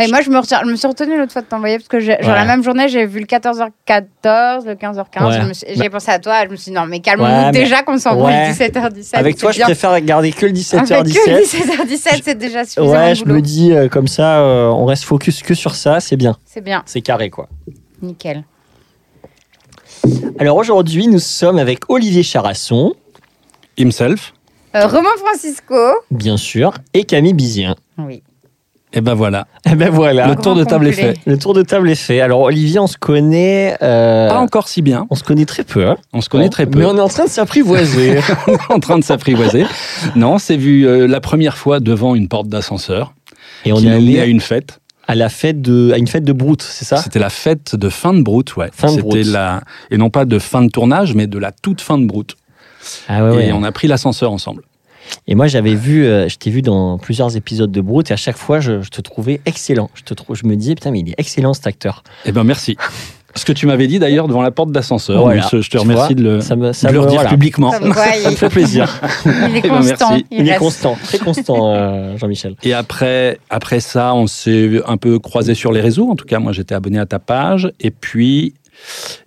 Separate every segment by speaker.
Speaker 1: Et moi, je me, retiens- je me suis retenue l'autre fois de t'envoyer parce que genre
Speaker 2: Ouais.
Speaker 1: la même journée, j'ai vu le 14h14, le 15h15.
Speaker 2: Ouais.
Speaker 1: je me suis- J'ai pensé à toi, je me suis dit non, mais calme-nous
Speaker 2: Ouais, mais-
Speaker 1: déjà qu'on s'envoie
Speaker 2: Ouais.
Speaker 1: le 17h17.
Speaker 2: Avec toi, je préfère garder que le
Speaker 1: Avec que
Speaker 2: 17h17.
Speaker 1: 17h17, c'est déjà suffisamment
Speaker 2: Ouais, je
Speaker 1: boulot.
Speaker 2: me dis euh, comme ça, euh, on reste focus que sur ça, c'est bien,
Speaker 1: C'est bien,
Speaker 2: c'est carré quoi.
Speaker 1: nickel.
Speaker 2: Alors aujourd'hui, nous sommes avec Olivier Charasson,
Speaker 3: Himself.
Speaker 1: Euh, Romain Francisco.
Speaker 2: bien sûr, et Camille Bizien.
Speaker 1: Oui.
Speaker 3: Et ben voilà.
Speaker 2: Et ben voilà,
Speaker 3: Le tour de table est fait.
Speaker 2: le tour de table est fait. Alors Olivier, on se connaît, euh,
Speaker 3: Pas encore si bien.
Speaker 2: on se connaît très peu. hein.
Speaker 3: On se connaît très peu.
Speaker 2: Mais on est en train de s'apprivoiser.
Speaker 3: On est en train de s'apprivoiser. non, on s'est vu euh, la première fois devant une porte d'ascenseur.
Speaker 2: et on est
Speaker 3: menait à
Speaker 2: allé
Speaker 3: une fête.
Speaker 2: à la fête de, à une fête de Brout, c'est ça?
Speaker 3: C'était la fête de fin de Brout, ouais.
Speaker 2: Fin de
Speaker 3: C'était
Speaker 2: Brout.
Speaker 3: la et non pas de fin de tournage, mais de la toute fin de Brout.
Speaker 2: Ah ouais, ouais.
Speaker 3: Et on a pris l'ascenseur ensemble.
Speaker 2: Et moi, j'avais vu, euh, je t'ai vu dans plusieurs épisodes de Brout, et à chaque fois, je, je te trouvais excellent. Je te trouve, je me disais, putain, mais il est excellent cet acteur.
Speaker 3: Eh ben merci. Ce que tu m'avais dit d'ailleurs devant la porte d'ascenseur.
Speaker 2: Voilà.
Speaker 3: Je je te remercie
Speaker 2: vois,
Speaker 3: de le,
Speaker 2: Ça me, ça
Speaker 3: de le
Speaker 2: me-
Speaker 3: redire
Speaker 2: voilà.
Speaker 3: publiquement.
Speaker 2: Ça me fait plaisir.
Speaker 1: il est
Speaker 3: ben,
Speaker 1: constant.
Speaker 3: merci.
Speaker 2: Il est constant, très constant, euh, Jean-Michel.
Speaker 3: Et après, après ça, on s'est un peu croisé sur les réseaux. En tout cas, moi, j'étais abonné à ta page. Et puis,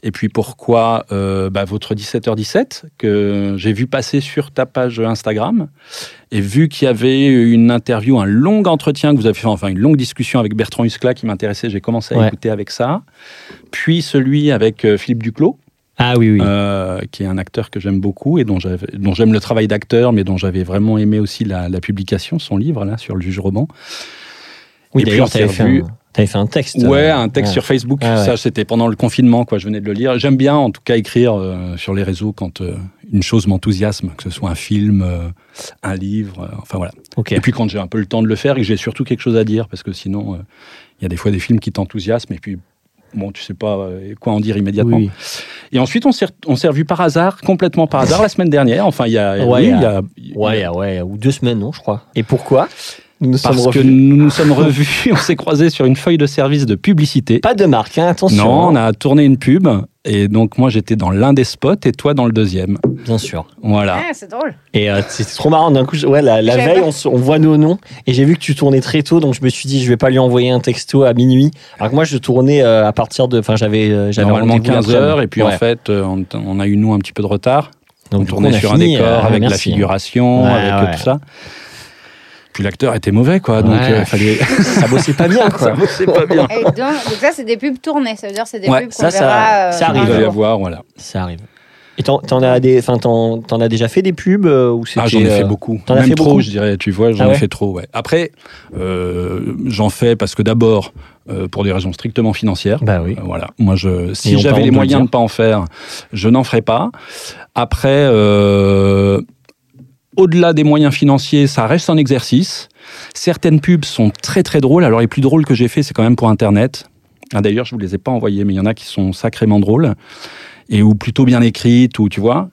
Speaker 3: et puis pourquoi euh, bah, votre 17h17 que j'ai vu passer sur ta page Instagram et vu qu'il y avait une interview, un long entretien que vous avez fait, enfin une longue discussion avec Bertrand Huskla qui m'intéressait, j'ai commencé à
Speaker 2: Ouais.
Speaker 3: écouter avec ça. Puis celui avec euh, Philippe Duclos,
Speaker 2: Ah oui, oui.
Speaker 3: euh, qui est un acteur que j'aime beaucoup et dont j'aime le travail d'acteur, mais dont j'avais vraiment aimé aussi la, la publication, son livre là sur le juge Robin.
Speaker 2: oui, d'ailleurs,
Speaker 3: on s'est
Speaker 2: t'avais fait, un- t'avais fait un texte.
Speaker 3: Ouais,
Speaker 2: euh,
Speaker 3: un texte
Speaker 2: ouais.
Speaker 3: sur Facebook.
Speaker 2: Ah ouais.
Speaker 3: Ça, c'était pendant le confinement, quoi. Je venais de le lire. J'aime bien, en tout cas, écrire euh, sur les réseaux quand euh, une chose m'enthousiasme, que ce soit un film, euh, un livre, euh, enfin voilà.
Speaker 2: Ok.
Speaker 3: Et puis quand j'ai un peu le temps de le faire et que j'ai surtout quelque chose à dire, parce que sinon, euh, il y a des fois des films qui t'enthousiasment et puis. Bon, tu sais pas euh, quoi en dire immédiatement.
Speaker 2: Oui,
Speaker 3: Et ensuite, on s'est on s'est revus par hasard, complètement par hasard, la semaine dernière. Enfin, il y a,
Speaker 2: Ouais,
Speaker 3: oui, il y a-
Speaker 2: Ouais, ouais, ou deux semaines, non, je crois. Et pourquoi? Nous nous sommes
Speaker 3: parce que
Speaker 2: revus.
Speaker 3: nous nous sommes revus, on s'est croisés sur une feuille de service de publicité.
Speaker 2: Pas de marque, hein, attention.
Speaker 3: Non, on
Speaker 2: hein.
Speaker 3: a tourné une pub et donc moi j'étais dans l'un des spots et toi dans le deuxième.
Speaker 2: Bien sûr.
Speaker 3: Voilà.
Speaker 1: Ah, c'est drôle.
Speaker 2: Et euh, c'était trop marrant. D'un coup, je- ouais, la, veille,
Speaker 1: pas-
Speaker 2: on, se- on voit nos noms. Et j'ai vu que tu tournais très tôt, donc je me suis dit, je vais pas lui envoyer un texto à minuit. Alors que moi, je tournais euh, à partir de. Enfin, j'avais. euh, j'avais
Speaker 3: Normalement
Speaker 2: rendez-vous
Speaker 3: 15
Speaker 2: l'après-midi.
Speaker 3: heures et puis en fait euh, on, on a eu nous un petit peu de retard.
Speaker 2: donc
Speaker 3: on tournait
Speaker 2: a
Speaker 3: sur
Speaker 2: fini,
Speaker 3: un décor
Speaker 2: euh,
Speaker 3: avec la
Speaker 2: merci.
Speaker 3: figuration,
Speaker 2: Ouais,
Speaker 3: avec
Speaker 2: ouais.
Speaker 3: tout ça. Puis l'acteur était mauvais quoi, donc
Speaker 2: Ouais.
Speaker 3: euh, fallait.
Speaker 2: Ça bossait pas bien, quoi.
Speaker 3: C'est pas bien.
Speaker 1: Et donc, donc ça, c'est des pubs tournées. Ça veut dire que c'est des
Speaker 3: Ouais,
Speaker 1: pubs qu'on
Speaker 2: ça, ça-
Speaker 1: verra. euh,
Speaker 2: ça
Speaker 1: un
Speaker 2: arrive.
Speaker 3: Il va y
Speaker 1: jour.
Speaker 3: avoir voilà.
Speaker 2: Ça arrive. Et t'en, t'en as des, enfin, t'en, t'en as déjà fait des pubs euh, ou c'était,
Speaker 3: Ah, j'en ai fait
Speaker 2: euh,
Speaker 3: beaucoup.
Speaker 2: t'en as
Speaker 3: Même
Speaker 2: fait
Speaker 3: trop,
Speaker 2: beaucoup
Speaker 3: je dirais. Tu vois, j'en
Speaker 2: Ah ouais
Speaker 3: ai fait trop. Ouais. Après, euh, j'en fais parce que d'abord, euh, pour des raisons strictement financières.
Speaker 2: Bah oui.
Speaker 3: Euh, Voilà. Moi, je, si j'avais les moyens de ne pas en faire, je n'en ferais pas. Après, euh, au-delà des moyens financiers, ça reste un exercice. Certaines pubs sont très très drôles. Alors les plus drôles que j'ai fait, c'est quand même pour Internet. Ah, D'ailleurs, je vous les ai pas envoyés, mais il y en a qui sont sacrément drôles et ou plutôt bien écrites, ou tu vois.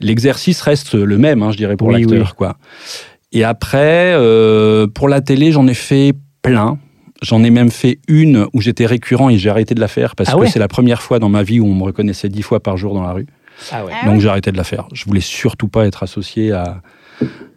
Speaker 3: L'exercice reste le même, hein, je dirais, pour
Speaker 2: Oui,
Speaker 3: l'acteur,
Speaker 2: oui.
Speaker 3: quoi. Et après, euh, pour la télé, j'en ai fait plein. J'en ai même fait une où j'étais récurrent et j'ai arrêté de la faire parce
Speaker 2: Ah
Speaker 3: que
Speaker 2: ouais
Speaker 3: c'est la première fois dans ma vie où on me reconnaissait dix fois par jour dans la rue.
Speaker 2: Ah ouais.
Speaker 3: Donc j'ai arrêté de la faire. Je voulais surtout pas être associé à,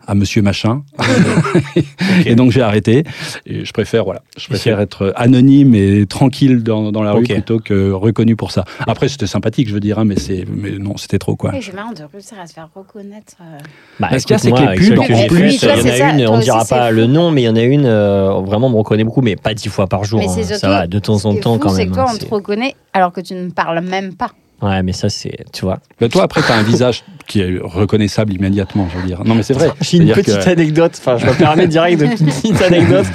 Speaker 3: à Monsieur Machin. et donc j'ai arrêté. Et je préfère, voilà, je préfère être anonyme et tranquille dans, dans la rue
Speaker 2: Ok.
Speaker 3: plutôt que reconnu pour ça. Après c'était sympathique, je veux dire, hein, mais c'est, mais non, c'était trop quoi.
Speaker 1: J'ai marre de réussir à se faire reconnaître. euh.
Speaker 2: Bah,
Speaker 3: Parce qu'il y a, c'est que les pubs, en plus,
Speaker 2: il y en
Speaker 1: c'est
Speaker 2: a
Speaker 1: ça,
Speaker 2: une, on
Speaker 1: aussi,
Speaker 2: dira
Speaker 1: c'est
Speaker 2: pas
Speaker 1: fou.
Speaker 2: le nom, mais il y en a une, euh, vraiment, on me reconnaît beaucoup, mais pas dix fois par jour.
Speaker 1: Mais c'est
Speaker 2: hein. Ça va, de temps en temps quand
Speaker 1: C'est
Speaker 2: même.
Speaker 1: que toi,
Speaker 2: hein,
Speaker 1: on te
Speaker 2: c'est-
Speaker 1: reconnaît alors que tu ne parles même pas.
Speaker 2: Ouais, mais ça, c'est, tu vois.
Speaker 3: Mais toi après t'as un visage qui est reconnaissable immédiatement, je veux dire. Non mais c'est vrai.
Speaker 2: J'ai une petite
Speaker 3: que-
Speaker 2: anecdote, enfin, je me permets direct de une petite anecdote.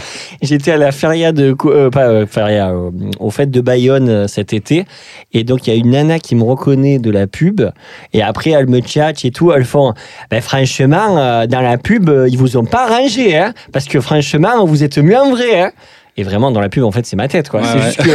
Speaker 2: J'étais à la feria de, euh, pas euh, feria, euh, au fête de Bayonne cet été, et donc il y a une nana qui me reconnaît de la pub, et après elle me tchatche et tout, elles font, ben franchement, dans la pub, ils vous ont pas rangé, hein, parce que franchement, vous êtes mieux en vrai, hein. Et vraiment, dans la pub, en fait, c'est ma tête, quoi.
Speaker 3: Ouais,
Speaker 2: c'est
Speaker 3: ouais.
Speaker 2: juste que.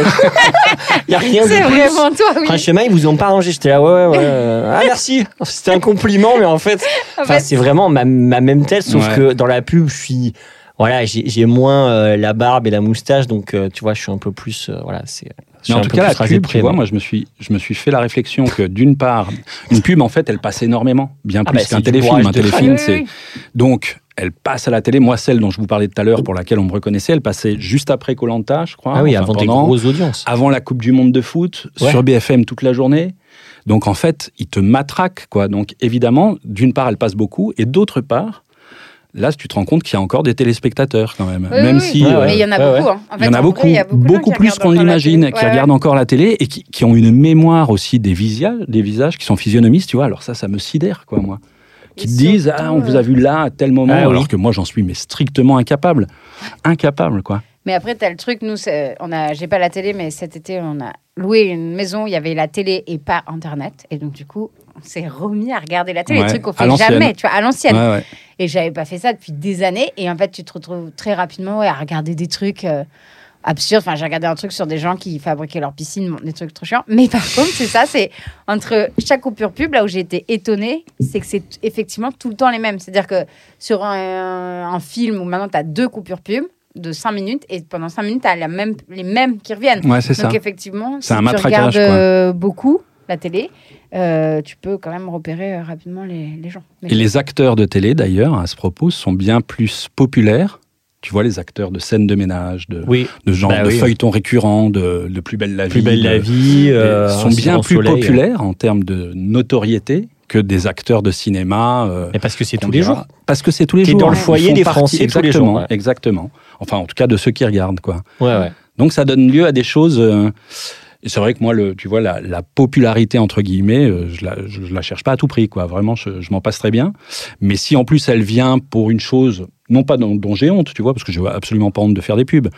Speaker 2: Il y a rien de
Speaker 1: C'est
Speaker 2: plus.
Speaker 1: vraiment toi, oui.
Speaker 2: Franchement, ils vous ont pas rangé. J'étais là, ouais, ouais, ouais. Ah, merci. C'était un compliment, mais en fait,
Speaker 1: En
Speaker 2: enfin,
Speaker 1: fait,
Speaker 2: c'est vraiment ma, ma même tête, sauf
Speaker 3: Ouais.
Speaker 2: que dans la pub, je suis. Voilà, j'ai moins euh, la barbe et la moustache, donc euh, tu vois, je suis un peu plus. euh, voilà, c'est.
Speaker 3: Mais en
Speaker 2: un
Speaker 3: tout cas, la pub,
Speaker 2: près,
Speaker 3: tu vois, moi, je me suis, je me suis fait la réflexion que d'une part, une pub, en fait, elle passe énormément, bien
Speaker 2: Ah
Speaker 3: plus
Speaker 2: bah,
Speaker 3: qu'un téléfilm. Un téléfilm, c'est donc elle passe à la télé. Moi, celle dont je vous parlais tout à l'heure, pour laquelle on me reconnaissait, elle passait juste après Colanta, je crois.
Speaker 2: Ah oui,
Speaker 3: enfin,
Speaker 2: avant
Speaker 3: pendant-
Speaker 2: grosses audiences.
Speaker 3: avant la Coupe du Monde de foot
Speaker 2: Ouais.
Speaker 3: sur BFM toute la journée. Donc en fait, ils te matraquent quoi. Donc évidemment, d'une part, elle passe beaucoup, et d'autre part, là, tu te rends compte qu'il y a encore des téléspectateurs quand même.
Speaker 1: Oui,
Speaker 3: même
Speaker 1: oui,
Speaker 3: si
Speaker 1: oui.
Speaker 3: Euh,
Speaker 1: Mais il y en a
Speaker 2: ouais,
Speaker 1: beaucoup. hein. En
Speaker 3: il y
Speaker 1: fait,
Speaker 3: en a beaucoup,
Speaker 1: vrai, il y a beaucoup,
Speaker 3: plus qu'on l'imagine, qui
Speaker 1: ouais.
Speaker 3: regardent encore la télé et qui, qui ont une mémoire aussi des visages, des visages qui sont physionomistes, tu vois. Alors ça, ça me sidère, quoi, moi. Qui te disent, ah, on vous a vu là à tel moment,
Speaker 2: Ah oui.
Speaker 3: alors que moi, j'en suis mais strictement incapable. Incapable, quoi.
Speaker 1: Mais après, tu as le truc, nous, on a, j'ai pas la télé, mais cet été, on a loué une maison, il y avait la télé et pas Internet. Et donc, du coup, on s'est remis à regarder la télé,
Speaker 3: Ouais,
Speaker 1: des trucs qu'on fait jamais, tu vois, à l'ancienne.
Speaker 3: Ouais, ouais.
Speaker 1: Et j'avais pas fait ça depuis des années. Et en fait, tu te retrouves très rapidement ouais, à regarder des trucs euh, absurdes. Enfin, j'ai regardé un truc sur des gens qui fabriquaient leur piscine, des trucs trop chiants. Mais par contre, c'est ça, c'est entre chaque coupure pub, là où j'ai été étonnée, c'est que c'est effectivement tout le temps les mêmes. C'est-à-dire que sur un, un film où maintenant tu as deux coupures pub de 5 minutes et pendant 5 minutes, tu as la même, les mêmes qui reviennent.
Speaker 3: Ouais, c'est ça.
Speaker 1: Donc effectivement,
Speaker 3: C'est
Speaker 1: si
Speaker 3: un
Speaker 1: tu regardes
Speaker 3: quoi.
Speaker 1: euh, beaucoup la télé, euh, tu peux quand même repérer euh, rapidement les, les gens. Mais-
Speaker 3: Et les acteurs de télé, d'ailleurs, à ce propos, sont bien plus populaires. Tu vois, les acteurs de scènes de ménage, de,
Speaker 2: Oui,
Speaker 3: de genre
Speaker 2: Bah
Speaker 3: de
Speaker 2: oui.
Speaker 3: feuilletons récurrents, de, de Plus belle la
Speaker 2: plus
Speaker 3: vie.
Speaker 2: belle
Speaker 3: de-
Speaker 2: la vie.
Speaker 3: euh, sont bien plus
Speaker 2: Soleil.
Speaker 3: populaires en termes de notoriété que des acteurs de cinéma. euh,
Speaker 2: Mais parce que c'est tous les jours.
Speaker 3: Parce que c'est tous les jours.
Speaker 2: dans le foyer des Français tous les
Speaker 3: exactement,
Speaker 2: jours, ouais.
Speaker 3: Exactement. Enfin, en tout cas, de ceux qui regardent, quoi.
Speaker 2: Ouais, ouais.
Speaker 3: Donc ça donne lieu à des choses. euh, et c'est vrai que moi, le, tu vois, la, la popularité entre guillemets, euh, je la, je, je la cherche pas à tout prix, quoi. Vraiment, je, je m'en passe très bien. Mais si en plus elle vient pour une chose, non pas dont, dont j'ai honte, tu vois, parce que je n'ai absolument pas honte de faire des pubs.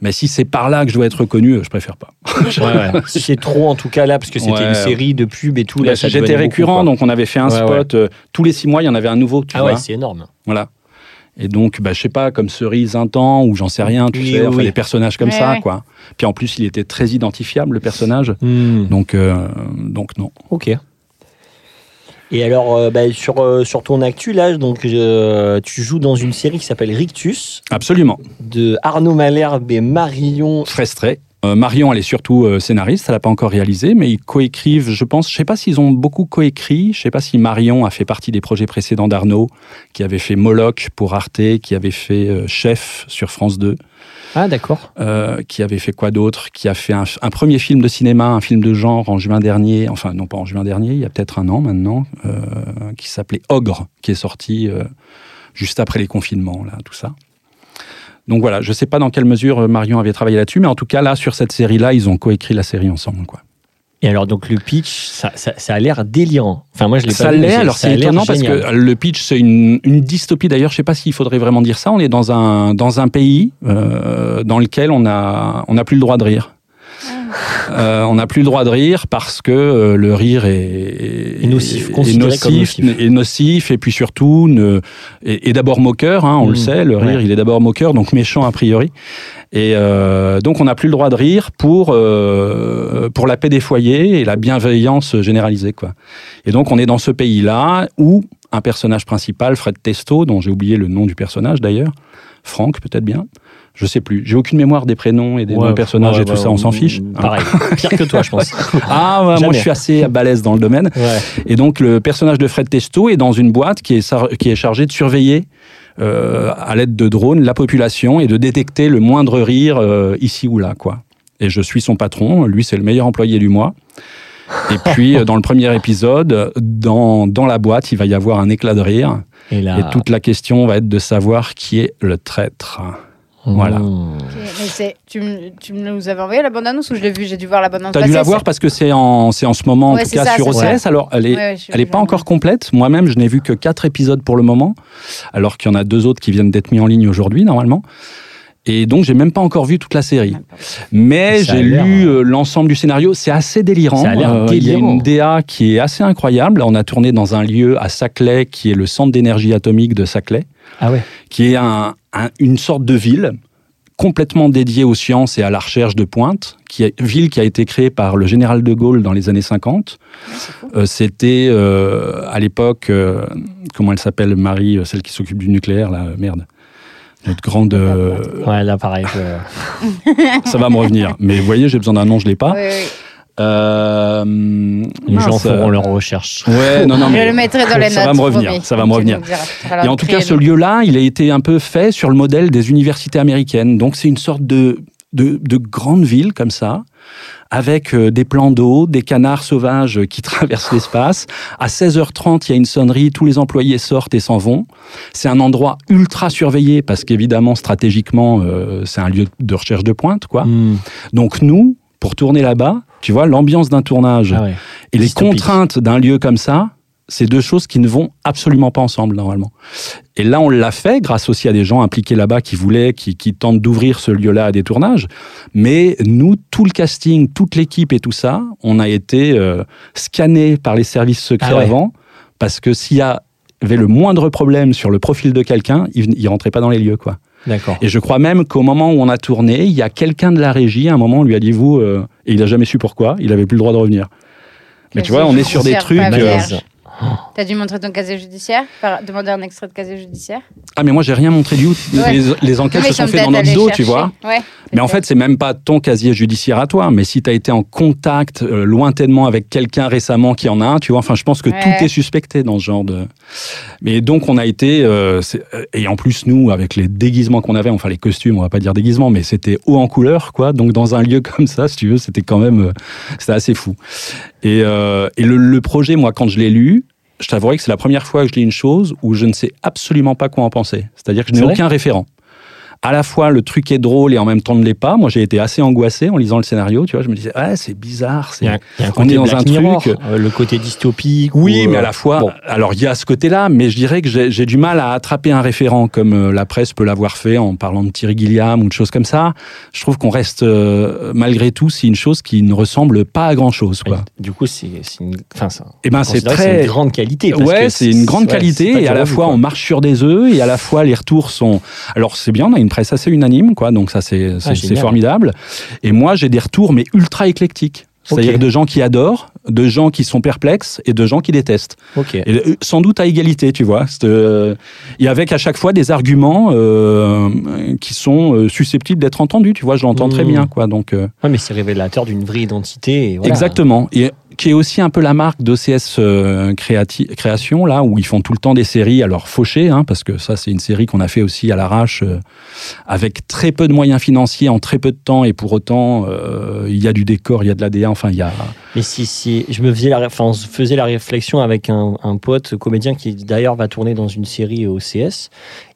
Speaker 3: Mais si c'est par là que je dois être reconnu, je préfère pas.
Speaker 2: Ouais, ouais. Si c'est trop en tout cas là, parce que c'était
Speaker 3: Ouais.
Speaker 2: une série de pubs et tout.
Speaker 3: Là, J'étais récurrent,
Speaker 2: beaucoup,
Speaker 3: donc on avait fait un
Speaker 2: Ouais,
Speaker 3: spot. euh, tous les six mois, il y en avait un nouveau, tu
Speaker 2: Ah
Speaker 3: vois.
Speaker 2: ouais, c'est énorme.
Speaker 3: Voilà. Et donc, bah, je sais pas, comme Cerise un temps, ou j'en sais rien, tu
Speaker 2: Oui,
Speaker 3: sais,
Speaker 2: oui,
Speaker 3: enfin,
Speaker 2: oui.
Speaker 3: des personnages comme
Speaker 1: Ouais,
Speaker 3: ça, quoi. Puis en plus, il était très identifiable, le personnage.
Speaker 2: Hmm.
Speaker 3: Donc, euh, donc non.
Speaker 2: Ok. Et alors, euh, bah, sur, euh, sur ton actu, là, donc, euh, tu joues dans une série qui s'appelle Rictus,
Speaker 3: Absolument.
Speaker 2: de Arnaud Malherbe et Marion.
Speaker 3: Frestray. Euh, Marion, elle est surtout scénariste, elle n'a pas encore réalisé, mais ils coécrivent, je pense, je sais pas s'ils ont beaucoup coécrit, je sais pas si Marion a fait partie des projets précédents d'Arnaud, qui avait fait Moloch pour Arte, qui avait fait Chef sur France 2,
Speaker 2: Ah, d'accord.
Speaker 3: euh, qui avait fait quoi d'autre, qui a fait un, premier film de cinéma, un film de genre en juin dernier, enfin non pas en juin dernier, il y a peut-être un an maintenant, euh, qui s'appelait Ogre, qui est sorti euh, juste après les confinements, là, tout ça. Donc voilà, je sais pas dans quelle mesure Marion avait travaillé là-dessus, mais en tout cas là sur cette série-là, ils ont coécrit la série ensemble, quoi.
Speaker 2: Et alors, donc, le pitch, ça, ça, ça a l'air délirant. Enfin, moi, je l'ai pas
Speaker 3: Ça l'est, alors
Speaker 2: a
Speaker 3: c'est étonnant parce que le pitch c'est une, une dystopie d'ailleurs, je sais pas s'il faudrait vraiment dire ça, on est dans un, dans un pays euh, dans lequel on a on n'a plus le droit de rire. Euh, on n'a plus le droit de rire parce que euh, le rire est,
Speaker 2: Est nocif,
Speaker 3: est nocif,
Speaker 2: nocif.
Speaker 3: et puis surtout ne, est, d'abord moqueur, hein, on le sait, le rire
Speaker 2: Ouais.
Speaker 3: il est d'abord moqueur, donc méchant a priori. Et euh, donc on n'a plus le droit de rire pour, euh, pour la paix des foyers et la bienveillance généralisée. Quoi. Et donc on est dans ce pays-là où un personnage principal, Fred Testo, dont j'ai oublié le nom du personnage d'ailleurs, Franck peut-être bien, je sais plus, j'ai aucune mémoire des prénoms et des noms de personnages
Speaker 2: ouais,
Speaker 3: et tout
Speaker 2: ouais,
Speaker 3: ça, on s'en fiche.
Speaker 2: Pareil. Pire que toi, je pense.
Speaker 3: Ah, ouais, moi je suis assez balèze dans le domaine. Et donc le personnage de Fred Testo est dans une boîte qui est, sar- qui est chargée de surveiller euh, à l'aide de drones la population et de détecter le moindre rire euh, ici ou là. quoi. Et je suis son patron, lui c'est le meilleur employé du mois. Et puis euh, dans le premier épisode, dans, dans la boîte, il va y avoir un éclat de rire.
Speaker 2: Et là.
Speaker 3: Et toute la question va être de savoir qui est le traître. Voilà.
Speaker 1: Mais tu, nous avais envoyé la bande-annonce ou je l'ai vu? J'ai dû voir la bande-annonce.
Speaker 3: T'as dû
Speaker 1: passer,
Speaker 3: la voir parce que c'est en, c'est en ce moment, en tout cas,
Speaker 1: ça,
Speaker 3: sur OCS. Alors, elle est,
Speaker 1: Ouais, ouais, je-
Speaker 3: Elle n'est pas encore complète. Moi-même, je n'ai vu que quatre épisodes pour le moment, alors qu'il y en a deux autres qui viennent d'être mis en ligne aujourd'hui, normalement. Et donc, j'ai même pas encore vu toute la série. Mais
Speaker 2: Ça a
Speaker 3: j'ai lu euh, l'ensemble du scénario. C'est assez délirant.
Speaker 2: Ça a
Speaker 3: Euh, Il y a une DA qui est assez incroyable. On a tourné dans un lieu à Saclay, qui est le centre d'énergie atomique de Saclay,
Speaker 2: Ah ouais.
Speaker 3: qui est un- un- une sorte de ville complètement dédiée aux sciences et à la recherche de pointe, qui est, ville qui a été créée par le général de Gaulle dans les années 50. Euh, C'était euh, à l'époque, euh, comment elle s'appelle, Marie, celle qui s'occupe du nucléaire, là, merde. Notre grande. euh,
Speaker 2: Ouais, là, pareil. je-
Speaker 3: ça va me revenir. Mais vous voyez, j'ai besoin d'un nom, je l'ai pas.
Speaker 1: Oui, oui.
Speaker 3: Euh,
Speaker 2: Les gens feront
Speaker 3: euh,
Speaker 2: leurs recherches.
Speaker 3: Ouais, non, non,
Speaker 1: Je le mettrai dans les notes.
Speaker 3: ça va me revenir,
Speaker 1: promis.
Speaker 3: ça va me revenir.
Speaker 1: diras.
Speaker 3: Et en tout cas, ce lieu-là, il a été un peu fait sur le modèle des universités américaines. Donc, c'est une sorte de, de, de grande ville comme ça, avec euh, des plans d'eau, des canards sauvages qui traversent l'espace. À 16h30, il y a une sonnerie, tous les employés sortent et s'en vont. C'est un endroit ultra surveillé parce qu'évidemment, stratégiquement, euh, c'est un lieu de recherche de pointe, quoi.
Speaker 2: Hmm.
Speaker 3: Donc, nous, pour tourner là-bas, tu vois, l'ambiance d'un tournage
Speaker 2: Ah ouais.
Speaker 3: et les
Speaker 2: Dystopique.
Speaker 3: contraintes d'un lieu comme ça, c'est deux choses qui ne vont absolument pas ensemble normalement. Et là, on l'a fait grâce aussi à des gens impliqués là-bas qui voulaient, qui, qui tentent d'ouvrir ce lieu-là à des tournages. Mais nous, tout le casting, toute l'équipe et tout ça, on a été euh, scannés par les services secrets
Speaker 2: Ah ouais.
Speaker 3: avant, parce que s'il y avait le moindre problème sur le profil de quelqu'un, il, ne rentrait pas dans les lieux, quoi.
Speaker 2: D'accord.
Speaker 3: Et je crois même qu'au moment où on a tourné, il y a quelqu'un de la régie, à un moment, on lui a dit vous, euh, et il a jamais su pourquoi, il avait plus le droit de revenir. Mais tu vois, on est sur des trucs. euh.
Speaker 1: T'as dû montrer ton casier judiciaire Demander un extrait de casier judiciaire
Speaker 3: Ah, mais moi, j'ai rien montré du tout.
Speaker 1: Ouais.
Speaker 3: Les, les enquêtes
Speaker 1: mais
Speaker 3: se sont faites dans notre dos, tu vois.
Speaker 1: Ouais,
Speaker 3: Mais en fait, c'est même pas ton casier judiciaire à toi. Mais si tu as été en contact euh, lointainement avec quelqu'un récemment qui en a un, tu vois. Enfin, je pense que
Speaker 1: Ouais.
Speaker 3: tout est suspecté dans ce genre de. Mais donc, on a été. euh, euh, et en plus, nous, avec les déguisements qu'on avait, enfin, les costumes, on va pas dire déguisements, mais c'était haut en couleur, quoi. Donc, dans un lieu comme ça, si tu veux, c'était quand même. euh, c'était assez fou. Et, euh, et le, le projet, moi, quand je l'ai lu, je t'avouerai que c'est la première fois que je lis une chose où je ne sais absolument pas quoi en penser. C'est-à-dire que je n'ai aucun référent. À la fois, le truc est drôle et en même temps ne l'est pas. Moi, j'ai été assez angoissé en lisant le scénario. Tu vois, je me disais, c'est bizarre. c'est- on est dans
Speaker 2: Black
Speaker 3: un
Speaker 2: Mirror,
Speaker 3: truc-
Speaker 2: euh, le côté dystopique.
Speaker 3: Oui,
Speaker 2: ou,
Speaker 3: mais
Speaker 2: euh,
Speaker 3: à la fois,
Speaker 2: bon.
Speaker 3: alors il y a ce côté-là, mais je dirais que j'ai j'ai du mal à attraper un référent comme euh, la presse peut l'avoir fait en parlant de Thierry Gilliam ou de choses comme ça. Je trouve qu'on reste euh, malgré tout, c'est une chose qui ne ressemble pas à grand-chose. Quoi.
Speaker 2: Du coup, c'est c'est une, enfin, ça,
Speaker 3: Et ben c'est très
Speaker 2: une grande qualité. parce
Speaker 3: Ouais,
Speaker 2: que
Speaker 3: c'est une grande
Speaker 2: ouais,
Speaker 3: qualité et à la fois
Speaker 2: quoi.
Speaker 3: on marche sur des œufs et à la fois les retours sont. Alors c'est bien, on a une presse assez unanime, quoi. Donc ça c'est
Speaker 2: Ah,
Speaker 3: formidable. Et moi j'ai des retours mais ultra éclectiques. C'est-à-dire de gens qui adorent, de gens qui sont perplexes et de gens qui détestent.
Speaker 2: Ok.
Speaker 3: Et euh, sans doute à égalité, tu vois. Euh, Et avec à chaque fois des arguments euh, qui sont susceptibles d'être entendus, tu vois. Je l'entends très
Speaker 2: Mmh.
Speaker 3: bien, quoi. Donc euh,
Speaker 2: Ouais, mais c'est révélateur d'une vraie identité. et voilà.
Speaker 3: Exactement. Et qui est aussi un peu la marque d'OCS euh, Créati- Création, là, où ils font tout le temps des séries, alors fauchées, hein, parce que ça, c'est une série qu'on a fait aussi à l'arrache, euh, avec très peu de moyens financiers en très peu de temps, et pour autant, euh, il y a du décor, il y a de l'ADA, enfin, il y a.
Speaker 2: Mais si, si je me faisais la, enfin, on se faisait la réflexion avec un, pote comédien qui d'ailleurs va tourner dans une série au CS,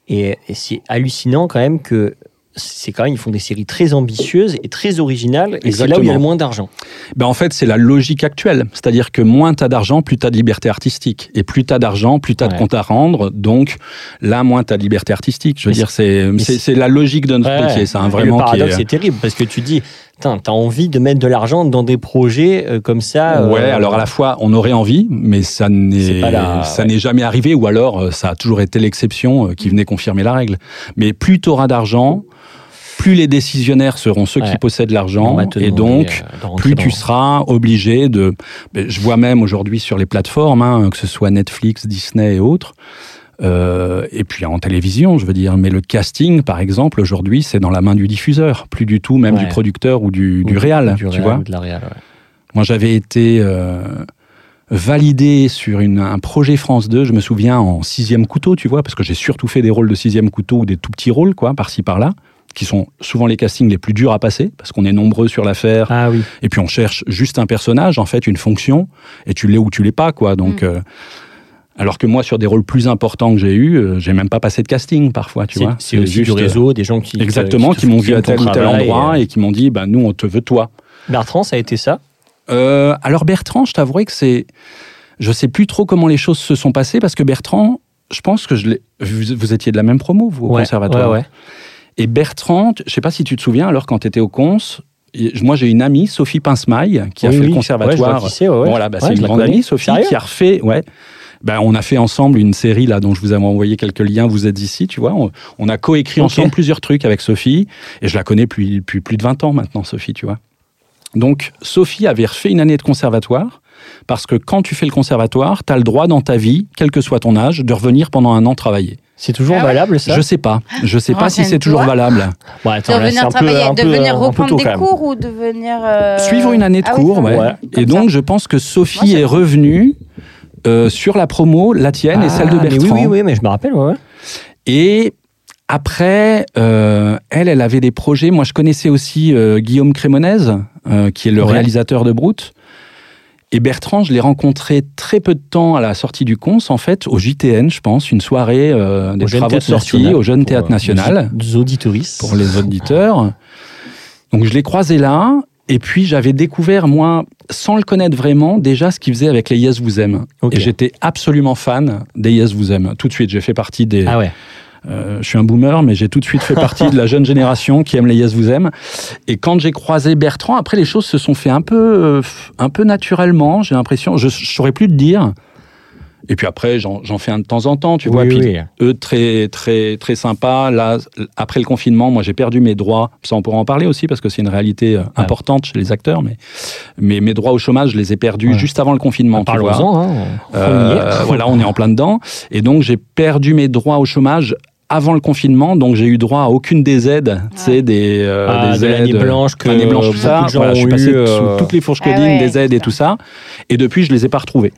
Speaker 2: et, et c'est hallucinant quand même que c'est quand même ils font des séries très ambitieuses et très originales, et c'est là où il y a le moins d'argent.
Speaker 3: Ben, en fait, c'est la logique actuelle. C'est-à-dire que moins tu as d'argent, plus tu as de liberté artistique. Et plus tu as d'argent, plus tu as de comptes à rendre. Donc, là, moins tu as de liberté artistique. Je veux
Speaker 2: Mais
Speaker 3: dire, c'est la logique de notre
Speaker 2: Ouais.
Speaker 3: métier. C'est un
Speaker 2: Et
Speaker 3: vraiment
Speaker 2: le
Speaker 3: qui
Speaker 2: paradoxe
Speaker 3: est-
Speaker 2: c'est terrible parce que tu dis, t'as as envie de mettre de l'argent dans des projets euh, comme ça. euh,
Speaker 3: Ouais, alors à la fois, on aurait envie, mais ça n'est
Speaker 2: la-
Speaker 3: ça
Speaker 2: ouais.
Speaker 3: n'est jamais arrivé, ou alors euh, ça a toujours été l'exception qui venait confirmer la règle. Mais plus tu auras d'argent, plus les décisionnaires seront ceux qui possèdent l'argent,
Speaker 2: te
Speaker 3: et donc
Speaker 2: euh,
Speaker 3: plus tu seras obligé de. Je vois même aujourd'hui sur les plateformes, hein, que ce soit Netflix, Disney et autres. Euh, et puis en télévision, je veux dire, mais le casting, par exemple, aujourd'hui, c'est dans la main du diffuseur, plus du tout même
Speaker 2: Ouais.
Speaker 3: du producteur ou du,
Speaker 2: ou
Speaker 3: du réal,
Speaker 2: du
Speaker 3: tu
Speaker 2: réal
Speaker 3: vois.
Speaker 2: ou de la réal, ouais.
Speaker 3: Moi, j'avais été euh, validé sur une- un projet France 2, je me souviens, en sixième couteau, tu vois, parce que j'ai surtout fait des rôles de sixième couteau ou des tout petits rôles, quoi, par-ci, par-là, qui sont souvent les castings les plus durs à passer, parce qu'on est nombreux sur l'affaire,
Speaker 2: Ah oui.
Speaker 3: et puis on cherche juste un personnage, en fait, une fonction, et tu l'es ou tu l'es pas, quoi. Donc,
Speaker 1: Mm.
Speaker 3: euh, alors que moi, sur des rôles plus importants que j'ai eus, euh, j'ai même pas passé de casting parfois, tu vois.
Speaker 2: C'est aussi du
Speaker 3: euh,
Speaker 2: réseau, des gens qui.
Speaker 3: Exactement,
Speaker 2: te-
Speaker 3: qui m'ont vu à tel ou tel endroit
Speaker 2: et,
Speaker 3: et qui m'ont dit, bah, nous, on te veut toi.
Speaker 2: euh, Bertrand, ça a été ça?
Speaker 3: Euh, alors Bertrand, je t'avouerai que c'est, je sais plus trop comment les choses se sont passées parce que Bertrand, je pense que je vous, vous étiez de la même promo vous au
Speaker 2: Ouais,
Speaker 3: conservatoire.
Speaker 2: ouais, ouais.
Speaker 3: Et Bertrand, je sais pas si tu te souviens, alors quand tu étais au cons, moi j'ai une amie, Sophie Pincemaille, qui a fait
Speaker 2: oui,
Speaker 3: le
Speaker 2: ouais,
Speaker 3: conservatoire.
Speaker 2: je vois qui c'est, ouais, ouais.
Speaker 3: Bon, voilà, bah, c'est une grande amie, Sophie,
Speaker 2: Sérieux?
Speaker 3: qui a refait, ouais, Ben, on a fait ensemble une série là dont je vous avais envoyé quelques liens. Vous êtes ici, tu vois. On, on a coécrit ensemble plusieurs trucs avec Sophie et je la connais depuis, depuis plus de 20 ans maintenant, Sophie, tu vois. Donc Sophie avait refait une année de conservatoire parce que quand tu fais le conservatoire, tu as le droit dans ta vie, quel que soit ton âge, de revenir pendant un an travailler.
Speaker 2: C'est toujours
Speaker 1: Ah ouais
Speaker 2: valable ça?
Speaker 3: Je sais pas, je sais pas si c'est toujours valable.
Speaker 2: Bon, attends,
Speaker 1: de
Speaker 2: là,
Speaker 1: venir
Speaker 2: un peu-
Speaker 1: travailler,
Speaker 2: un
Speaker 1: de
Speaker 2: peu,
Speaker 1: venir reprendre
Speaker 2: tôt,
Speaker 1: des cours ou de venir. euh,
Speaker 3: Suivre une année de
Speaker 1: ah oui,
Speaker 3: cours, ouais.
Speaker 2: Ouais.
Speaker 3: Et donc
Speaker 1: ça.
Speaker 3: je pense que Sophie est revenue euh, sur la promo, la tienne et celle de
Speaker 2: Ah,
Speaker 3: Bertrand.
Speaker 2: Oui, oui, oui, mais je me rappelle, ouais.
Speaker 3: Et après, euh, elle, elle avait des projets. Moi, je connaissais aussi euh, Guillaume Crémonez, qui est le
Speaker 2: Ouais.
Speaker 3: réalisateur de Brute. Et Bertrand, je l'ai rencontré très peu de temps à la sortie du Cons, en fait, au JTN, je pense, une soirée des
Speaker 2: Au
Speaker 3: travaux de sortie
Speaker 2: National,
Speaker 3: au Jeune Théâtre National
Speaker 2: Les auditoristes.
Speaker 3: pour les auditeurs. Donc je l'ai croisé là. Et puis j'avais découvert, moi, sans le connaître vraiment, déjà ce qu'il faisait avec les Yes Vous Aime. Et j'étais absolument fan des Yes Vous Aime. Tout de suite, j'ai fait partie des...
Speaker 2: Ah ouais.
Speaker 3: Euh, je suis un boomer, mais j'ai tout de suite fait partie de la jeune génération qui aime les Yes Vous Aime. Et quand j'ai croisé Bertrand, après les choses se sont fait un peu, euh, un peu naturellement, j'ai l'impression. Je ne saurais plus te dire. Et puis après, j'en j'en fais un de temps en temps, tu vois.
Speaker 2: Oui,
Speaker 3: Puis eux, très, très, très sympa. Là, après le confinement, moi, j'ai perdu mes droits. Ça, on pourra en parler aussi parce que c'est une réalité euh,
Speaker 2: Ah.
Speaker 3: importante chez les acteurs. Mais, mais mes droits au chômage, je les ai perdus
Speaker 2: Ouais.
Speaker 3: juste avant le confinement. tu vois.
Speaker 2: Parlons-en. Hein.
Speaker 3: Euh,
Speaker 2: est.
Speaker 3: voilà, on est en plein dedans. Et donc, j'ai perdu mes droits au chômage avant le confinement, donc j'ai eu droit à aucune des aides, tu sais, des, euh,
Speaker 2: Ah,
Speaker 3: des
Speaker 2: de
Speaker 3: aides,
Speaker 2: l'année blanche que
Speaker 3: année blanche, tout ça. Voilà, je suis passé
Speaker 2: eu, euh,
Speaker 3: sous toutes les fourches
Speaker 1: Ah
Speaker 3: coding,
Speaker 1: ouais,
Speaker 3: des aides et tout ça. Et depuis, je les ai pas retrouvées.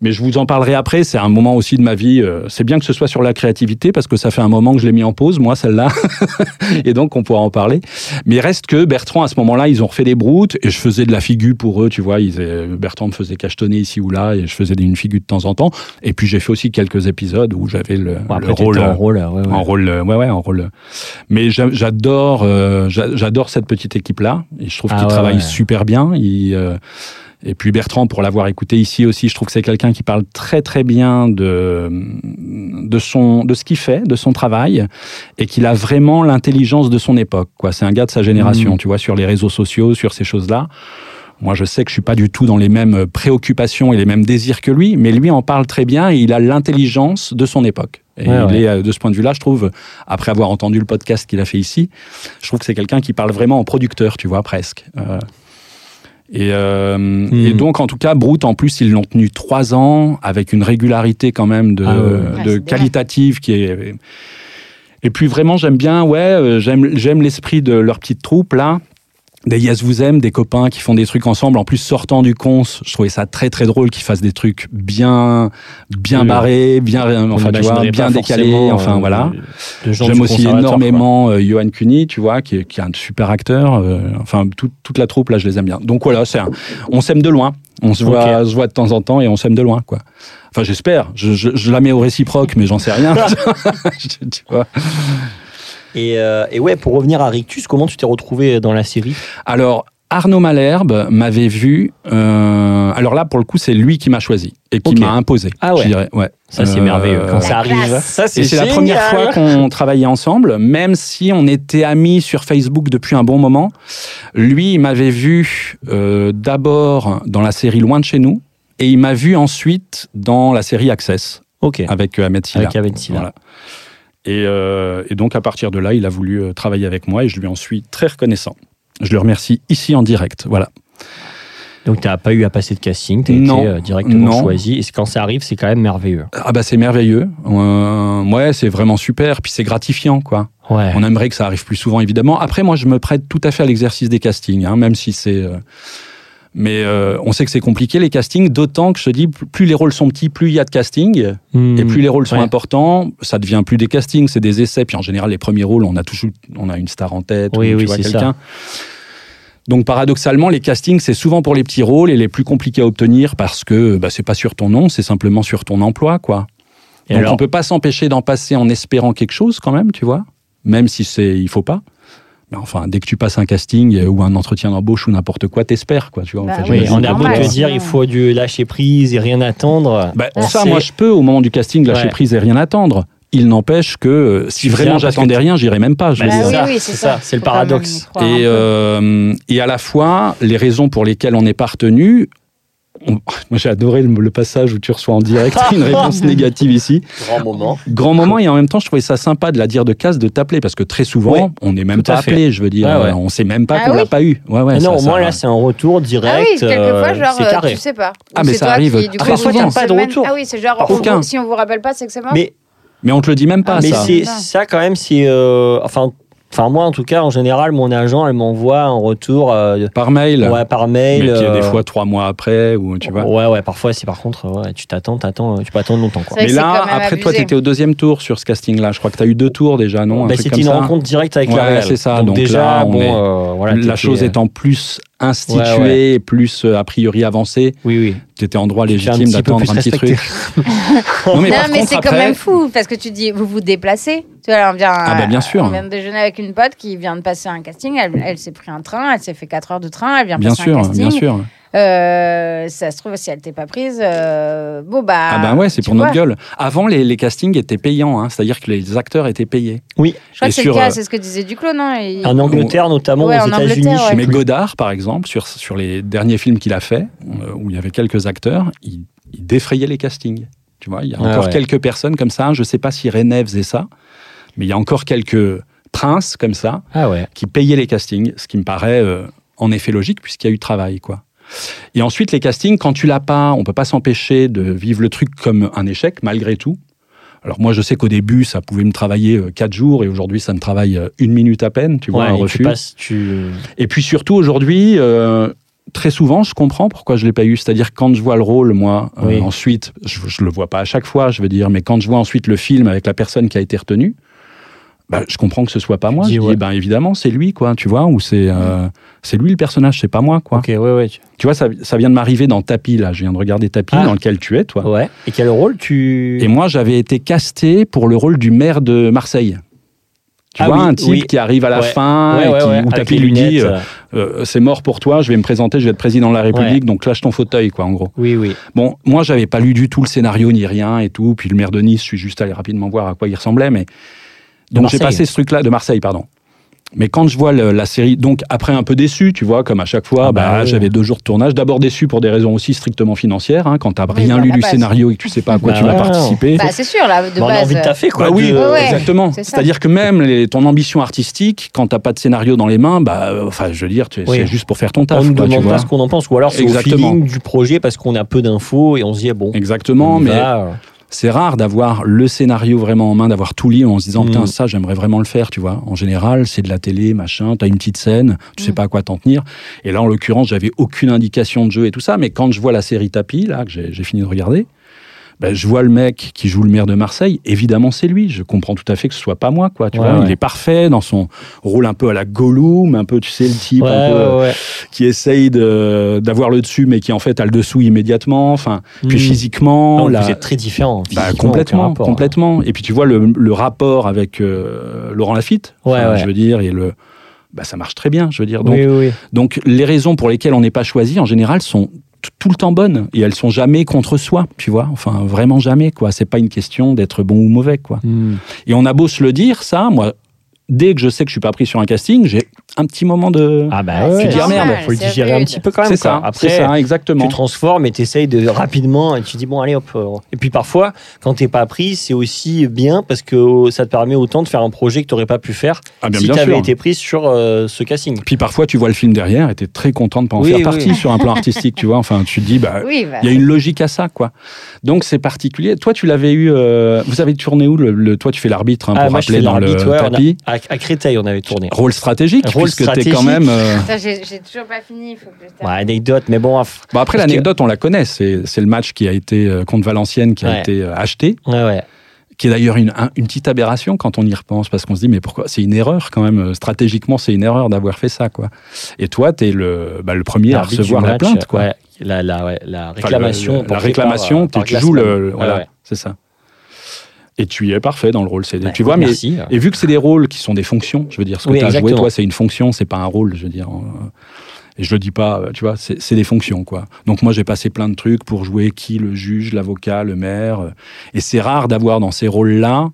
Speaker 3: Mais je vous en parlerai après. C'est un moment aussi de ma vie. euh, C'est bien que ce soit sur la créativité parce que ça fait un moment que je l'ai mis en pause, moi, celle-là. et donc, on pourra en parler. Mais reste que Bertrand, à ce moment-là, ils ont refait des broutes et je faisais de la figure pour eux. Tu vois, ils, euh, Bertrand me faisait cachetonner ici ou là et je faisais une figure de temps en temps. Et puis, j'ai fait aussi quelques épisodes où j'avais le,
Speaker 2: Bon,
Speaker 3: le rôle.
Speaker 2: en rôle. ouais, ouais.
Speaker 3: En rôle, ouais, ouais, en rôle. Mais j'a- j'adore, euh, j'a- j'adore cette petite équipe-là. Et je trouve
Speaker 2: Ah
Speaker 3: qu'ils
Speaker 2: ouais,
Speaker 3: travaillent super bien. Ils, euh, et puis Bertrand, pour l'avoir écouté ici aussi, je trouve que c'est quelqu'un qui parle très très bien de de son de ce qu'il fait, de son travail, et qu'il a vraiment l'intelligence de son époque. Quoi, c'est un gars de sa génération,
Speaker 2: Mhm.
Speaker 3: tu vois, sur les réseaux sociaux, sur ces choses-là. Moi, je sais que je suis pas du tout dans les mêmes préoccupations et les mêmes désirs que lui, mais lui en parle très bien et il a l'intelligence de son époque. Et
Speaker 2: Ouais,
Speaker 3: il
Speaker 2: ouais.
Speaker 3: est, euh, de ce point de vue-là, je trouve, après avoir entendu le podcast qu'il a fait ici, je trouve que c'est quelqu'un qui parle vraiment en producteur, tu vois, presque. Euh, et, euh, et donc, en tout cas, Brute, en plus, ils l'ont tenu trois ans avec une régularité quand même de,
Speaker 2: Ah ouais,
Speaker 3: de
Speaker 1: Ouais, c'est bien.
Speaker 3: qualitative qui est. Et puis vraiment, j'aime bien, ouais, euh, j'aime, j'aime l'esprit de leur petite troupe là. Des Yes Vous Aime, des copains qui font des trucs ensemble. En plus, sortant du cons, je trouvais ça très très drôle qu'ils fassent des trucs bien, bien
Speaker 2: Oui.
Speaker 3: barrés, bien,
Speaker 2: On
Speaker 3: enfin, tu vois, bien décalés. Enfin
Speaker 2: euh,
Speaker 3: voilà. J'aime aussi énormément euh, Johan Cuny, tu vois, qui est, qui est un super acteur. euh, enfin, tout- toute la troupe, là, je les aime bien. Donc voilà, c'est on s'aime de loin. On se voit, se voit de temps en temps et on s'aime de loin, quoi. Enfin, j'espère. Je, je- je la mets au réciproque, mais j'en sais rien. Tu vois.
Speaker 2: Et, euh, et ouais, pour revenir à Rictus, comment tu t'es retrouvé dans la série?
Speaker 3: Alors, Arnaud Malherbe m'avait vu. euh, alors là, pour le coup, c'est lui qui m'a choisi et qui m'a imposé.
Speaker 2: Ah ouais.
Speaker 3: Je dirais. Ouais.
Speaker 2: Ça, c'est
Speaker 3: Euh,
Speaker 2: merveilleux. Quand
Speaker 1: La
Speaker 2: ça arrive,
Speaker 1: classe.
Speaker 2: ça,
Speaker 3: Et c'est la première fois qu'on travaillait ensemble, même si on était amis sur Facebook depuis un bon moment. Lui, il m'avait vu euh, d'abord dans la série Loin de chez nous, et il m'a vu ensuite dans la série Access
Speaker 2: Ok.
Speaker 3: avec euh, Ahmed Silla.
Speaker 2: Avec Ahmed Silla.
Speaker 3: Voilà. Et, euh, et donc à partir de là, il a voulu euh, travailler avec moi et je lui en suis très reconnaissant. Je le remercie ici en direct. Voilà.
Speaker 2: Donc, tu n'as pas eu à passer de casting, tu as
Speaker 3: Non.
Speaker 2: été euh, directement
Speaker 3: Non.
Speaker 2: choisi. Et quand ça arrive, c'est quand même merveilleux.
Speaker 3: Ah bah c'est merveilleux. Euh, ouais, c'est vraiment super. Puis c'est gratifiant, quoi.
Speaker 2: Ouais.
Speaker 3: On aimerait que ça arrive plus souvent, évidemment. Après, moi, je me prête tout à fait à l'exercice des castings, hein, même si c'est. euh, Mais euh, on sait que c'est compliqué les castings, d'autant que je te dis, plus les rôles sont petits, plus il y a de casting, et plus les rôles sont
Speaker 2: ouais.
Speaker 3: importants, ça devient plus des castings, c'est des essais. Puis en général, les premiers rôles, on a toujours, on a une star en tête,
Speaker 2: Oui,
Speaker 3: ou,
Speaker 2: oui,
Speaker 3: tu quelqu'un. Donc paradoxalement, les castings, c'est souvent pour les petits rôles et les plus compliqués à obtenir parce que bah, c'est pas sur ton nom, c'est simplement sur ton emploi, quoi.
Speaker 2: Et
Speaker 3: Donc
Speaker 2: alors
Speaker 3: on peut pas s'empêcher d'en passer en espérant quelque chose quand même, tu vois, même si c'est il faut pas. Mais enfin, dès que tu passes un casting euh, ou un entretien d'embauche ou n'importe quoi, t'espères quoi, tu vois.
Speaker 1: Bah
Speaker 3: Enfin,
Speaker 1: oui,
Speaker 2: on a beau te dire, il faut du lâcher prise et rien attendre.
Speaker 3: Bah,
Speaker 1: Ah,
Speaker 3: ça, moi, je peux au moment du casting lâcher
Speaker 2: Ouais.
Speaker 3: prise et rien attendre. Il n'empêche que euh, si vraiment j'attendais rien, j'irais même pas.
Speaker 2: ça,
Speaker 1: oui, oui,
Speaker 2: c'est ça, c'est le paradoxe.
Speaker 3: Et, euh, et à la fois, les raisons pour lesquelles on n'est pas retenu, on- moi j'ai adoré le, le passage où tu reçois en direct une réponse négative ici.
Speaker 2: Grand moment.
Speaker 3: Grand moment et en même temps je trouvais ça sympa de la dire de casse de t'appeler parce que très souvent
Speaker 2: Oui,
Speaker 3: on n'est même pas appelé, je veux dire,
Speaker 2: Ouais, ouais.
Speaker 3: on sait même pas
Speaker 1: Ah
Speaker 3: qu'on
Speaker 1: oui
Speaker 3: l'a pas eu. Ouais, ouais,
Speaker 2: Mais
Speaker 3: ça-
Speaker 2: non, au
Speaker 3: ça-
Speaker 2: moins là, c'est un retour direct.
Speaker 1: Ah oui, quelquefois,
Speaker 2: euh,
Speaker 1: genre,
Speaker 2: c'est
Speaker 1: euh,
Speaker 2: carré.
Speaker 1: tu sais pas.
Speaker 3: Ah, mais ça
Speaker 1: toi
Speaker 3: arrive
Speaker 1: qui,
Speaker 3: très souvent.
Speaker 2: Pas de retour.
Speaker 1: Ah oui, c'est genre,
Speaker 3: Aucun.
Speaker 1: on- si on vous rappelle pas, c'est que c'est mort.
Speaker 2: Mais
Speaker 3: Mais on te le dit même pas
Speaker 1: Ah,
Speaker 2: mais
Speaker 3: ça.
Speaker 2: c'est
Speaker 1: Ça.
Speaker 2: ça quand même, c'est euh, enfin. Enfin, moi, en tout cas, en général, mon agent, elle m'envoie un retour euh,
Speaker 3: Par mail.
Speaker 2: ouais, par mail.
Speaker 3: mais qui est des
Speaker 2: euh,
Speaker 3: fois trois mois après ou tu vois.
Speaker 2: Ouais, ouais, parfois, c'est par contre, ouais, tu t'attends, t'attends, tu peux attendre longtemps, quoi.
Speaker 3: Mais là, après toi,
Speaker 1: abusé.
Speaker 3: tu étais au deuxième tour sur ce casting-là. Je crois que tu as eu deux tours déjà, non? Un
Speaker 2: Bah,
Speaker 3: truc
Speaker 2: c'était
Speaker 3: comme
Speaker 2: une
Speaker 3: ça
Speaker 2: rencontre directe avec la
Speaker 3: Ouais,
Speaker 2: réal.
Speaker 3: c'est ça.
Speaker 2: Donc,
Speaker 3: Donc
Speaker 2: déjà,
Speaker 3: là, on
Speaker 2: bon,
Speaker 3: est-
Speaker 2: euh, voilà,
Speaker 3: La chose étant plus instituée,
Speaker 2: Ouais, ouais.
Speaker 3: et plus euh, a priori avancée,
Speaker 2: Oui, oui.
Speaker 3: tu étais en droit
Speaker 2: un
Speaker 3: légitime
Speaker 2: petit peu
Speaker 3: d'attendre
Speaker 2: plus
Speaker 3: un petit truc. non, mais
Speaker 1: non,
Speaker 3: par
Speaker 1: mais
Speaker 3: contre,
Speaker 1: c'est quand
Speaker 3: après-
Speaker 1: même fou parce que tu dis, vous vous déplacez. Tu vois, on vient,
Speaker 3: Ah bah, bien sûr.
Speaker 1: On vient de déjeuner avec une pote qui vient de passer un casting. Elle, elle s'est pris un train, elle s'est fait 4 heures de train, elle vient
Speaker 3: Bien
Speaker 1: passer
Speaker 3: sûr,
Speaker 1: un casting.
Speaker 3: bien sûr.
Speaker 1: Euh, ça se trouve, si elle t'est pas prise, euh, bon bah.
Speaker 3: Ah ben ouais, c'est pour notre gueule. Avant, les, les castings étaient payants, hein, c'est-à-dire que les acteurs étaient payés.
Speaker 2: Oui.
Speaker 1: Je crois
Speaker 3: Et
Speaker 1: que c'est le cas,
Speaker 3: euh,
Speaker 1: c'est ce que disait Duclos, non
Speaker 2: En Angleterre, notamment,
Speaker 1: Ouais,
Speaker 2: aux États-Unis.
Speaker 1: Angleterre,
Speaker 2: je sais
Speaker 1: ouais.
Speaker 3: Mais. Godard, par exemple, sur, sur les derniers films qu'il a fait, euh, où il y avait quelques acteurs, il, il défrayait les castings. Tu vois, il y a
Speaker 2: Ah
Speaker 3: encore
Speaker 2: ouais.
Speaker 3: quelques personnes comme ça. Je ne sais pas si René faisait ça, mais il y a encore quelques princes comme ça
Speaker 2: Ah ouais.
Speaker 3: qui payaient les castings, ce qui me paraît euh, en effet logique puisqu'il y a eu travail, quoi. Et ensuite, les castings, quand tu l'as pas, on peut pas s'empêcher de vivre le truc comme un échec, malgré tout. Alors moi, je sais qu'au début, ça pouvait me travailler euh, quatre jours, et aujourd'hui, ça me travaille euh, une minute à peine, tu vois,
Speaker 2: Ouais,
Speaker 3: un
Speaker 2: tu
Speaker 3: refus.
Speaker 2: passes, tu.
Speaker 3: Et puis surtout, aujourd'hui, euh, très souvent, je comprends pourquoi je l'ai pas eu. C'est-à-dire quand je vois le rôle, moi, euh, ensuite, je, je le vois pas à chaque fois, je veux dire, mais quand je vois ensuite le film avec la personne qui a été retenue, bah, je comprends que ce soit pas moi.
Speaker 2: dis,
Speaker 3: je
Speaker 2: ouais.
Speaker 3: dis, ben évidemment, c'est lui, quoi, tu vois, ou c'est euh, c'est lui le personnage, c'est pas moi, quoi.
Speaker 2: Ok, ouais, ouais. tu-
Speaker 3: vois, ça, ça vient de m'arriver dans Tapis, là. Je viens de regarder Tapis,
Speaker 2: Ah.
Speaker 3: dans lequel tu es, toi.
Speaker 2: Ouais. Et quel rôle tu.
Speaker 3: Et moi, j'avais été casté pour le rôle du maire de Marseille. Tu
Speaker 2: Ah
Speaker 3: vois,
Speaker 2: oui,
Speaker 3: un type
Speaker 2: oui.
Speaker 3: qui arrive à la
Speaker 2: Ouais.
Speaker 3: fin
Speaker 2: Ouais,
Speaker 3: et
Speaker 2: ouais,
Speaker 3: qui,
Speaker 2: ouais,
Speaker 3: où
Speaker 2: les
Speaker 3: lui dit
Speaker 2: lunettes,
Speaker 3: euh,
Speaker 2: euh,
Speaker 3: c'est mort pour toi, je vais me présenter, je vais être président de la République, donc lâche ton fauteuil, quoi, en gros.
Speaker 2: Oui, oui.
Speaker 3: Bon, moi, j'avais pas lu du tout le scénario ni rien et tout. Puis le maire de Nice, je suis juste allé rapidement voir à quoi il ressemblait, mais donc j'ai passé ce truc-là de Marseille, pardon. Mais quand je vois le- la série, donc après un peu déçu, tu vois, comme à chaque fois,
Speaker 2: Ah bah
Speaker 3: bah,
Speaker 2: oui.
Speaker 3: j'avais deux jours de tournage. D'abord déçu pour des raisons aussi strictement financières, hein, quand t'as
Speaker 1: Oui,
Speaker 3: rien
Speaker 1: bah,
Speaker 3: lu du
Speaker 1: base.
Speaker 3: scénario et que tu sais pas à quoi
Speaker 2: Bah
Speaker 3: tu vas participer.
Speaker 1: Bah, c'est sûr, là, de
Speaker 2: Bon, on a
Speaker 1: base.
Speaker 2: envie de taffer, quoi.
Speaker 3: Bah oui,
Speaker 2: de-
Speaker 1: Ouais, ouais.
Speaker 3: exactement. C'est-à-dire que même les- ton ambition artistique, quand t'as pas de scénario dans les mains, bah, enfin, je veux dire,
Speaker 2: Oui.
Speaker 3: c'est juste pour faire ton
Speaker 2: On
Speaker 3: taf.
Speaker 2: ne
Speaker 3: quoi, tu
Speaker 2: demande
Speaker 3: vois.
Speaker 2: pas ce qu'on en pense, ou alors c'est au feeling du projet parce qu'on a peu d'infos et on se dit, ah bon.
Speaker 3: Exactement,
Speaker 2: on
Speaker 3: mais
Speaker 2: va.
Speaker 3: C'est rare d'avoir le scénario vraiment en main, d'avoir tout lu en se disant
Speaker 2: Mm.
Speaker 3: putain ça j'aimerais vraiment le faire, tu vois. En général, c'est de la télé, machin, t'as une petite scène, tu sais
Speaker 1: Mm.
Speaker 3: pas à quoi t'en tenir. Et là, en l'occurrence, j'avais aucune indication de jeu et tout ça, mais quand je vois la série Tapis, là, que j'ai j'ai fini de regarder, ben, je vois le mec qui joue le maire de Marseille, évidemment c'est lui, je comprends tout à fait que ce soit pas moi, quoi, tu
Speaker 2: Ouais,
Speaker 3: vois.
Speaker 2: ouais.
Speaker 3: Il est parfait dans son rôle un peu à la Gollum, un peu, tu sais, le type
Speaker 2: Ouais,
Speaker 3: un peu
Speaker 2: ouais, ouais.
Speaker 3: qui essaye d'avoir le dessus, mais qui en fait a le dessous immédiatement, enfin, puis
Speaker 2: Mm.
Speaker 3: physiquement,
Speaker 2: Non, Vous êtes très différents.
Speaker 3: bah, complètement,
Speaker 2: hein.
Speaker 3: complètement. Et puis tu vois le, le rapport avec euh, Laurent Lafitte, enfin, je veux dire, et le, bah, ça marche très bien, je veux dire. Donc,
Speaker 2: Oui, oui, oui.
Speaker 3: donc les raisons pour lesquelles on n'est pas choisi, en général, sont tout le temps bonnes et elles sont jamais contre soi, tu vois. Enfin, vraiment jamais, quoi. C'est pas une question d'être bon ou mauvais, quoi.
Speaker 2: Hmm.
Speaker 3: Et on a beau se le dire, ça, moi, dès que je sais que je suis pas pris sur un casting, j'ai un petit moment de.
Speaker 2: Ah bah
Speaker 1: Ouais,
Speaker 2: ouais,
Speaker 3: tu dis, ah, merde,
Speaker 2: faut le digérer un petit peu quand même.
Speaker 3: c'est ça,
Speaker 2: Après,
Speaker 3: ça, exactement.
Speaker 2: tu transformes et tu essayes de rapidement et tu dis bon allez hop. euh. Et puis parfois quand t'es pas pris c'est aussi bien parce que ça te permet autant de faire un projet que tu pas pu faire
Speaker 3: Ah, bien,
Speaker 2: si
Speaker 3: bien
Speaker 2: tu avais
Speaker 3: sûr.
Speaker 2: été pris sur euh, ce casting.
Speaker 3: Puis parfois, tu vois le film derrière et tu es très content de pas en
Speaker 2: Oui,
Speaker 3: faire
Speaker 2: oui.
Speaker 3: partie sur un plan artistique, tu vois. Enfin, tu te dis, bah,
Speaker 1: Oui, bah,
Speaker 3: il y a une logique à ça, quoi. Donc, c'est particulier. Toi, tu l'avais eu. euh, vous avez tourné où le, le- Toi, tu fais l'arbitre, hein, pour
Speaker 2: Ah, moi je
Speaker 3: rappeler dans le tapis.
Speaker 2: à, à Créteil on avait tourné.
Speaker 3: Rôle stratégique,
Speaker 2: Rôle
Speaker 3: puisque tu es
Speaker 2: stratégique.
Speaker 3: quand même. euh,
Speaker 1: j'ai toujours pas fini. il Faut que je
Speaker 2: Ouais, anecdote mais bon aff-
Speaker 3: Bon, après,
Speaker 2: Parce que-
Speaker 3: l'anecdote, on la connaît. C'est c'est le match qui a été euh, contre Valenciennes, qui a
Speaker 2: Ouais.
Speaker 3: été euh, acheté,
Speaker 2: ouais ouais.
Speaker 3: qui est d'ailleurs une, un- une petite aberration quand on y repense, parce qu'on se dit, mais pourquoi? C'est une erreur quand même. euh, Stratégiquement, c'est une erreur d'avoir fait ça, quoi. Et toi, tu es le, bah, le premier à recevoir la
Speaker 2: match,
Speaker 3: plainte, quoi.
Speaker 2: ouais, la, la, ouais, la
Speaker 3: Enfin,
Speaker 2: réclamation.
Speaker 3: le- le- la réclamation,
Speaker 2: par, euh,
Speaker 3: tu
Speaker 2: par
Speaker 3: joues le, le- voilà,
Speaker 2: Ouais, ouais.
Speaker 3: c'est ça. Et tu y es parfait dans le rôle. C'est,
Speaker 2: Ouais,
Speaker 3: tu vois, mais
Speaker 2: merci.
Speaker 3: et vu que c'est des rôles qui sont des fonctions, je veux dire, ce que
Speaker 2: Oui,
Speaker 3: tu as joué, toi, c'est une fonction, c'est pas un rôle, je veux dire. euh, Et je le dis pas, euh, tu vois, c'est, des fonctions, quoi. Donc moi, j'ai passé plein de trucs pour jouer qui, le juge, l'avocat, le maire. euh, Et c'est rare d'avoir dans ces rôles-là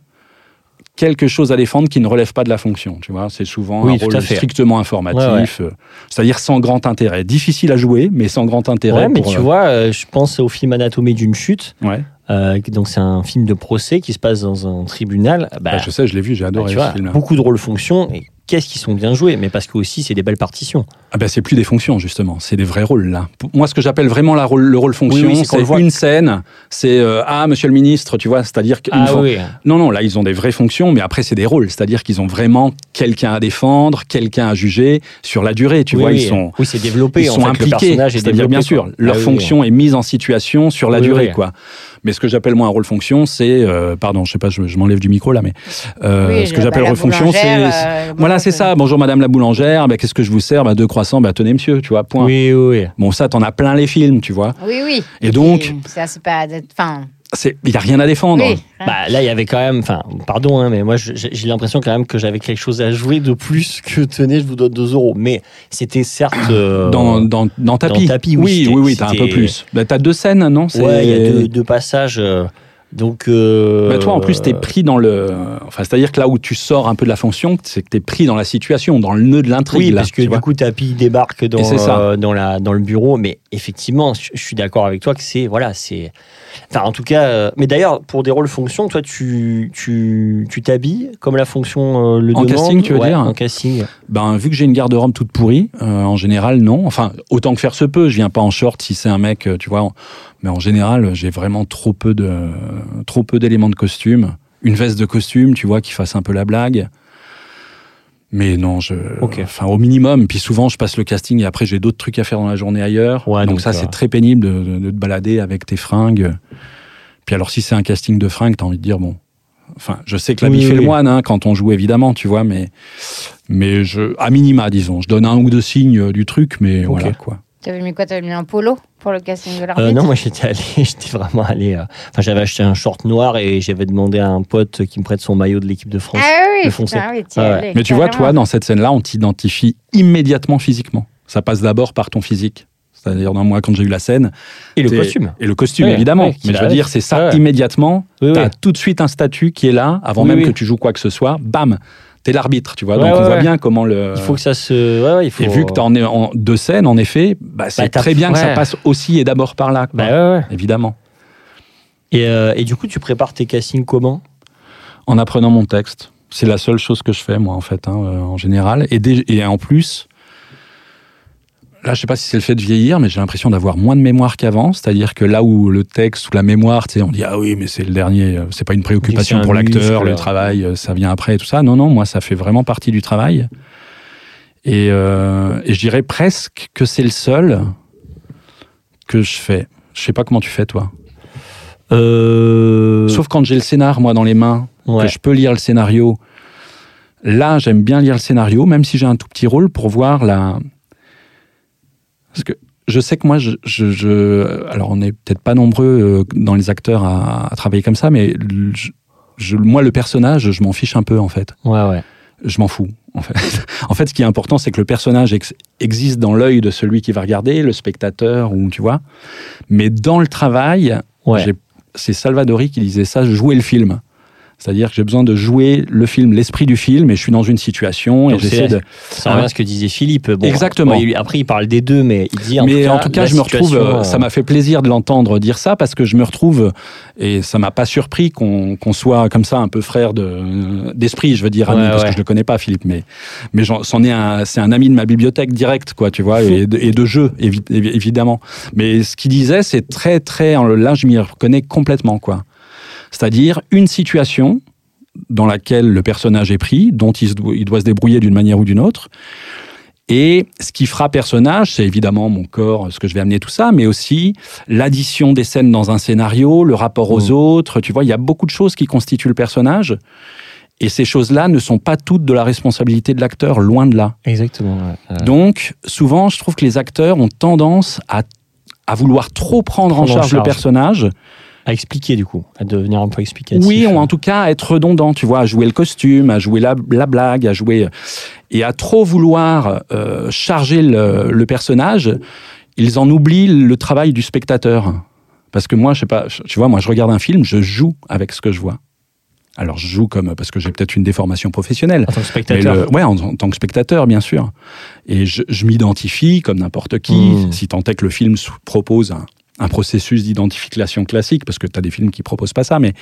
Speaker 3: quelque chose à défendre qui ne relève pas de la fonction. Tu vois, c'est souvent
Speaker 2: Oui,
Speaker 3: un rôle strictement informatif, c'est-à-dire sans grand intérêt. Difficile à jouer, mais sans grand intérêt.
Speaker 2: Ouais, mais
Speaker 3: pour,
Speaker 2: tu vois, je pense au film Anatomie d'une chute.
Speaker 3: ouais.
Speaker 2: Euh, donc c'est un film de procès qui se passe dans un tribunal. Bah,
Speaker 3: Bah, je sais, je l'ai vu, j'ai
Speaker 2: bah,
Speaker 3: adoré
Speaker 2: tu
Speaker 3: ce film.
Speaker 2: beaucoup de rôles fonctions et qu'est-ce qu'ils sont bien joués, mais parce que aussi c'est des belles partitions.
Speaker 3: Ah ben c'est plus des fonctions justement, c'est des vrais rôles là. Moi, ce que j'appelle vraiment la rôle, le rôle fonction,
Speaker 2: Oui, oui, c'est
Speaker 3: une scène, c'est euh, ah Monsieur le Ministre, tu vois, c'est-à-dire qu'une
Speaker 2: Ah
Speaker 3: fois-
Speaker 2: oui.
Speaker 3: Non, non, là, ils ont des vraies fonctions, mais après, c'est des rôles. C'est-à-dire qu'ils ont vraiment quelqu'un à défendre, quelqu'un à juger sur la durée. Tu vois,
Speaker 2: oui.
Speaker 3: ils sont,
Speaker 2: Oui, c'est développé.
Speaker 3: ils
Speaker 2: en
Speaker 3: sont
Speaker 2: fait,
Speaker 3: impliqués. C'est-à-dire, bien sûr, leur
Speaker 2: Ah
Speaker 3: fonction est mise en situation sur la durée, quoi. Mais ce que j'appelle, moi, un rôle fonction, c'est. euh, pardon, je sais pas, je, je m'enlève du micro, là, mais. euh,
Speaker 1: Oui,
Speaker 3: ce que
Speaker 1: bah,
Speaker 3: j'appelle
Speaker 1: la
Speaker 3: rôle fonction, c'est. c'est-
Speaker 1: euh,
Speaker 3: Voilà, c'est ça. Bonjour, madame la boulangère. Ben, Qu'est-ce que je vous sers? Ben, Deux croissants. Ben, tenez, monsieur, tu vois, point.
Speaker 2: Oui, oui, oui.
Speaker 3: Bon, ça, t'en as plein les films, tu vois.
Speaker 1: Oui, oui.
Speaker 3: Et donc-
Speaker 1: C'est assez pas. d'être- Enfin.
Speaker 3: Il n'y a rien à défendre.
Speaker 1: Oui.
Speaker 2: Bah, là, il y avait quand même, enfin, pardon, hein, mais moi, j'ai l'impression quand même que j'avais quelque chose à jouer de plus que tenez, je vous donne 2 euros. Mais c'était certes. euh,
Speaker 3: Dans, dans, dans Tapis.
Speaker 2: Tapis, oui,
Speaker 3: oui, oui, oui, t'as un peu plus. Ben, t'as deux scènes, non? C'est-
Speaker 2: Ouais, il y a deux, deux passages. euh, donc. euh,
Speaker 3: Bah, toi, en plus, t'es pris dans le. Enfin, c'est-à-dire que là où tu sors un peu de la fonction, c'est que t'es pris dans la situation, dans le nœud de l'intrigue.
Speaker 2: Oui,
Speaker 3: là,
Speaker 2: parce que
Speaker 3: tu
Speaker 2: du coup, Tapi débarque dans, euh, dans, la, dans le bureau. Mais effectivement, je je suis d'accord avec toi que c'est. Voilà, c'est. Enfin, en tout cas. euh, mais d'ailleurs, pour des rôles fonctions, toi, tu tu tu t'habilles comme la fonction euh, le
Speaker 3: En
Speaker 2: demande
Speaker 3: casting, tu veux
Speaker 2: Ouais,
Speaker 3: dire
Speaker 2: En casting.
Speaker 3: Ben, vu que j'ai une garde-robe toute pourrie, en général, non. Enfin, autant que faire se peut. Je viens pas en short si c'est un mec, tu vois. Mais en général, j'ai vraiment trop peu de, trop peu d'éléments de costume. Une veste de costume, tu vois, qui fasse un peu la blague. Mais non, je, enfin, au minimum. Puis souvent, je passe le casting et après, j'ai d'autres trucs à faire dans la journée ailleurs.
Speaker 2: Ouais,
Speaker 3: donc,
Speaker 2: donc,
Speaker 3: ça,
Speaker 2: euh,
Speaker 3: c'est très pénible de, te balader avec tes fringues. Puis alors, si c'est un casting de fringues, t'as envie de dire, bon. Enfin, je sais que l'habit
Speaker 2: Oui,
Speaker 3: fait
Speaker 2: oui,
Speaker 3: le moine hein, quand on joue, évidemment, tu vois, mais, mais je, à minima, disons. Je donne un ou deux signes euh, du truc, mais voilà, quoi.
Speaker 1: T'avais mis quoi? T'avais mis un polo pour le casting de
Speaker 2: Euh,
Speaker 1: l'arbitre
Speaker 2: non, moi j'étais allé, j'étais vraiment allé. euh, Enfin, j'avais acheté un short noir et j'avais demandé à un pote qui me prête son maillot de l'équipe de France.
Speaker 1: Ah oui,
Speaker 2: le foncé.
Speaker 1: putain, oui, t'y
Speaker 2: Ah ouais.
Speaker 1: allais,
Speaker 3: Mais tu vois, toi, dans cette scène-là, on t'identifie immédiatement physiquement. Ça passe d'abord par ton physique. C'est-à-dire, dans moi, quand j'ai eu la scène.
Speaker 2: Et le costume.
Speaker 3: Et le costume,
Speaker 2: Ouais,
Speaker 3: évidemment.
Speaker 2: ouais,
Speaker 3: Mais je veux dire, c'est ça
Speaker 2: Ouais,
Speaker 3: immédiatement.
Speaker 2: Oui,
Speaker 3: T'as
Speaker 2: oui.
Speaker 3: tout de suite un statut qui est là, avant
Speaker 2: Oui,
Speaker 3: même
Speaker 2: oui.
Speaker 3: que tu joues quoi que ce soit. Bam T'es l'arbitre, tu vois.
Speaker 2: Ouais,
Speaker 3: Donc, on voit
Speaker 2: ouais.
Speaker 3: bien comment le.
Speaker 2: Il faut que ça se. Ouais, ouais, il faut.
Speaker 3: Et vu que tu en es en deux scènes, en effet, bah, c'est
Speaker 2: Bah,
Speaker 3: très bien que ça passe aussi et d'abord par là. quoi.
Speaker 2: Bah ouais, ouais.
Speaker 3: Évidemment.
Speaker 2: Et, euh, et du coup, tu prépares tes castings comment?
Speaker 3: En apprenant mon texte. C'est la seule chose que je fais, moi, en fait, hein, euh, en général. Et en plus, là, je sais pas si c'est le fait de vieillir, mais j'ai l'impression d'avoir moins de mémoire qu'avant. C'est-à-dire que là où le texte ou la mémoire, tu sais, on dit, ah oui, mais c'est le dernier, euh, c'est pas une préoccupation pour l'acteur, le travail, euh, ça vient après et tout ça. Non, non, moi, ça fait vraiment partie du travail. Et, euh, et je dirais presque que c'est le seul que je fais. Je sais pas comment tu fais, toi.
Speaker 2: euh...
Speaker 3: Sauf quand j'ai le scénar, moi, dans les mains,
Speaker 2: Ouais.
Speaker 3: que je peux lire le scénario. Là, j'aime bien lire le scénario, même si j'ai un tout petit rôle pour voir la. Parce que je sais que moi, je. je- je- Alors, on n'est peut-être pas nombreux euh, dans les acteurs à, à travailler comme ça, mais je- moi, le personnage, je m'en fiche un peu, en fait.
Speaker 2: Ouais, ouais.
Speaker 3: Je m'en fous, en fait. en fait, ce qui est important, c'est que le personnage ex- existe dans l'œil de celui qui va regarder, le spectateur, ou tu vois. Mais dans le travail,
Speaker 2: Ouais.
Speaker 3: c'est Salvadori qui disait ça, jouer le film. C'est-à-dire que j'ai besoin de jouer le film, l'esprit du film, et je suis dans une situation et j'essaie de.
Speaker 2: Ça revient à ce que disait Philippe. Bon,
Speaker 3: Exactement.
Speaker 2: après, il parle des deux, mais il dit en
Speaker 3: mais
Speaker 2: tout cas,
Speaker 3: en tout cas, je me retrouve. euh, Ça m'a fait plaisir de l'entendre dire ça parce que je me retrouve et ça m'a pas surpris qu'on soit comme ça un peu frère de d'esprit. Je veux dire ami
Speaker 2: Ouais,
Speaker 3: parce que je le connais pas, Philippe, mais mais c'en est un. C'est un ami de ma bibliothèque direct, quoi, tu vois, et de, et de jeu évi- évi- évidemment. Mais ce qu'il disait, c'est très très. Là, je m'y reconnais complètement, quoi. C'est-à-dire une situation dans laquelle le personnage est pris, dont il, doit, il doit se débrouiller d'une manière ou d'une autre. Et ce qui fera personnage, c'est évidemment mon corps, ce que je vais amener, tout ça, mais aussi l'addition des scènes dans un scénario, le rapport aux
Speaker 2: Mm.
Speaker 3: autres. Tu vois, il y a beaucoup de choses qui constituent le personnage. Et ces choses-là ne sont pas toutes de la responsabilité de l'acteur, loin de là.
Speaker 2: Exactement. ouais.
Speaker 3: Donc, souvent, je trouve que les acteurs ont tendance à, à vouloir trop prendre, en charge le personnage.
Speaker 2: À expliquer, du coup, à devenir un peu explicatif.
Speaker 3: Oui, ou en tout cas à être redondant, tu vois, à jouer le costume, à jouer la, la blague, à jouer et à trop vouloir euh, charger le, le personnage, ils en oublient le travail du spectateur. Parce que moi, je sais pas, tu vois, moi je regarde un film, je joue avec ce que je vois. Alors je joue comme parce que j'ai peut-être une déformation professionnelle.
Speaker 2: En tant que spectateur.
Speaker 3: le- ouais, en, en tant que spectateur, bien sûr. Et je, je m'identifie comme n'importe qui,
Speaker 2: Mm.
Speaker 3: si tant est que le film propose un, un processus d'identification classique, parce que tu as des films qui proposent pas ça, mais,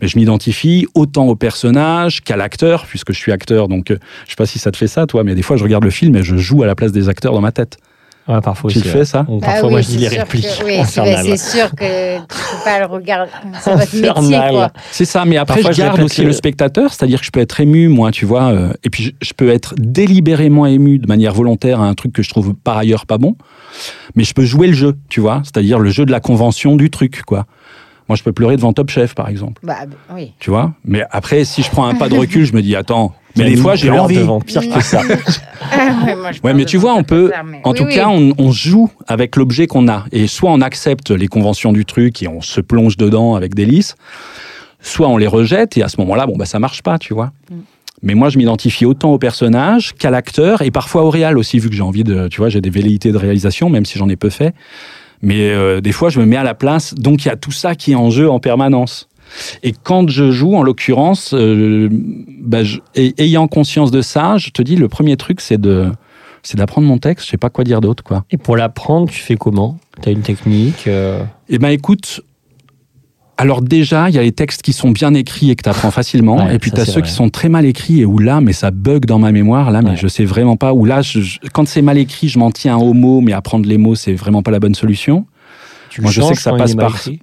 Speaker 3: mais je m'identifie autant au personnage qu'à l'acteur, puisque je suis acteur. Donc, euh, je sais pas si ça te fait ça, toi, mais des fois, je regarde le film et je joue à la place des acteurs dans ma tête.
Speaker 2: Ouais, parfois
Speaker 3: tu
Speaker 2: aussi.
Speaker 3: le fais,
Speaker 2: ouais.
Speaker 3: ça
Speaker 2: Ou
Speaker 1: Bah
Speaker 2: Parfois,
Speaker 1: oui,
Speaker 2: moi, je dis
Speaker 1: c'est
Speaker 2: les
Speaker 1: sûr
Speaker 2: répliques.
Speaker 1: que- oui, c'est sûr que tu peux pas le regarder. C'est votre métier,
Speaker 2: Infernal.
Speaker 1: quoi.
Speaker 3: C'est ça, mais après,
Speaker 2: Parfois,
Speaker 3: je
Speaker 2: je
Speaker 3: garde
Speaker 2: répète
Speaker 3: aussi
Speaker 2: le-
Speaker 3: le spectateur, c'est-à-dire que je peux être ému, moi, tu vois, euh, et puis je, je peux être délibérément ému de manière volontaire à un truc que je trouve par ailleurs pas bon, mais je peux jouer le jeu, tu vois, c'est-à-dire le jeu de la convention du truc, quoi. Moi, je peux pleurer devant Top Chef, par exemple,
Speaker 1: Bah oui.
Speaker 3: tu vois, mais après, si je prends un pas de recul, je me dis, attends, mais des fois, j'ai envie.
Speaker 2: devant pire que ça.
Speaker 1: ouais, moi,
Speaker 3: mais tu vois, on peut,
Speaker 1: mais-
Speaker 3: en
Speaker 1: oui,
Speaker 3: tout
Speaker 1: oui.
Speaker 3: cas, on, on joue avec l'objet qu'on a. Et soit on accepte les conventions du truc et on se plonge dedans avec délice, soit on les rejette et à ce moment-là, bon, bah, ça marche pas, tu vois.
Speaker 1: Mm.
Speaker 3: Mais moi, je m'identifie autant au personnage qu'à l'acteur et parfois au réal aussi, vu que j'ai envie de, tu vois, j'ai des velléités de réalisation, même si j'en ai peu fait. Mais euh, des fois, je me mets à la place. Donc, il y a tout ça qui est en jeu en permanence. Et quand je joue, en l'occurrence, euh, bah, ayant conscience de ça, je te dis, le premier truc, c'est de, c'est d'apprendre mon texte. Je sais pas quoi dire d'autre, quoi.
Speaker 2: Et pour l'apprendre, tu fais comment? Tu as une technique euh,
Speaker 3: Eh ben, écoute. Alors déjà, il y a les textes qui sont bien écrits et que tu apprends facilement.
Speaker 2: Ouais,
Speaker 3: et puis tu as ceux
Speaker 2: vrai.
Speaker 3: qui sont très mal écrits et où là, mais ça bug dans ma mémoire. Là, mais
Speaker 2: Ouais.
Speaker 3: je sais vraiment pas. Où là, je- je- quand c'est mal écrit, je m'en tiens aux mots, mais apprendre les mots, c'est vraiment pas la bonne solution.
Speaker 2: tu
Speaker 3: Moi, je sais que ça passe par-
Speaker 2: écrit?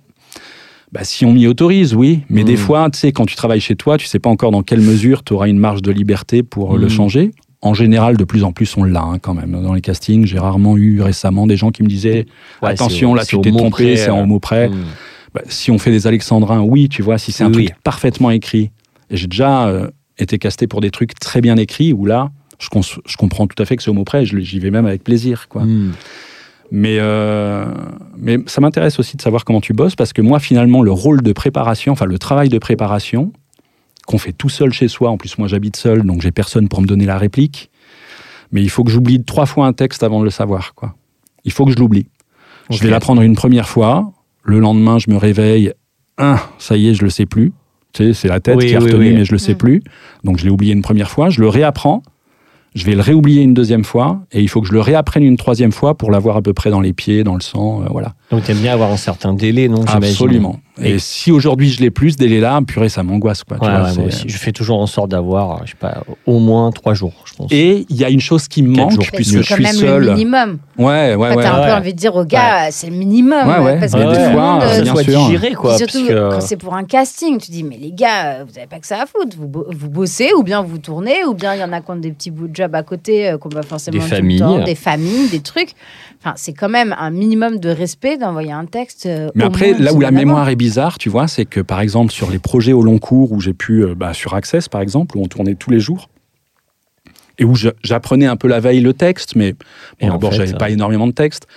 Speaker 3: Bah, si on m'y autorise, oui. Mais des fois, tu sais, quand tu travailles chez toi, tu sais pas encore dans quelle mesure tu auras une marge de liberté pour euh, le
Speaker 2: Mm.
Speaker 3: changer. En général, de plus en plus, on l'a hein, quand même. Dans les castings, j'ai rarement eu récemment des gens qui me disaient
Speaker 2: Ouais,
Speaker 3: Attention,
Speaker 2: au-
Speaker 3: là, tu t'es trompé, c'est en
Speaker 2: euh,
Speaker 3: mot près.
Speaker 2: hmm.
Speaker 3: Bah, si on fait des alexandrins, oui, tu vois, si c'est un
Speaker 2: Oui,
Speaker 3: truc parfaitement écrit. Et j'ai déjà euh, été casté pour des trucs très bien écrits où là, je, comprends tout à fait que c'est au mot près, je- j'y vais même avec plaisir. Quoi. Mais, euh, mais ça m'intéresse aussi de savoir comment tu bosses parce que moi, finalement, le rôle de préparation, enfin le travail de préparation, qu'on fait tout seul chez soi, en plus, moi j'habite seul, donc j'ai personne pour me donner la réplique, mais il faut que j'oublie trois fois un texte avant de le savoir. Quoi. Il faut que je l'oublie. Je vais l'apprendre une première fois, le lendemain, je me réveille, ah, ça y est, je le sais plus. Tu sais, c'est la tête
Speaker 2: Oui,
Speaker 3: qui a
Speaker 2: oui,
Speaker 3: retenu,
Speaker 2: oui.
Speaker 3: mais je le sais
Speaker 1: Mm.
Speaker 3: plus. Donc je l'ai oublié une première fois, je le réapprends, je vais le réoublier une deuxième fois, et il faut que je le réapprenne une troisième fois pour l'avoir à peu près dans les pieds, dans le sang, euh, voilà.
Speaker 2: Donc, t'aimes bien avoir un certain délai, non
Speaker 3: Absolument. Et,
Speaker 2: Et-
Speaker 3: si aujourd'hui je l'ai plus, ce délai-là, purée, ça m'angoisse. Quoi, tu
Speaker 2: Ouais,
Speaker 3: vois,
Speaker 2: ouais,
Speaker 3: c'est-
Speaker 2: moi aussi. Je fais toujours en sorte d'avoir, je sais pas, au moins trois jours, je pense.
Speaker 3: Et il y a une chose qui me manque,
Speaker 2: jours.
Speaker 3: Puisque
Speaker 1: c'est
Speaker 3: je
Speaker 1: quand
Speaker 3: suis
Speaker 1: même
Speaker 3: seul.
Speaker 1: le minimum.
Speaker 3: Ouais, ouais,
Speaker 1: Enfin,
Speaker 3: ouais.
Speaker 1: T'as un peu envie de dire aux gars, c'est le minimum.
Speaker 3: Ouais, ouais.
Speaker 1: Parce
Speaker 2: Ouais,
Speaker 1: que
Speaker 2: ouais.
Speaker 1: tout le
Speaker 2: Des
Speaker 1: monde,
Speaker 3: fois,
Speaker 1: euh,
Speaker 3: bien
Speaker 2: soit
Speaker 3: sûr.
Speaker 2: digéré, quoi.
Speaker 1: Surtout
Speaker 2: parce que-
Speaker 1: quand c'est pour un casting, tu dis mais les gars, euh, vous avez pas que ça à foutre. Vous, bo- vous bossez ou bien vous tournez ou bien il y en a qui ont des petits bouts de job à côté euh, qu'on va forcément
Speaker 2: Des familles.
Speaker 1: temps, des familles, des trucs. Enfin, c'est quand même un minimum de respect d'envoyer un texte. euh,
Speaker 3: Mais
Speaker 1: au
Speaker 3: après, là où la mémoire est bizarre, tu vois, c'est que par exemple sur les projets au long cours où j'ai pu, euh, bah, sur Access par exemple, où on tournait tous les jours, et où j'apprenais un peu la veille le texte, mais bon, d'abord j'avais pas énormément de texte.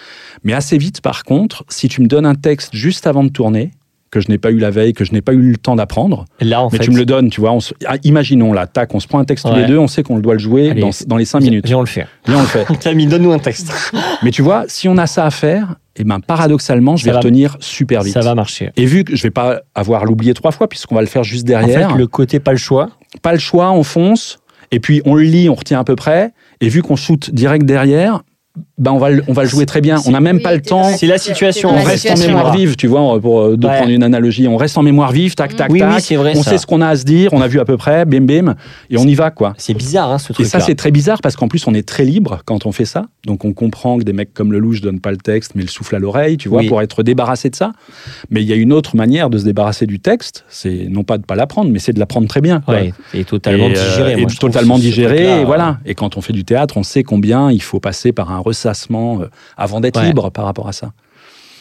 Speaker 3: Mais assez vite, par contre, si tu me donnes un texte juste avant de tourner, que je n'ai pas eu la veille, que je n'ai pas eu le temps d'apprendre,
Speaker 2: là, en
Speaker 3: mais
Speaker 2: fait,
Speaker 3: tu me le donnes, tu vois, on se- ah, imaginons là, tac, on se prend un texte tous
Speaker 2: Ouais.
Speaker 3: les deux, on sait qu'on doit le jouer
Speaker 2: Allez,
Speaker 3: dans, dans les cinq minutes.
Speaker 2: Viens, on le fait.
Speaker 3: Viens, on le fait.
Speaker 2: Camille, donne-nous un texte.
Speaker 3: Mais tu vois, si on a ça à faire, et ben paradoxalement, je
Speaker 2: Ça
Speaker 3: vais
Speaker 2: va-
Speaker 3: retenir super vite.
Speaker 2: Ça va marcher.
Speaker 3: Et vu que je vais pas avoir l'oublié trois fois, puisqu'on va le faire juste
Speaker 2: En
Speaker 3: derrière,
Speaker 2: fait, le côté pas le choix,
Speaker 3: pas le choix, on fonce, et puis on le lit, on retient à peu près, et vu qu'on shoot direct derrière, ben on va le, on va le jouer très bien. On n'a même
Speaker 1: Oui,
Speaker 3: pas le temps.
Speaker 2: C'est la
Speaker 1: situa-
Speaker 2: situation,
Speaker 3: On reste en mémoire vive, tu vois, pour euh, de
Speaker 2: Ouais.
Speaker 3: prendre une analogie. On reste en mémoire vive, tac, tac,
Speaker 2: Oui, oui,
Speaker 3: tac.
Speaker 2: c'est vrai,
Speaker 3: on
Speaker 2: ça.
Speaker 3: sait ce qu'on a à se dire, on a vu à peu près, bim, bim, et on y va, quoi.
Speaker 2: c'est bizarre, hein, ce
Speaker 3: Et
Speaker 2: truc
Speaker 3: ça, c'est très bizarre parce qu'en plus, on est très libre quand on fait ça. Donc, on comprend que des mecs comme Lelouch donnent pas le texte, mais le souffle à l'oreille, tu vois,
Speaker 2: Oui.
Speaker 3: pour être débarrassé de ça. Mais il y a une autre manière de se débarrasser du texte. C'est non pas de pas l'apprendre, mais c'est de l'apprendre très bien.
Speaker 2: Ouais, et totalement
Speaker 3: et, euh,
Speaker 2: digéré.
Speaker 3: et
Speaker 2: moi, je trouve,
Speaker 3: totalement digéré, et voilà. Et quand on fait du théâtre, on sait combien il faut passer par un ressassement euh, avant d'être
Speaker 2: Ouais.
Speaker 3: libre par rapport à ça.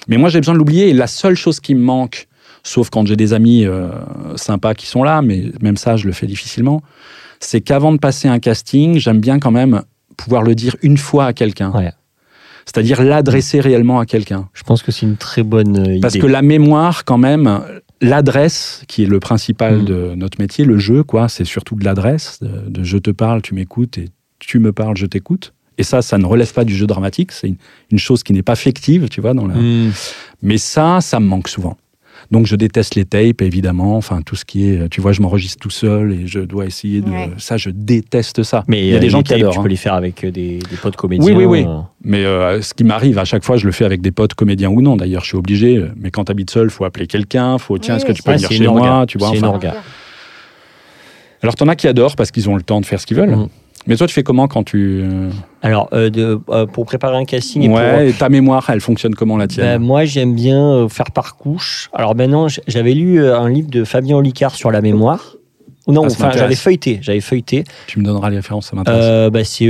Speaker 3: Mais moi, j'ai besoin de l'oublier. Et la seule chose qui me manque, sauf quand j'ai des amis euh, sympas qui sont là, mais même ça, je le fais difficilement, c'est qu'avant de passer un casting, j'aime bien quand même pouvoir le dire une fois à quelqu'un.
Speaker 2: Ouais.
Speaker 3: C'est-à-dire l'adresser réellement à quelqu'un.
Speaker 2: Je pense que c'est une très bonne euh, idée.
Speaker 3: Parce que la mémoire, quand même, l'adresse, qui est le principal
Speaker 2: Mm.
Speaker 3: de notre métier, le jeu, quoi, c'est surtout de l'adresse, de, de je te parle, tu m'écoutes, et tu me parles, je t'écoute. Et ça, ça ne relève pas du jeu dramatique, c'est une, une chose qui n'est pas fictive, tu vois, dans la...
Speaker 2: Hmm.
Speaker 3: Mais ça, ça me manque souvent. Donc je déteste les tapes, évidemment. Enfin, tout ce qui est, tu vois, je m'enregistre tout seul et je dois essayer de.
Speaker 1: Ouais.
Speaker 3: Ça, je déteste ça.
Speaker 2: Mais
Speaker 3: il y a
Speaker 2: euh,
Speaker 3: des gens
Speaker 2: les
Speaker 3: qui
Speaker 2: tapes,
Speaker 3: adorent.
Speaker 2: Tu
Speaker 3: hein.
Speaker 2: peux les faire avec euh, des, des potes comédiens.
Speaker 3: Oui, oui, oui.
Speaker 2: euh.
Speaker 3: Mais euh, ce qui m'arrive à chaque fois, je le fais avec des potes comédiens ou non. D'ailleurs, je suis obligé. Mais quand t'habites seul, faut appeler quelqu'un. Faut tiens,
Speaker 1: Oui,
Speaker 3: est-ce que tu peux venir chez moi Tu vois. Enfin. Alors t'en as qui adorent parce qu'ils ont le temps de faire ce qu'ils veulent.
Speaker 2: Mhm.
Speaker 3: Mais toi, tu fais comment quand tu euh,
Speaker 2: Alors, euh, de, euh, pour préparer un casting et pour,
Speaker 3: Ouais. Et ta mémoire, elle fonctionne comment la tienne
Speaker 2: moi, j'aime bien faire par couche. Alors maintenant, j'avais lu un livre de Fabien Olicard sur la mémoire. Non,
Speaker 3: Ah,
Speaker 2: enfin, j'avais feuilleté. J'avais feuilleté.
Speaker 3: Tu me donneras les références, ça m'intéresse.
Speaker 2: Euh, bah, c'est.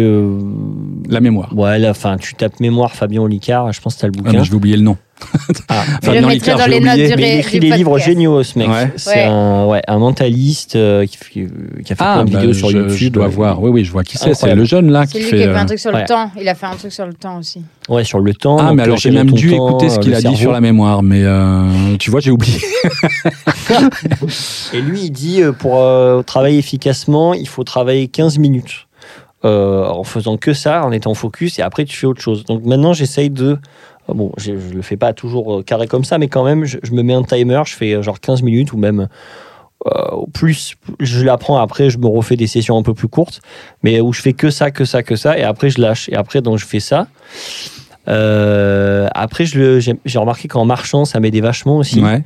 Speaker 3: La mémoire.
Speaker 2: ouais, là, enfin, tu tapes mémoire Fabien Olicard. Je pense que t'as le
Speaker 3: Ah,
Speaker 2: bouquin.
Speaker 3: mais je vais oublier le nom.
Speaker 2: Ah.
Speaker 1: Je
Speaker 3: Fabien
Speaker 1: le mettrai
Speaker 3: Licard,
Speaker 1: dans
Speaker 3: j'ai
Speaker 1: les notes
Speaker 3: oublié.
Speaker 1: du
Speaker 2: Mais il écrit
Speaker 1: du
Speaker 2: des livres géniaux, ce mec.
Speaker 3: Ouais.
Speaker 2: C'est
Speaker 1: Ouais.
Speaker 2: un, ouais, un mentaliste euh, qui, a fait plein de
Speaker 3: bah,
Speaker 2: vidéos sur
Speaker 3: je,
Speaker 2: YouTube.
Speaker 3: je dois voir. Oui, oui, je vois qui c'est. C'est le jeune là qui
Speaker 1: lui
Speaker 3: fait.
Speaker 1: qui a fait
Speaker 3: euh,
Speaker 1: un truc sur
Speaker 2: ouais.
Speaker 1: le temps. Il a fait un truc sur le temps aussi.
Speaker 2: Ouais, sur le temps.
Speaker 3: Ah, mais alors
Speaker 2: euh,
Speaker 3: j'ai même
Speaker 2: ton
Speaker 3: dû
Speaker 2: temps,
Speaker 3: écouter ce
Speaker 2: euh,
Speaker 3: qu'il a dit sur la mémoire, mais euh, tu vois, j'ai oublié.
Speaker 2: Et lui, il dit euh, pour euh, travailler efficacement, il faut travailler 15 minutes. euh, en faisant que ça, en étant focus, et après tu fais autre chose. Donc maintenant, j'essaye de. Euh, Bon, je ne le fais pas toujours euh, carré comme ça, mais quand même, je, je me mets un timer, je fais euh, genre 15 minutes ou même euh, plus. Je l'apprends après, je me refais des sessions un peu plus courtes, mais où je fais que ça, que ça, que ça, et après je lâche. Et après, donc je fais ça. Euh, après, je j'ai remarqué qu'en marchant, ça m'aidait vachement aussi
Speaker 3: Ouais.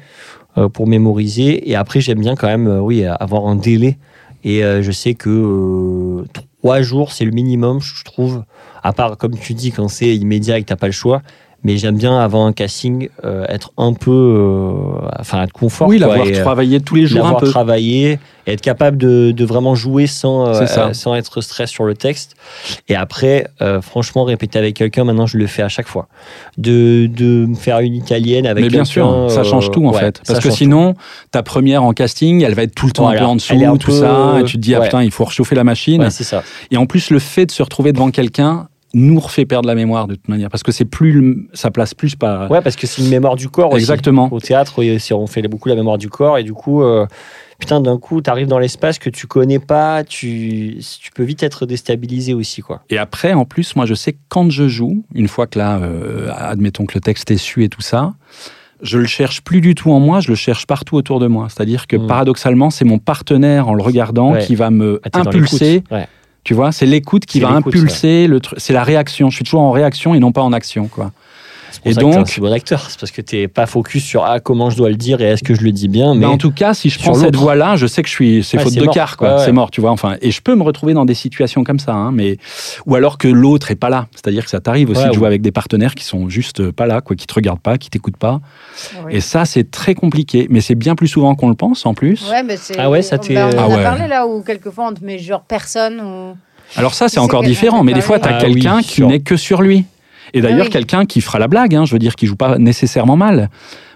Speaker 2: euh, pour mémoriser. Et après, j'aime bien quand même, oui, avoir un délai. Et je sais que trois jours, c'est le minimum, je trouve. À part, comme tu dis, quand c'est immédiat et que t'as pas le choix. Mais j'aime bien, avant un casting, euh, être un peu. euh, enfin, être confort.
Speaker 3: Oui, l'avoir
Speaker 2: euh,
Speaker 3: travaillé tous les jours un peu.
Speaker 2: travaillé, et être capable de, de vraiment jouer sans, euh, sans être stress sur le texte. Et après, franchement, répéter avec quelqu'un, maintenant, je le fais à chaque fois. De, de me faire une italienne avec
Speaker 3: Mais bien sûr, ça change tout en
Speaker 2: ouais,
Speaker 3: fait. Parce que sinon, ta première en casting, elle va être tout le temps
Speaker 2: Voilà.
Speaker 3: un peu en dessous,
Speaker 2: un
Speaker 3: tout
Speaker 2: peu,
Speaker 3: ça, et tu te dis, ah
Speaker 2: ouais.
Speaker 3: putain, il faut réchauffer la machine.
Speaker 2: Ouais, c'est ça.
Speaker 3: Et en plus, le fait de se retrouver devant quelqu'un nous refait perdre la mémoire de toute manière. Parce que c'est plus, ça place plus pas.
Speaker 2: Ouais, parce que c'est une mémoire du corps aussi.
Speaker 3: Exactement.
Speaker 2: Au théâtre, c'est- on fait beaucoup la mémoire du corps et du coup, euh, putain, d'un coup, tu arrives dans l'espace que tu connais pas, tu, tu peux vite être déstabilisé aussi, quoi.
Speaker 3: Et après, en plus, moi, je sais que quand je joue, une fois que là, euh, admettons que le texte est su et tout ça, je le cherche plus du tout en moi, je le cherche partout autour de moi. C'est-à-dire que
Speaker 2: Mm.
Speaker 3: paradoxalement, c'est mon partenaire en le regardant
Speaker 2: Ouais.
Speaker 3: qui va me
Speaker 2: Ah,
Speaker 3: impulser.
Speaker 2: Ouais.
Speaker 3: Tu vois, c'est l'écoute qui va impulser le truc. C'est la réaction. Je suis toujours en réaction et non pas en action, quoi.
Speaker 2: C'est pour
Speaker 3: Et
Speaker 2: ça que t'es un
Speaker 3: donc-
Speaker 2: si bon acteur. C'est parce que t'es pas focus sur ah, comment je dois le dire et est-ce que je le dis bien. Mais
Speaker 3: Mais en tout cas, si je prends cette voie-là, je sais que je suis, c'est
Speaker 2: Ouais,
Speaker 3: faute de
Speaker 2: mort.
Speaker 3: quart, quoi.
Speaker 2: Ouais, ouais.
Speaker 3: C'est mort, tu vois. Enfin, et je peux me retrouver dans des situations comme ça, hein, mais ou alors que l'autre est pas là. C'est-à-dire que ça t'arrive aussi
Speaker 2: Ouais,
Speaker 3: de jouer avec des partenaires qui sont juste pas là, quoi, qui te regardent pas, qui t'écoutent pas. Et ça, c'est très compliqué. Mais c'est bien plus souvent qu'on le pense, en plus.
Speaker 1: Ouais, mais c'est.
Speaker 2: Ah ouais, ça
Speaker 1: on-
Speaker 2: t'est-
Speaker 1: bah, on en
Speaker 3: Ah
Speaker 1: a parlé là où quelquefois on te met genre personne ou.
Speaker 3: Alors ça, c'est encore différent. Mais des fois,
Speaker 1: parle.
Speaker 3: tu as
Speaker 2: Ah oui,
Speaker 3: quelqu'un qui n'est que sur lui. Et d'ailleurs,
Speaker 1: oui.
Speaker 3: quelqu'un qui fera la blague. hein, je veux dire, qui joue pas nécessairement mal.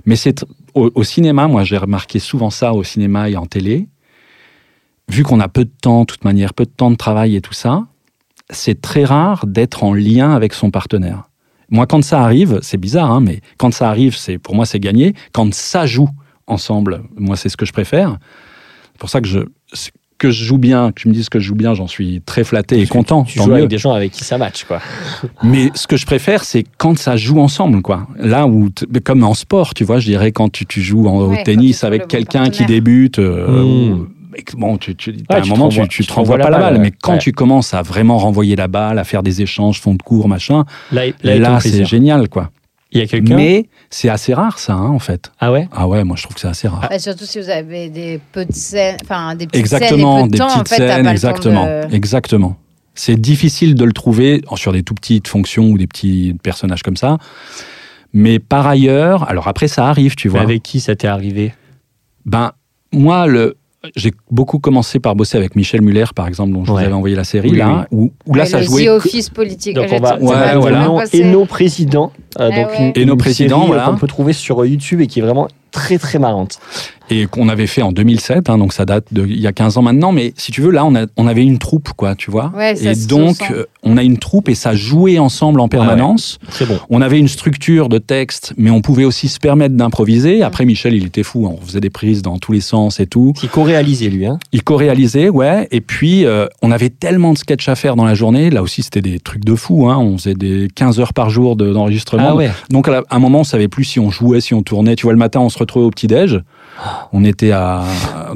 Speaker 3: Mais c'est au, au cinéma. Moi, j'ai remarqué souvent ça au cinéma et en télé. Vu qu'on a peu de temps, de toute manière, peu de temps de travail et tout ça, c'est très rare d'être en lien avec son partenaire. Moi, quand ça arrive, c'est bizarre, hein, mais quand ça arrive, c'est pour moi, c'est gagné. Quand ça joue ensemble, moi, c'est ce que je préfère. C'est pour ça que je que je joue bien, que tu me dises que je joue bien, j'en suis très flatté et content.
Speaker 2: tu
Speaker 3: tant
Speaker 2: joues
Speaker 3: mieux.
Speaker 2: avec des gens avec qui ça match, quoi.
Speaker 3: Mais ce que je préfère, c'est quand ça joue ensemble, quoi. Là où, comme en sport, tu vois, je dirais quand tu, tu joues en-
Speaker 1: Ouais,
Speaker 3: au tennis avec quelqu'un qui débute, euh,
Speaker 2: Mm.
Speaker 3: ou- que, bon, tu, tu, à un
Speaker 2: tu
Speaker 3: moment,
Speaker 2: te renvoies-
Speaker 3: tu, te renvoies pas
Speaker 2: la
Speaker 3: balle.
Speaker 2: balle,
Speaker 3: Mais quand
Speaker 2: ouais.
Speaker 3: tu commences à vraiment renvoyer la balle, à faire des échanges, fonds de cours, machin,
Speaker 2: Là, là,
Speaker 3: c'est génial, quoi.
Speaker 2: Il y a quelqu'un?
Speaker 3: Mais c'est assez rare, ça, hein, en fait.
Speaker 2: Ah ouais?
Speaker 3: Ah ouais, moi, je trouve que c'est assez rare.
Speaker 1: Bah, surtout si vous avez des peu de scènes, enfin des petites
Speaker 3: Exactement,
Speaker 1: scènes et peu de
Speaker 3: des
Speaker 1: temps, en
Speaker 3: petites
Speaker 1: fait, t'as
Speaker 3: scènes, exactement,
Speaker 1: de-
Speaker 3: exactement. C'est difficile de le trouver sur des tout petites fonctions ou des petits personnages comme ça. Mais par ailleurs, alors après ça arrive, tu
Speaker 2: Mais
Speaker 3: vois.
Speaker 2: avec qui ça t'est arrivé?
Speaker 3: Ben moi, le, j'ai beaucoup commencé par bosser avec Michel Muller, par exemple, dont je
Speaker 2: Ouais.
Speaker 3: vous avais envoyé la série
Speaker 2: Oui,
Speaker 3: là, où, où là
Speaker 1: Ouais,
Speaker 3: ça
Speaker 1: le
Speaker 3: jouait.
Speaker 1: Office politique.
Speaker 2: Donc on va,
Speaker 3: ouais, voilà.
Speaker 2: et nos présidents. euh, donc
Speaker 1: ouais.
Speaker 2: une,
Speaker 3: Et nos présidents, voilà.
Speaker 2: qu'on peut trouver sur YouTube et qui est vraiment très très marrante.
Speaker 3: Et qu'on avait fait en 2007, hein, donc ça date de il y a 15 ans maintenant, mais si tu veux, là, on, a, on avait une troupe, quoi, tu vois.
Speaker 1: Ouais, ça
Speaker 3: et donc, euh, on a une troupe et ça jouait ensemble en permanence.
Speaker 2: Très bon.
Speaker 3: On avait une structure de texte, mais on pouvait aussi se permettre d'improviser. Après, Michel, il était fou, hein, on faisait des prises dans tous les sens et tout.
Speaker 2: Qui co-réalisé lui, hein.
Speaker 3: Il co-réalisait, ouais. Et puis, euh, on avait tellement de sketchs à faire dans la journée. Là aussi, c'était des trucs de fou. Hein. On faisait des 15 heures par jour de- d'enregistrement.
Speaker 2: Ah ouais.
Speaker 3: Donc, à, la- à un moment, on savait plus si on jouait, si on tournait. Tu vois, le matin, on se retrouvait au petit-déj. On était à,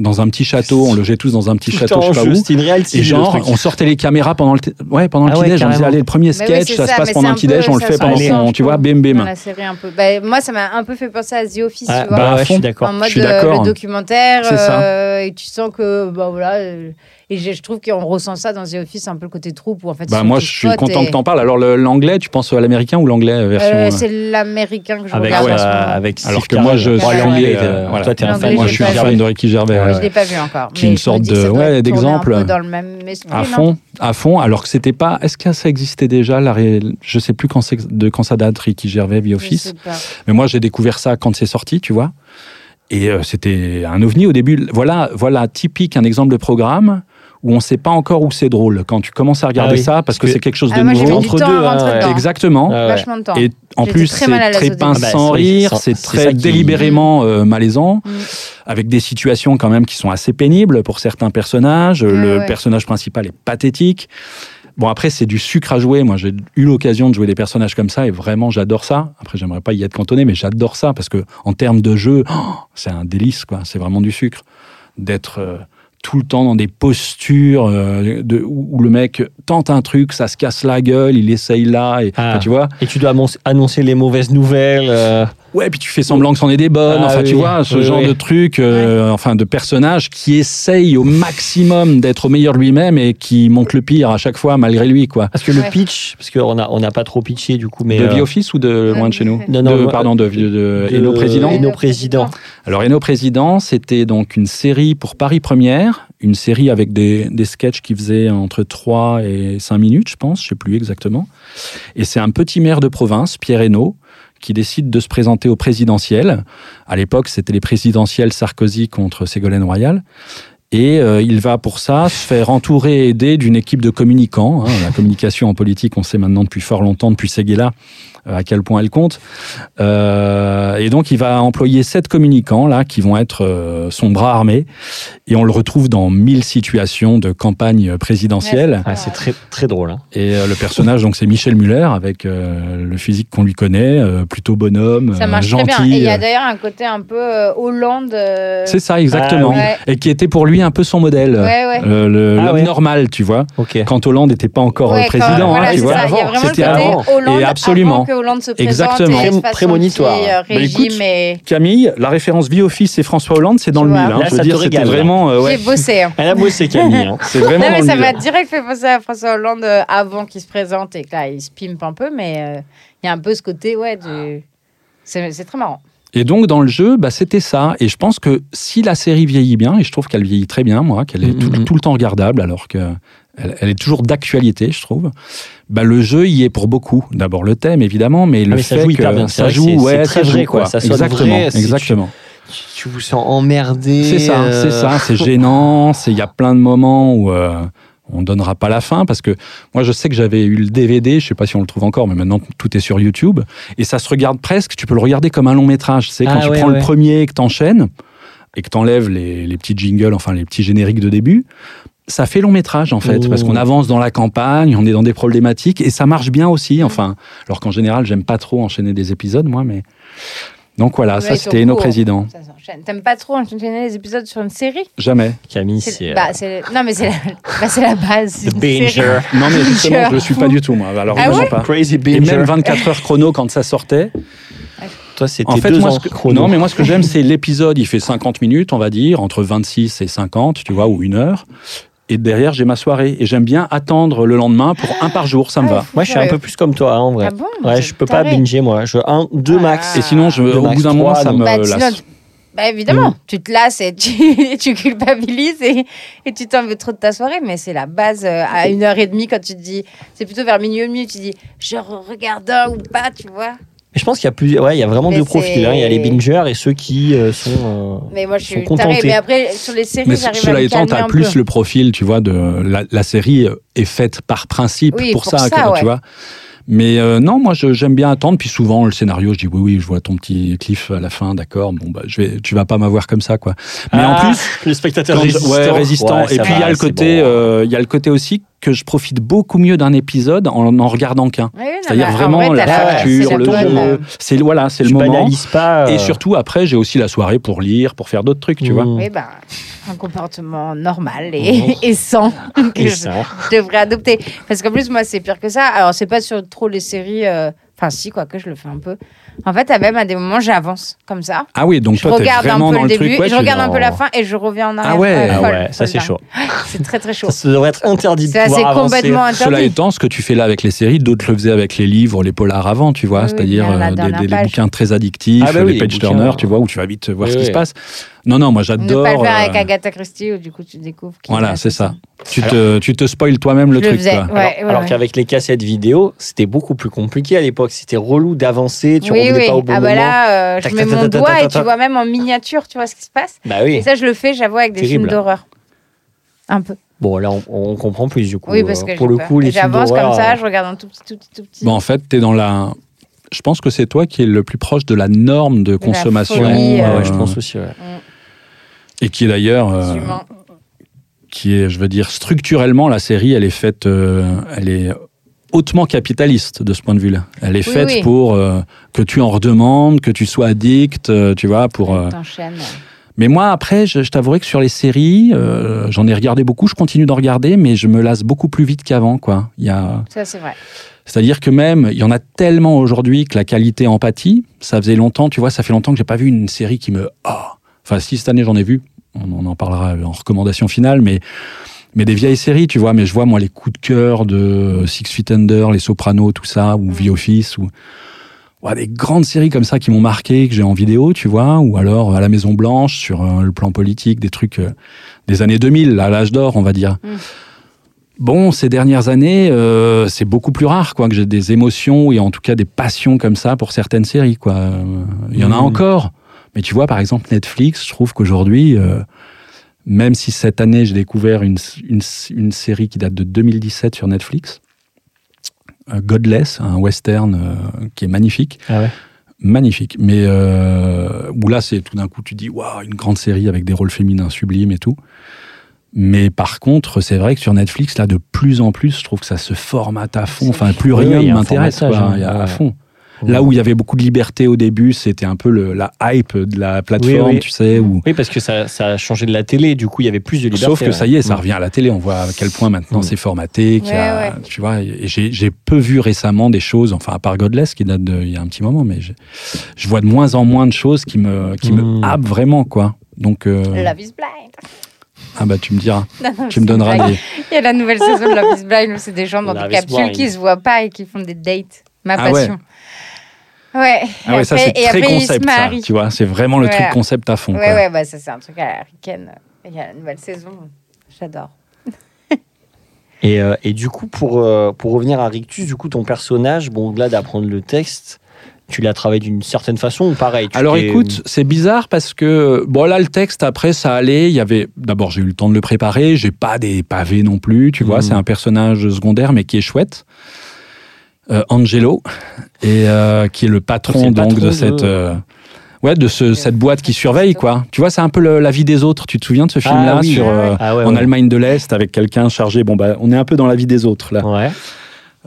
Speaker 3: dans un petit château. On logeait tous dans un petit
Speaker 2: Tout
Speaker 3: château, je sais pas où.
Speaker 2: c'était une réalité.
Speaker 3: Et
Speaker 2: le
Speaker 3: genre,
Speaker 2: truc.
Speaker 3: on sortait les caméras pendant le, ouais, pendant le
Speaker 2: Ah ouais,
Speaker 3: petit-déj. on disait, allez, le premier sketch,
Speaker 1: oui,
Speaker 3: ça, se passe pendant le
Speaker 1: un
Speaker 3: petit-déj, on le fait pendant son, tu vois, bim,
Speaker 1: Dans
Speaker 3: bim.
Speaker 1: la série un peu. Bah, moi, ça m'a un peu fait penser à The Office,
Speaker 2: Ah,
Speaker 1: tu vois.
Speaker 2: bah
Speaker 3: à
Speaker 2: ouais, je suis d'accord.
Speaker 1: en mode
Speaker 3: je suis
Speaker 1: euh,
Speaker 3: d'accord.
Speaker 1: le documentaire
Speaker 3: C'est ça.
Speaker 1: euh, et tu sens que bah voilà euh, et je, je trouve qu'on ressent ça dans The Office un peu le côté troupe où en fait
Speaker 3: Bah, moi, je suis content
Speaker 1: et-
Speaker 3: que t'en parles. Alors, l'anglais, tu penses à l'américain ou l'anglais euh, version
Speaker 1: Euh,
Speaker 3: euh,
Speaker 1: c'est l'américain que je
Speaker 2: avec,
Speaker 1: regarde en ce moment.
Speaker 2: avec
Speaker 3: Alors que moi, je
Speaker 1: suis,
Speaker 2: Ouais, l'anglais,
Speaker 3: euh, voilà.
Speaker 2: Toi, t'es un fan.
Speaker 1: L'anglais,
Speaker 3: Moi,
Speaker 1: j'ai
Speaker 3: je suis
Speaker 1: pas
Speaker 3: un
Speaker 1: vu.
Speaker 3: fan de Ricky Gervais. Ouais.
Speaker 1: je l'ai pas vu encore
Speaker 3: Qui est une sorte de- ouais, d'exemple.
Speaker 1: un peu dans le même esprit
Speaker 3: À fond, à fond. Alors que c'était pas. Est-ce que ça existait déjà la Je sais plus quand c'est de quand ça date Ricky Gervais, The Office. Mais moi, j'ai découvert ça quand c'est sorti, tu vois. Et euh, c'était un ovni au début. Voilà, voilà, typique un exemple de programme où on sait pas encore où c'est drôle quand tu commences à regarder
Speaker 2: Ah oui,
Speaker 3: ça parce que,
Speaker 2: que-
Speaker 3: c'est quelque chose
Speaker 1: Ah,
Speaker 3: de
Speaker 1: moi
Speaker 3: nouveau.
Speaker 2: Entre
Speaker 1: temps
Speaker 2: deux, hein, ouais.
Speaker 3: Exactement.
Speaker 2: Ouais, ouais.
Speaker 1: vachement de temps
Speaker 3: Et en plus,
Speaker 1: très mal à
Speaker 3: c'est très pince
Speaker 2: Ah bah,
Speaker 3: sans rire, c'est très
Speaker 2: qui-
Speaker 3: délibérément euh, malaisant,
Speaker 1: Mm.
Speaker 3: avec des situations quand même qui sont assez pénibles pour certains personnages. le
Speaker 1: ouais.
Speaker 3: personnage principal est pathétique. Bon, après, c'est du sucre à jouer. Moi, j'ai eu l'occasion de jouer des personnages comme ça et vraiment, j'adore ça. Après, j'aimerais pas y être cantonné, mais j'adore ça parce que en termes de jeu, oh, c'est un délice, quoi. C'est vraiment du sucre. D'être euh, tout le temps dans des postures euh, de, où, où le mec tente un truc, ça se casse la gueule, il essaye là, et
Speaker 2: Ah.
Speaker 3: tu vois.
Speaker 2: Et tu dois annoncer- annoncer les mauvaises nouvelles.
Speaker 3: Ouais, puis tu fais semblant que c'en est des bonnes.
Speaker 2: Ah
Speaker 3: enfin, tu vois, ce
Speaker 2: oui,
Speaker 3: genre
Speaker 2: oui.
Speaker 3: de truc, euh, enfin, de personnage qui essaye au maximum d'être au meilleur de lui-même et qui monte le pire à chaque fois malgré lui, quoi.
Speaker 2: Parce que le pitch, parce qu'on n'a on n'a pas trop pitché du coup, mais.
Speaker 3: de
Speaker 2: euh,
Speaker 3: The Office ou de Loin de chez nous
Speaker 2: Non, non,
Speaker 3: De-
Speaker 2: moi-
Speaker 3: Pardon, de, de, de
Speaker 2: de-
Speaker 3: Eno Président
Speaker 2: Eno Président.
Speaker 3: Alors, Eno Président, c'était donc une série pour Paris Première, une série avec des, des sketchs qui faisaient entre 3 et 5 minutes, je pense, je sais plus exactement. Et c'est un petit maire de province, Pierre Hainaut, qui décide de se présenter au présidentiel. À l'époque, c'était les présidentielles Sarkozy contre Ségolène Royal. Et euh, il va pour ça se faire entourer et aider d'une équipe de communicants. hein. La communication en politique, on sait maintenant depuis fort longtemps, depuis Séguéla, euh, à quel point elle compte. Euh, et donc, il va employer sept communicants là qui vont être euh, son bras armé. Et on le retrouve dans mille situations de campagne présidentielle.
Speaker 2: Ah, c'est très, très drôle. hein.
Speaker 3: Et euh, le personnage, donc, c'est Michel Muller avec euh, le physique qu'on lui connaît, euh, plutôt bonhomme,
Speaker 1: ça marche
Speaker 3: gentil.
Speaker 1: très bien et il y a d'ailleurs un côté un peu euh, Hollande euh,
Speaker 3: c'est ça, exactement.
Speaker 2: Ah
Speaker 1: ouais.
Speaker 3: Et qui était pour lui un peu son modèle.
Speaker 1: ouais ouais
Speaker 3: Euh, le-
Speaker 2: Ah
Speaker 3: l'homme
Speaker 2: ouais.
Speaker 3: normal, tu vois. Quand Hollande n'était pas encore
Speaker 1: Ouais,
Speaker 3: euh,
Speaker 1: quand-
Speaker 3: président,
Speaker 1: voilà,
Speaker 3: hein, tu vois. C'était avant.
Speaker 1: Hollande
Speaker 3: Et absolument.
Speaker 1: avant que Hollande se présente
Speaker 3: Exactement.
Speaker 1: et
Speaker 2: Pré- prémonitoire.
Speaker 1: euh,
Speaker 3: Bah,
Speaker 1: régime
Speaker 3: écoute,
Speaker 1: et
Speaker 3: Camille, la référence vie office et François Hollande, c'est dans
Speaker 1: Tu
Speaker 3: le mille. hein.
Speaker 2: Là,
Speaker 3: Je veux
Speaker 2: ça
Speaker 3: dire, c'était vraiment, euh, ouais,
Speaker 1: j'ai bossé hein.
Speaker 2: Elle a bossé Camille. hein.
Speaker 3: c'est vraiment
Speaker 1: Non, mais
Speaker 3: dans
Speaker 1: ça m'a direct fait penser à François Hollande avant qu'il se présente et que là, il se pimpe un peu, mais il y a un peu ce côté, ouais, du... c'est c'est très marrant.
Speaker 3: Et donc dans le jeu, bah, c'était ça. Et je pense que si la série vieillit bien, et je trouve qu'elle vieillit très bien, moi, qu'elle est tout,
Speaker 2: Mhm.
Speaker 3: tout le temps regardable, alors que elle, elle est toujours d'actualité, je trouve. Bah, le jeu y est pour beaucoup. D'abord le thème, évidemment, mais le
Speaker 2: Ah, mais ça
Speaker 3: fait
Speaker 2: joue
Speaker 3: que
Speaker 2: bien.
Speaker 3: Ça joue,
Speaker 2: c'est-
Speaker 3: ouais,
Speaker 2: très
Speaker 3: ça
Speaker 2: vrai, quoi. Ça
Speaker 3: exactement,
Speaker 2: vrai, si tu-
Speaker 3: exactement.
Speaker 2: Tu vous sens emmerdé.
Speaker 3: C'est ça,
Speaker 2: euh,
Speaker 3: c'est ça, c'est gênant. Il y a plein de moments où euh, on donnera pas la fin parce que moi je sais que j'avais eu le DVD, je sais pas si on le trouve encore, mais maintenant tout est sur YouTube et ça se regarde presque. Tu peux le regarder comme un long métrage. C'est quand
Speaker 2: Ah
Speaker 3: tu
Speaker 2: ouais,
Speaker 3: prends
Speaker 2: ouais.
Speaker 3: le premier et que t'enchaînes et que t'enlèves les, les petits jingles, enfin les petits génériques de début. Ça fait long métrage en fait, parce qu'on avance dans la campagne, on est dans des problématiques et ça marche bien aussi. Enfin, alors qu'en général, j'aime pas trop enchaîner des épisodes, moi, mais donc voilà,
Speaker 1: Ouais,
Speaker 3: ça c'était nos présidents.
Speaker 1: Ça s'enchaîne. T'aimes pas trop enchaîner les épisodes sur une série?
Speaker 3: Jamais.
Speaker 2: Camille,
Speaker 1: C'est-
Speaker 2: euh,
Speaker 1: bah, c'est- Non, mais c'est la... bah, la base.
Speaker 2: The
Speaker 1: série.
Speaker 2: Binger.
Speaker 3: Non, mais justement, je le suis pas du tout, moi. Alors,
Speaker 1: Ah ouais?
Speaker 3: pas.
Speaker 2: Crazy
Speaker 3: Et
Speaker 2: Binger.
Speaker 3: même 24 heures chrono quand ça sortait.
Speaker 2: Toi, c'était
Speaker 3: En fait,
Speaker 2: deux
Speaker 3: moi,
Speaker 2: ans
Speaker 3: ce que,
Speaker 2: chrono.
Speaker 3: non, mais moi, ce que j'aime, c'est l'épisode. Il fait 50 minutes, on va dire, entre 26 et 50, tu vois, ou une heure. Et derrière, j'ai ma soirée. Et j'aime bien attendre le lendemain pour un par jour, ça me
Speaker 1: Ah,
Speaker 3: va.
Speaker 2: Moi, je suis un peu plus comme toi, hein, en vrai.
Speaker 1: Ah bon
Speaker 2: Ouais, je peux pas binger, moi. Je un, deux
Speaker 1: Ah.
Speaker 2: max.
Speaker 3: Et sinon, je, au
Speaker 2: max,
Speaker 3: bout d'un
Speaker 2: trois,
Speaker 3: ça me
Speaker 1: Bah,
Speaker 3: lasse.
Speaker 1: bah, évidemment, tu te lasses et tu, culpabilises et, et tu t'en veux trop de ta soirée, mais c'est la base euh, à une heure et demie quand tu te dis, c'est plutôt vers minuit et demi, tu dis, je re- regarde un ou pas, tu vois.
Speaker 2: Mais je pense qu'il y a plus, ouais, il y a vraiment
Speaker 1: Mais
Speaker 2: deux profils. hein. Il y a les bingers et ceux qui euh, sont. euh,
Speaker 1: Mais moi, je suis
Speaker 2: contentés.
Speaker 1: tarée. Mais après, sur les séries,
Speaker 3: Mais
Speaker 1: j'arrive à
Speaker 3: cela
Speaker 1: me
Speaker 3: étant, t'as plus
Speaker 1: peu.
Speaker 3: le profil, tu vois, de la, la série est faite par principe
Speaker 1: Oui,
Speaker 3: pour,
Speaker 1: pour
Speaker 3: ça,
Speaker 1: ça,
Speaker 3: que-
Speaker 1: ouais.
Speaker 3: tu vois. Mais euh, non, moi je- j'aime bien attendre. Puis souvent le scénario, je dis oui, oui, je vois ton petit cliff à la fin, d'accord. Bon bah, je vais, tu vas pas m'avoir comme ça, quoi. Mais
Speaker 2: Ah,
Speaker 3: en plus,
Speaker 2: le spectateur résistant.
Speaker 3: ouais, résistant.
Speaker 2: Ouais,
Speaker 3: et puis il y a le côté,
Speaker 2: bon.
Speaker 3: euh, il y a le côté aussi que je profite beaucoup mieux d'un épisode en n'en regardant qu'un.
Speaker 1: Oui,
Speaker 3: C'est-à-dire
Speaker 1: en
Speaker 3: vraiment
Speaker 1: vrai,
Speaker 3: la facture,
Speaker 1: c'est
Speaker 3: le C'est voilà, c'est le moment.
Speaker 2: pas.
Speaker 3: Et
Speaker 2: euh,
Speaker 3: surtout après, j'ai aussi la soirée pour lire, pour faire d'autres trucs, tu vois.
Speaker 2: mm,
Speaker 1: Oui, ben, un comportement normal et, et sain que
Speaker 2: et
Speaker 1: je, devrais adopter. Parce qu'en plus, moi, c'est pire que ça. Alors, c'est pas sur trop les séries. euh, Enfin, si, quoique je le fais un peu. En fait, à même à des moments, j'avance comme ça.
Speaker 3: Ah oui, donc
Speaker 1: Je
Speaker 3: toi, t'es
Speaker 1: regarde un
Speaker 3: vraiment
Speaker 1: peu
Speaker 3: dans
Speaker 1: le
Speaker 3: le
Speaker 1: début,
Speaker 3: truc. ouais,
Speaker 1: je regarde un peu la
Speaker 2: non.
Speaker 1: fin et je reviens en arrière.
Speaker 3: Ah ouais.
Speaker 2: Ah
Speaker 1: folle,
Speaker 2: ouais, ça c'est chaud.
Speaker 1: C'est très très chaud.
Speaker 2: Ça devrait être interdit de
Speaker 1: C'est assez
Speaker 2: pouvoir avancer.
Speaker 1: complètement interdit.
Speaker 3: Cela étant, ce que tu fais là avec les séries, d'autres le faisaient avec les livres, les polars avant, tu vois,
Speaker 1: Oui,
Speaker 3: c'est-à-dire euh, des, bouquins très addictifs,
Speaker 2: Ah bah oui,
Speaker 3: les
Speaker 2: les
Speaker 3: page
Speaker 2: bouquins,
Speaker 3: turner,
Speaker 2: euh,
Speaker 3: tu vois, où tu vas vite voir
Speaker 2: oui,
Speaker 3: ce qui se passe. Non, non, moi
Speaker 1: Ne pas le
Speaker 3: j'adore.
Speaker 1: faire avec
Speaker 3: euh,
Speaker 1: Agatha Christie où du coup tu découvres. qui
Speaker 3: Voilà,
Speaker 1: est
Speaker 3: c'est ça. Tu te, tu te spoiles toi-même le truc,
Speaker 1: faisais, ouais.
Speaker 2: alors alors
Speaker 1: ouais.
Speaker 2: qu'avec les cassettes vidéo, c'était beaucoup plus compliqué à l'époque. C'était relou d'avancer, tu
Speaker 1: oui,
Speaker 2: revenais
Speaker 1: oui.
Speaker 2: pas au bon
Speaker 1: ah bah
Speaker 2: moment.
Speaker 1: là, euh, je mets
Speaker 2: tac,
Speaker 1: mon
Speaker 2: tac,
Speaker 1: doigt et tu vois même en miniature, tu vois ce qui se passe.
Speaker 2: Bah oui.
Speaker 1: Et ça, je le fais, j'avoue, avec des
Speaker 2: Terrible.
Speaker 1: films d'horreur. Un peu.
Speaker 2: Bon, là, on, on comprend plus du coup.
Speaker 1: Oui, parce
Speaker 2: Euh,
Speaker 1: que
Speaker 2: pour le
Speaker 1: peur.
Speaker 2: coup, les
Speaker 1: J'avance comme ça,
Speaker 2: euh,
Speaker 1: je regarde un tout petit, tout petit, tout petit.
Speaker 3: Bon, en fait, tu es dans la. Je pense que c'est toi qui es le plus proche de la norme de consommation.
Speaker 1: euh,
Speaker 2: ouais, je pense aussi. ouais.
Speaker 3: Et qui est d'ailleurs. euh, qui est, je veux dire, structurellement, la série, elle est faite, euh, elle est hautement capitaliste de ce point de vue-là. Elle est
Speaker 1: Oui,
Speaker 3: faite
Speaker 1: oui.
Speaker 3: pour euh, que tu en redemandes, que tu sois addict, euh, tu vois, pour.
Speaker 1: T'enchaînes.
Speaker 3: Mais moi, après, je, je t'avouerai que sur les séries, euh, j'en ai regardé beaucoup, je continue d'en regarder, mais je me lasse beaucoup plus vite qu'avant, quoi. Il y a,
Speaker 1: Ça, c'est vrai.
Speaker 3: c'est-à-dire que même, il y en a tellement aujourd'hui que la qualité empathie, ça faisait longtemps, tu vois, ça fait longtemps que j'ai pas vu une série qui me. Ah enfin, si cette année j'en ai vu, on, on en parlera en recommandation finale, mais, mais des vieilles séries, tu vois, mais je vois moi les coups de cœur de Six Feet Under, Les Sopranos, tout ça, ou The Office, ou. Ouais, des grandes séries comme ça qui m'ont marqué, que j'ai en vidéo, tu vois, ou alors à la Maison Blanche, sur euh, le plan politique, des trucs euh, des années 2000, à l'âge d'or, on va dire.
Speaker 1: Mm.
Speaker 3: Bon, ces dernières années, euh, c'est beaucoup plus rare, quoi, que j'ai des émotions et en tout cas des passions comme ça pour certaines séries, quoi. Euh, Il y en a
Speaker 2: Mhm.
Speaker 3: encore, mais tu vois, par exemple Netflix, je trouve qu'aujourd'hui, euh, même si cette année j'ai découvert une, une, une série qui date de 2017 sur Netflix, euh, Godless, un western euh, qui est magnifique,
Speaker 2: Ah ouais.
Speaker 3: magnifique, mais où là c'est tout d'un coup tu dis waouh une grande série avec des rôles féminins sublimes et tout. Mais par contre, c'est vrai que sur Netflix, là, de plus en plus, je trouve que ça se formate à fond. Enfin, plus rien ne m'intéresse.
Speaker 2: hein.
Speaker 3: À
Speaker 2: Ouais.
Speaker 3: Là où il y avait beaucoup de liberté au début, c'était un peu le- la hype de la plateforme,
Speaker 2: Oui, oui.
Speaker 3: tu sais. Où...
Speaker 2: Oui, parce que ça, ça a changé de la télé, du coup, il y avait plus de liberté.
Speaker 3: Sauf que ça y est, ça
Speaker 2: ouais.
Speaker 3: revient à la télé. On voit à quel point maintenant
Speaker 2: Mm.
Speaker 3: c'est formaté. a-
Speaker 1: Ouais, ouais.
Speaker 3: Tu vois, j'ai peu vu récemment des choses, enfin, à part Godless qui date de, il y a un petit moment, mais je, vois de moins en moins de choses qui me, qui
Speaker 2: Mm.
Speaker 3: me happent vraiment, quoi. Donc, euh,
Speaker 1: Love is blind.
Speaker 3: ah bah, tu me diras,
Speaker 1: Non, non,
Speaker 3: tu me donneras des.
Speaker 1: Il y a la nouvelle saison de Love is blind où c'est des gens dans
Speaker 2: Love
Speaker 1: des capsules qui se voient pas et qui font des dates. Ma
Speaker 3: Ah
Speaker 1: passion. Ouais.
Speaker 3: Ah ouais, ça
Speaker 1: Après-
Speaker 3: c'est
Speaker 1: et
Speaker 3: très
Speaker 1: après,
Speaker 3: concept, ça. Tu vois, c'est vraiment le truc concept à fond.
Speaker 1: Ouais,
Speaker 3: quoi.
Speaker 1: ouais, bah ça c'est un truc à ricaine. Il y a la nouvelle saison. J'adore.
Speaker 2: Et, euh, et du coup, pour, euh, pour revenir à Rictus, du coup, ton personnage, bon, là, d'apprendre le texte, tu l'as travaillé d'une certaine façon ou pareil
Speaker 3: Alors écoute, c'est bizarre parce que bon là le texte après ça allait, il y avait d'abord j'ai eu le temps de le préparer, j'ai pas des pavés non plus, tu vois,
Speaker 2: Mhm.
Speaker 3: c'est un personnage secondaire mais qui est chouette. Euh, Angelo et euh, qui est le patron donc
Speaker 2: patron
Speaker 3: de
Speaker 2: de-
Speaker 3: cette euh, ouais de ce, cette boîte qui surveille quoi. Tu vois, c'est un peu le- la vie des autres, tu te souviens de ce film là
Speaker 2: oui.
Speaker 3: sur euh,
Speaker 2: Ah ouais,
Speaker 3: en. Allemagne de l'Est avec quelqu'un chargé bon bah on est un peu dans la vie des autres là.
Speaker 2: Ouais.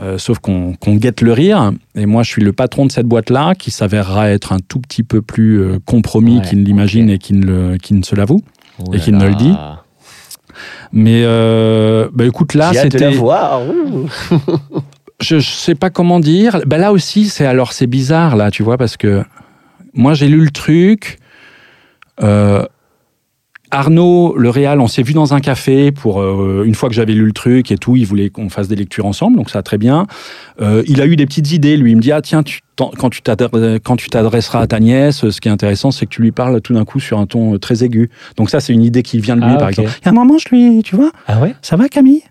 Speaker 3: Euh, sauf qu'on qu'on guette le rire. Et moi, je suis le patron de cette boîte-là, qui s'avérera être un tout petit peu plus euh, compromis
Speaker 2: Ouais,
Speaker 3: qu'il ne l'imagine et qui ne, qui ne se l'avoue. Et qu'il ne le dit. Mais euh, bah, écoute, là, c'était.
Speaker 2: voir.
Speaker 3: Je, je sais pas comment dire. Bah, là aussi, c'est alors c'est bizarre là, tu vois, parce que moi j'ai lu le truc. Euh, Arnaud, le réal, on s'est vu dans un café pour euh, une fois que j'avais lu le truc et tout, il voulait qu'on fasse des lectures ensemble, donc ça très bien. Euh, il a eu des petites idées, lui, il me dit ah tiens, tu quand tu t'adresseras à ta nièce, ce qui est intéressant, c'est que tu lui parles tout d'un coup sur un ton très aigu. Donc ça, c'est une idée qui vient de lui,
Speaker 2: Ah,
Speaker 3: par exemple. Il y a un moment, je lui, tu vois,
Speaker 2: Ah ouais?
Speaker 3: ça va Camille?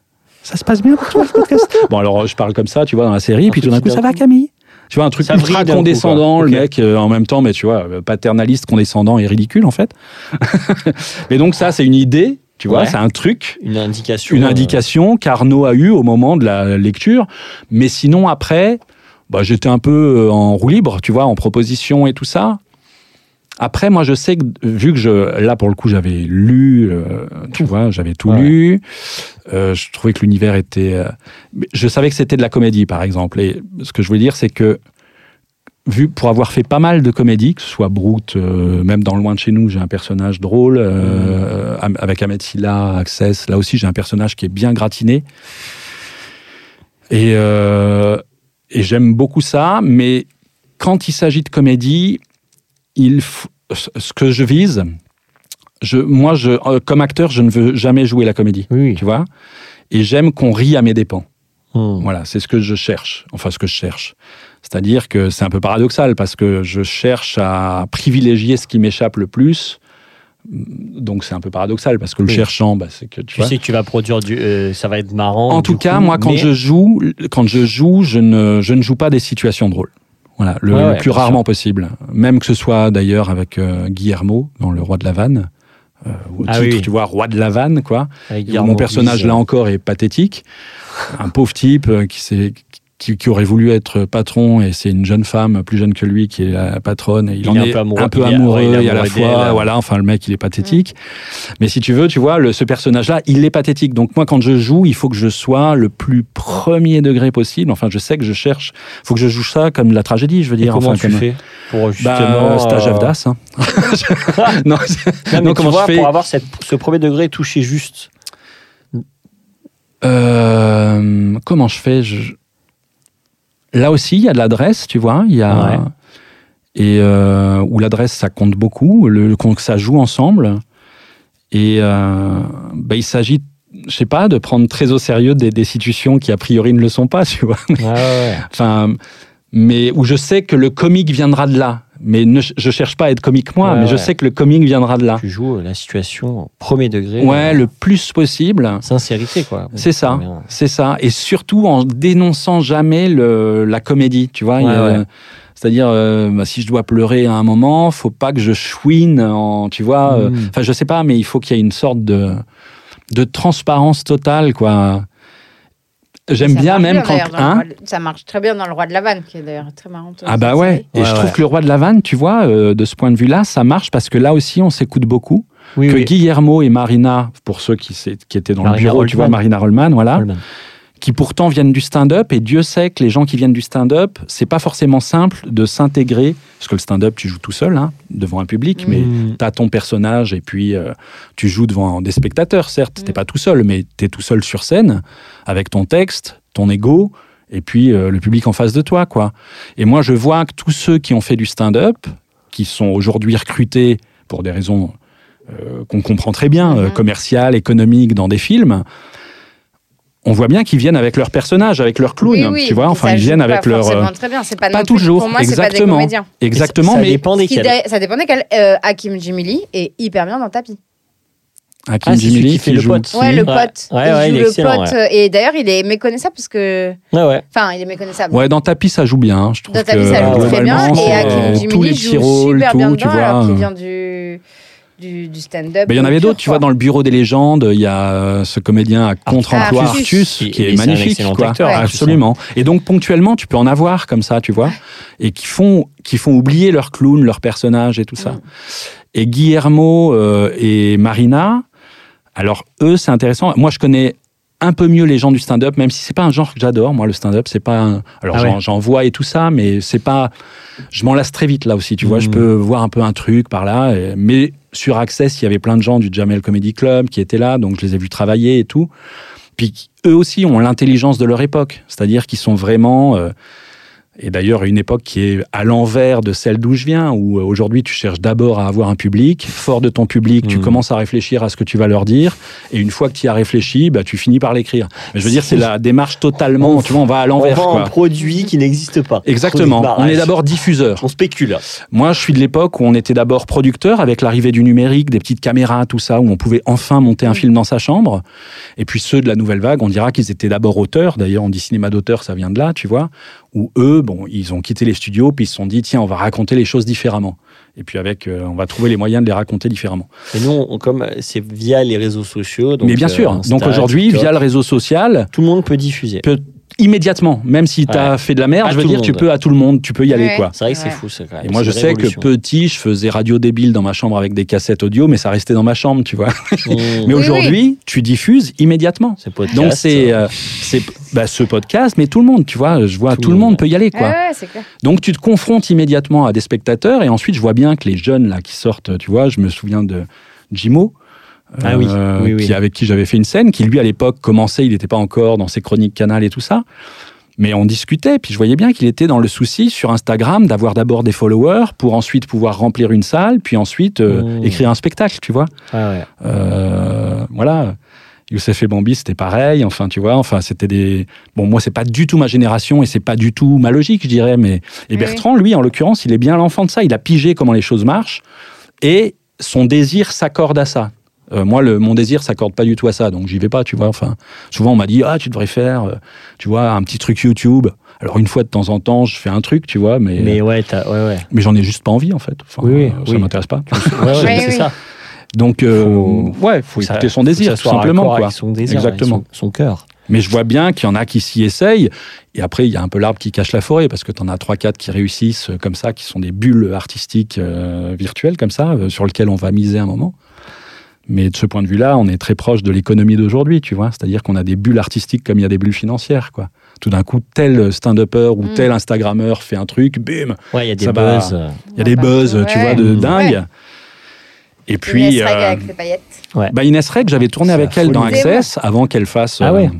Speaker 3: Ça se passe bien pour toi le podcast? Bon alors je parle comme ça, tu vois, dans la série, puis tout d'un coup, ça va. Camille? Tu vois, un truc
Speaker 2: Ça
Speaker 3: ultra
Speaker 2: coup,
Speaker 3: condescendant, le mec, euh, en même temps, mais tu vois, euh, paternaliste, condescendant et ridicule, en fait. mais donc, ça, c'est une idée, tu vois,
Speaker 2: Ouais.
Speaker 3: c'est un truc,
Speaker 2: Une indication.
Speaker 3: une
Speaker 2: euh,
Speaker 3: indication qu'Arnaud a eue au moment de la lecture. Mais sinon, après, bah, j'étais un peu en roue libre, tu vois, en proposition et tout ça. Après, moi, je sais que, vu que je, là, pour le coup, j'avais lu, euh, tu vois, j'avais tout
Speaker 2: Ouais.
Speaker 3: lu, euh, je trouvais que l'univers était. euh, je savais que c'était de la comédie, par exemple. Et ce que je voulais dire, c'est que, vu pour avoir fait pas mal de comédies, que ce soit Brute, euh, même dans Loin de chez nous, j'ai un personnage drôle, am- avec Ahmed Silla, Access, là aussi, j'ai un personnage qui est bien gratiné. Et, euh, et j'aime beaucoup ça, mais quand il s'agit de comédie, il ce que je vise, je, moi, je, euh, comme acteur, je ne veux jamais jouer la comédie,
Speaker 2: Oui.
Speaker 3: tu vois. Et j'aime qu'on rie à mes dépens.
Speaker 2: Hmm.
Speaker 3: Voilà, c'est ce que je cherche. Enfin, ce que je cherche. C'est-à-dire que c'est un peu paradoxal parce que je cherche à privilégier ce qui m'échappe le plus. Donc c'est un peu paradoxal parce que le
Speaker 2: Oui.
Speaker 3: cherchant, bah, c'est que tu,
Speaker 2: Tu
Speaker 3: vois.
Speaker 2: sais que tu vas produire du. euh, ça va être marrant.
Speaker 3: En tout cas, moi, quand
Speaker 2: mais-
Speaker 3: je joue, quand je joue, je ne, je ne joue pas des situations drôles. Voilà, le,
Speaker 2: Ouais,
Speaker 3: le
Speaker 2: ouais,
Speaker 3: plus rarement possible. Même que ce soit d'ailleurs avec euh, Guillermo dans Le Roi de la Vanne. euh, au
Speaker 2: Ah
Speaker 3: titre,
Speaker 2: oui,
Speaker 3: tu vois, Roi de la Vanne, quoi. Mon personnage, là encore, est pathétique. Un pauvre type euh, qui, s'est- qui, qui aurait voulu être patron et c'est une jeune femme plus jeune que lui qui est la patronne. Et il,
Speaker 2: Il
Speaker 3: en
Speaker 2: est un peu amoureux-
Speaker 3: un peu
Speaker 2: il est- il
Speaker 3: et à la fois, voilà, enfin, le mec, il est pathétique. Mais si tu veux, tu vois, le, ce personnage-là, il est pathétique. Donc moi, quand je joue, il faut que je sois le plus premier degré possible. Enfin, je sais que je cherche. Il faut que je joue ça comme de la tragédie, je veux
Speaker 2: Et
Speaker 3: dire.
Speaker 2: comment
Speaker 3: enfin,
Speaker 2: tu
Speaker 3: comme-
Speaker 2: fais pour justement.
Speaker 3: bah, stage
Speaker 2: euh,
Speaker 3: Avdas. hein. non,
Speaker 2: Non,
Speaker 3: comment
Speaker 2: vois,
Speaker 3: je fais
Speaker 2: pour avoir cette, ce premier degré touché juste.
Speaker 3: Euh, comment je fais? Je- Là aussi, il y a de l'adresse, tu vois. Il y a
Speaker 2: Ouais.
Speaker 3: et euh, où l'adresse ça compte beaucoup, le, que ça joue ensemble. Et euh, bah, il s'agit, je sais pas, de prendre très au sérieux des, des situations qui a priori ne le sont pas, tu vois.
Speaker 2: Ah ouais.
Speaker 3: Enfin, mais où je sais que le comique viendra de là. Mais ne, je cherche pas à être comique moi,
Speaker 2: Ouais,
Speaker 3: mais je sais que le comique viendra de là.
Speaker 2: Tu joues la situation au premier degré.
Speaker 3: Ouais,
Speaker 2: euh,
Speaker 3: le plus possible.
Speaker 2: Sincérité, quoi.
Speaker 3: C'est ça, c'est ça. Et surtout en dénonçant jamais le, la comédie, tu vois.
Speaker 2: Ouais.
Speaker 3: C'est-à-dire, euh, bah, si je dois pleurer à un moment, faut pas que je chouine en, tu vois. euh,
Speaker 2: Mm.
Speaker 3: Enfin, je sais pas, mais il faut qu'il y ait une sorte de, de transparence totale, quoi. J'aime bien même quand. Hein
Speaker 1: ça marche très bien dans Le Roi de la Vanne, qui est d'ailleurs très marrant.
Speaker 3: ah bah ouais. Et
Speaker 2: Ouais,
Speaker 3: je
Speaker 2: ouais.
Speaker 3: trouve que le roi de la vanne, tu vois, euh, de ce point de vue-là, ça marche parce que là aussi, on s'écoute beaucoup.
Speaker 2: Oui,
Speaker 3: que
Speaker 2: oui.
Speaker 3: Guillermo et Marina, pour ceux qui, qui étaient dans
Speaker 2: Marina
Speaker 3: le bureau, tu vois. Marina Rollman, voilà. Qui pourtant viennent du stand-up, et Dieu sait que les gens qui viennent du stand-up, c'est pas forcément simple de s'intégrer, parce que le stand-up, tu joues tout seul, hein, devant un public, mais
Speaker 2: Mm.
Speaker 3: tu as ton personnage, et puis euh, tu joues devant des spectateurs, certes, t'es
Speaker 1: Mm.
Speaker 3: pas tout seul, mais tu es tout seul sur scène, avec ton texte, ton ego, et puis euh, le public en face de toi, quoi. Et moi, je vois que tous ceux qui ont fait du stand-up, qui sont aujourd'hui recrutés pour des raisons euh, qu'on comprend très bien, euh,
Speaker 1: Mhm.
Speaker 3: commerciales, économiques, dans des films, on voit bien qu'ils viennent avec leur personnage, avec leur clown,
Speaker 1: Oui, oui,
Speaker 3: tu vois. Enfin, ils
Speaker 1: joue
Speaker 3: viennent avec leur.
Speaker 1: très bien, c'est pas,
Speaker 3: pas toujours,
Speaker 1: Pour moi, c'est pas des
Speaker 3: exactement.
Speaker 1: comédiens.
Speaker 3: exactement,
Speaker 2: ça
Speaker 3: mais
Speaker 2: dépend desquels.
Speaker 1: ça dépend desquels. Euh, Hakim Jimili est hyper bien dans Tapis.
Speaker 3: Hakim
Speaker 2: Ah,
Speaker 3: Jimili
Speaker 2: qui fait le
Speaker 3: joue-
Speaker 2: pote.
Speaker 1: Ouais, le pote.
Speaker 2: Ouais,
Speaker 1: il
Speaker 2: ouais,
Speaker 1: joue
Speaker 2: il est
Speaker 1: le pote. Et d'ailleurs, il est méconnaissable parce que.
Speaker 2: Ouais, ouais.
Speaker 1: Enfin, il est méconnaissable.
Speaker 3: Ouais, dans Tapis, ça joue bien. hein. Je trouve
Speaker 1: Dans Tapis, ça joue très bien. Et Hakim
Speaker 3: euh, tous les
Speaker 1: Jimili
Speaker 3: petits
Speaker 1: joue
Speaker 3: rôles,
Speaker 1: super bien
Speaker 3: tout, tu
Speaker 1: dedans,
Speaker 3: vois.
Speaker 1: alors qu'il vient du, du, du stand-up.
Speaker 3: Ben, il y en avait d'autres, tu vois, dans le bureau des légendes, il y a euh, ce comédien à contre-emploi,
Speaker 1: Artus.
Speaker 3: Artus, qui est
Speaker 2: un
Speaker 3: magnifique,
Speaker 2: excellent
Speaker 3: quoi.
Speaker 2: acteur,
Speaker 1: Ouais.
Speaker 2: Artus,
Speaker 3: Absolument. Et donc, ponctuellement, tu peux en avoir comme ça, tu vois, et qui font, qui font oublier leur clown, leur personnage et tout ça. Et Guillermo euh, et Marina, alors eux, c'est intéressant. Moi, je connais un peu mieux les gens du stand-up, même si c'est pas un genre que j'adore. Moi, le stand-up, c'est pas. un- Alors,
Speaker 2: Ah
Speaker 3: j'en-
Speaker 2: ouais.
Speaker 3: j'en vois et tout ça, mais c'est pas. Je m'en lasse très vite là aussi. Tu vois, je
Speaker 2: Mhm.
Speaker 3: peux voir un peu un truc par là, et- mais sur Access, il y avait plein de gens du Jamel Comedy Club qui étaient là, donc je les ai vus travailler et tout. Puis eux aussi ont l'intelligence de leur époque, c'est-à-dire qu'ils sont vraiment. euh, et d'ailleurs, une époque qui est à l'envers de celle d'où je viens, où euh, aujourd'hui tu cherches d'abord à avoir un public. Fort de ton public, tu
Speaker 2: Mhm.
Speaker 3: commences à réfléchir à ce que tu vas leur dire. Et une fois que tu y as réfléchi, bah, tu finis par l'écrire. Mais je veux dire, c'est la démarche totalement. Tu vois, on va à
Speaker 2: On
Speaker 3: l'envers.
Speaker 2: vend
Speaker 3: quoi.
Speaker 2: un produit qui n'existe pas.
Speaker 3: Exactement. On est d'abord diffuseur.
Speaker 2: On spécule.
Speaker 3: Moi, je suis de l'époque où on était d'abord producteur avec l'arrivée du numérique, des petites caméras, tout ça, où on pouvait enfin monter un
Speaker 1: Mm.
Speaker 3: film dans sa chambre. Et puis ceux de la nouvelle vague, on dira qu'ils étaient d'abord auteurs. D'ailleurs, on dit cinéma d'auteur, ça vient de là, tu vois. Où eux, bon, ils ont quitté les studios, puis ils se sont dit, tiens, on va raconter les choses différemment. Et puis avec, euh, on va trouver les moyens de les raconter différemment.
Speaker 2: Et nous, on- comme euh, c'est via les réseaux sociaux. donc,
Speaker 3: Mais bien
Speaker 2: euh,
Speaker 3: sûr.
Speaker 2: Insta,
Speaker 3: Donc aujourd'hui, via le réseau social,
Speaker 2: tout le monde peut diffuser.
Speaker 3: peut immédiatement, même si tu as
Speaker 2: Ouais.
Speaker 3: fait de la merde,
Speaker 2: À
Speaker 3: je veux dire, tu peux à tout le monde, tu peux y aller,
Speaker 1: Ouais.
Speaker 3: quoi.
Speaker 2: C'est vrai que c'est
Speaker 1: Ouais.
Speaker 2: fou, ça. Quand même.
Speaker 3: Et moi, je sais que petit, je faisais radio débile dans ma chambre avec des cassettes audio, mais ça restait dans ma chambre, tu vois.
Speaker 2: Mmh.
Speaker 3: Mais
Speaker 1: Oui,
Speaker 3: aujourd'hui, tu diffuses immédiatement.
Speaker 2: Podcast,
Speaker 3: Donc c'est
Speaker 2: euh,
Speaker 3: c'est bah, ce podcast, mais tout le monde, tu vois, je vois
Speaker 2: Tout
Speaker 3: tout,
Speaker 2: le monde.
Speaker 3: monde peut y aller, quoi.
Speaker 1: Ouais, ouais, c'est clair.
Speaker 3: Donc tu te confrontes immédiatement à des spectateurs et ensuite je vois bien que les jeunes là qui sortent, tu vois, je me souviens de Jimo. Euh,
Speaker 2: Ah oui, oui, oui.
Speaker 3: Qui, avec qui j'avais fait une scène, qui lui à l'époque commençait, il n'était pas encore dans ses chroniques canal et tout ça. Mais on discutait, puis je voyais bien qu'il était dans le souci sur Instagram d'avoir d'abord des followers pour ensuite pouvoir remplir une salle, puis ensuite euh,
Speaker 2: Mmh.
Speaker 3: écrire un spectacle, tu vois.
Speaker 2: ah ouais.
Speaker 3: Euh, voilà. Youssef et Bambi, c'était pareil. Enfin, tu vois, enfin, c'était des. Bon, moi, c'est pas du tout ma génération et c'est pas du tout ma logique, je dirais. Mais et. Bertrand, lui, en l'occurrence, il est bien l'enfant de ça. Il a pigé comment les choses marchent et son désir s'accorde à ça. Euh, moi, le, mon désir s'accorde pas du tout à ça, donc j'y vais pas, tu vois. Enfin, souvent on m'a dit ah tu devrais faire, euh, tu vois, un petit truc YouTube. Alors une fois de temps en temps, je fais un truc, tu vois, mais
Speaker 2: Mais ouais, t'as- ouais, ouais.
Speaker 3: mais j'en ai juste pas envie en fait. Enfin,
Speaker 2: Oui, oui,
Speaker 3: euh, ça m'intéresse pas.
Speaker 2: Ouais, c'est
Speaker 1: oui.
Speaker 2: ça.
Speaker 3: Donc euh,
Speaker 2: Faut-
Speaker 3: ouais, faut
Speaker 2: ça-
Speaker 3: écouter son désir tout simplement quoi.
Speaker 2: avec Son désir,
Speaker 3: Exactement.
Speaker 2: Son, son cœur.
Speaker 3: Mais je vois bien qu'il y en a qui s'y essayent. Et après, il y a un peu l'arbre qui cache la forêt, parce que tu en as 3-4 qui réussissent comme ça, qui sont des bulles artistiques euh, virtuelles comme ça, euh, sur lesquelles on va miser un moment. Mais de ce point de vue-là, on est très proche de l'économie d'aujourd'hui, tu vois. C'est-à-dire qu'on a des bulles artistiques comme il y a des bulles financières, quoi. Tout d'un coup, tel stand-upper ou
Speaker 1: Mm.
Speaker 3: tel Instagrammeur fait un truc, bim,
Speaker 2: Ouais, il y a des
Speaker 3: Ça
Speaker 2: buzz. euh,
Speaker 3: il y a des buzz, tu
Speaker 1: Ouais.
Speaker 3: vois, de dingue. Et puis,
Speaker 1: Inès Reg
Speaker 3: euh,
Speaker 1: avec les paillettes.
Speaker 3: bah Inès Reg, j'avais tourné avec elle dans. Access avant qu'elle fasse.
Speaker 2: Ah
Speaker 3: euh,
Speaker 2: ouais.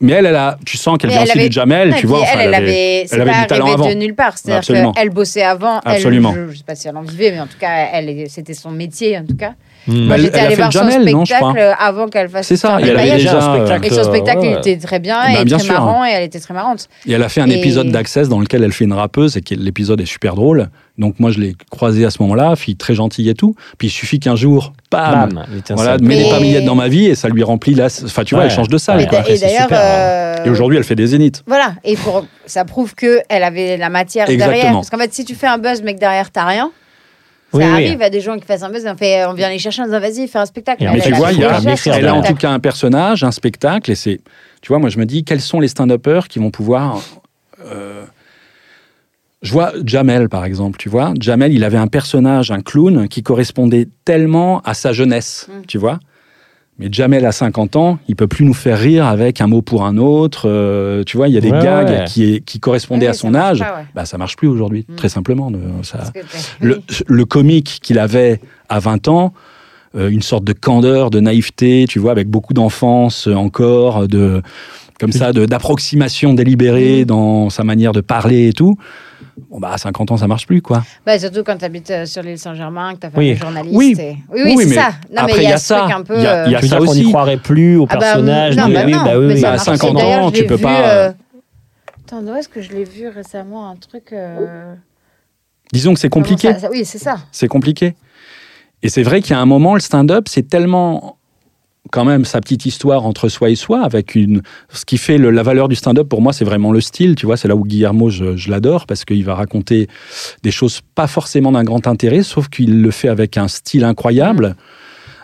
Speaker 3: Mais elle, elle a, tu sens qu'elle vient
Speaker 1: elle
Speaker 3: aussi
Speaker 1: avait-
Speaker 3: du Jamel,
Speaker 1: Ouais,
Speaker 3: tu vois. enfin,
Speaker 1: elle, elle avait,
Speaker 3: elle avait
Speaker 1: pas
Speaker 3: du talent avant.
Speaker 1: de nulle part. C'est-à-dire
Speaker 3: Absolument.
Speaker 1: qu'elle bossait avant. Elle,
Speaker 3: Absolument.
Speaker 1: je, je sais pas si elle en vivait, mais en tout cas, elle, c'était son métier, en tout cas.
Speaker 2: Mm.
Speaker 3: Bah,
Speaker 1: Moi,
Speaker 3: elle-
Speaker 1: j'étais
Speaker 3: elle a
Speaker 1: allée
Speaker 3: fait
Speaker 1: voir son
Speaker 3: Jamel,
Speaker 1: spectacle avant qu'elle fasse.
Speaker 3: C'est ça, et elle avait déjà,
Speaker 2: un
Speaker 3: euh,
Speaker 2: spectacle.
Speaker 1: Et son spectacle,
Speaker 2: ouais,
Speaker 1: était très bien,
Speaker 3: Bah,
Speaker 1: et
Speaker 3: bien
Speaker 1: très
Speaker 3: sûr.
Speaker 1: marrant, et elle était très marrante.
Speaker 3: Et elle a fait un
Speaker 1: Et-
Speaker 3: épisode d'Access dans lequel elle fait une rappeuse et l'épisode est super drôle. Donc moi, je l'ai croisée à ce moment-là, fille très gentille et tout. Puis il suffit qu'un jour, bam,
Speaker 2: Bam,
Speaker 3: voilà, met
Speaker 1: Mais-
Speaker 3: des paillettes dans ma vie et ça lui remplit là. Enfin, tu vois, elle change de salle.
Speaker 2: Ouais.
Speaker 3: quoi.
Speaker 1: d'a- et d'ailleurs.
Speaker 2: super,
Speaker 1: euh,
Speaker 3: Et aujourd'hui, elle fait des zéniths.
Speaker 1: Voilà, et pour, ça prouve que elle avait la matière derrière. Parce qu'en fait, si tu fais un buzz, mais que derrière, t'as rien, ça
Speaker 2: Oui, oui.
Speaker 1: arrive à des gens qui fassent un buzz, on, fait, on vient les chercher en disant vas-y, fais un spectacle. Elle,
Speaker 3: Mais
Speaker 1: elle
Speaker 3: tu vois, il y a, elle a en
Speaker 1: spectacle.
Speaker 3: tout cas un personnage, un spectacle, et c'est, tu vois, moi je me dis, quels sont les stand-uppers qui vont pouvoir. euh, je vois Jamel, par exemple, tu vois. Jamel, il avait un personnage, un clown, qui correspondait tellement à sa jeunesse,
Speaker 1: Mm.
Speaker 3: tu vois. Mais Jamel, à 50 ans, il peut plus nous faire rire avec un mot pour un autre. euh, tu vois, il y a des
Speaker 2: Ouais,
Speaker 3: gags
Speaker 2: ouais.
Speaker 3: Qui, est- qui correspondaient
Speaker 1: Oui,
Speaker 3: à son âge.
Speaker 1: pas, ouais.
Speaker 3: Bah, ça marche plus aujourd'hui,
Speaker 1: Mm.
Speaker 3: très simplement. de- ça,
Speaker 1: Parce que-
Speaker 3: le, le comique qu'il avait à 20 ans, euh, une sorte de candeur, de naïveté, tu vois, avec beaucoup d'enfance euh, encore, de comme ça, d'approximation délibérée
Speaker 1: Mm.
Speaker 3: dans sa manière de parler et tout. Bon, bah, à 50 ans, ça marche plus, quoi.
Speaker 1: Bah, surtout quand tu habites sur l'île Saint-Germain, que tu as fait
Speaker 2: Oui.
Speaker 1: un journaliste.
Speaker 3: Oui.
Speaker 1: et- oui, oui,
Speaker 3: Oui,
Speaker 1: c'est
Speaker 3: mais
Speaker 1: ça. Non,
Speaker 3: après,
Speaker 1: mais il y a ce truc
Speaker 3: ça.
Speaker 1: un peu.
Speaker 3: Il y a-
Speaker 1: euh,
Speaker 3: y a ça
Speaker 2: dire qu'on n'y
Speaker 3: aussi.
Speaker 2: croirait plus au
Speaker 1: ah bah,
Speaker 2: personnage
Speaker 1: non, bah
Speaker 2: oui,
Speaker 1: non,
Speaker 2: bah oui,
Speaker 1: ça
Speaker 3: à
Speaker 1: marche.
Speaker 3: 50
Speaker 1: Et d'ailleurs,
Speaker 3: ans, tu peux
Speaker 1: vu,
Speaker 3: pas-
Speaker 1: euh, Attends, où est-ce que je l'ai vu récemment Un truc. euh,
Speaker 3: Disons que c'est compliqué.
Speaker 1: comment ça- ça- Oui, c'est ça.
Speaker 3: C'est compliqué. Et c'est vrai qu'il y a un moment, le stand-up, c'est tellement quand même sa petite histoire entre soi et soi, avec une. Ce qui fait la valeur du stand-up pour moi, c'est vraiment le style. Tu vois, c'est là où Guillermo, je, je l'adore parce qu'il va raconter des choses pas forcément d'un grand intérêt, sauf qu'il le fait avec un style incroyable.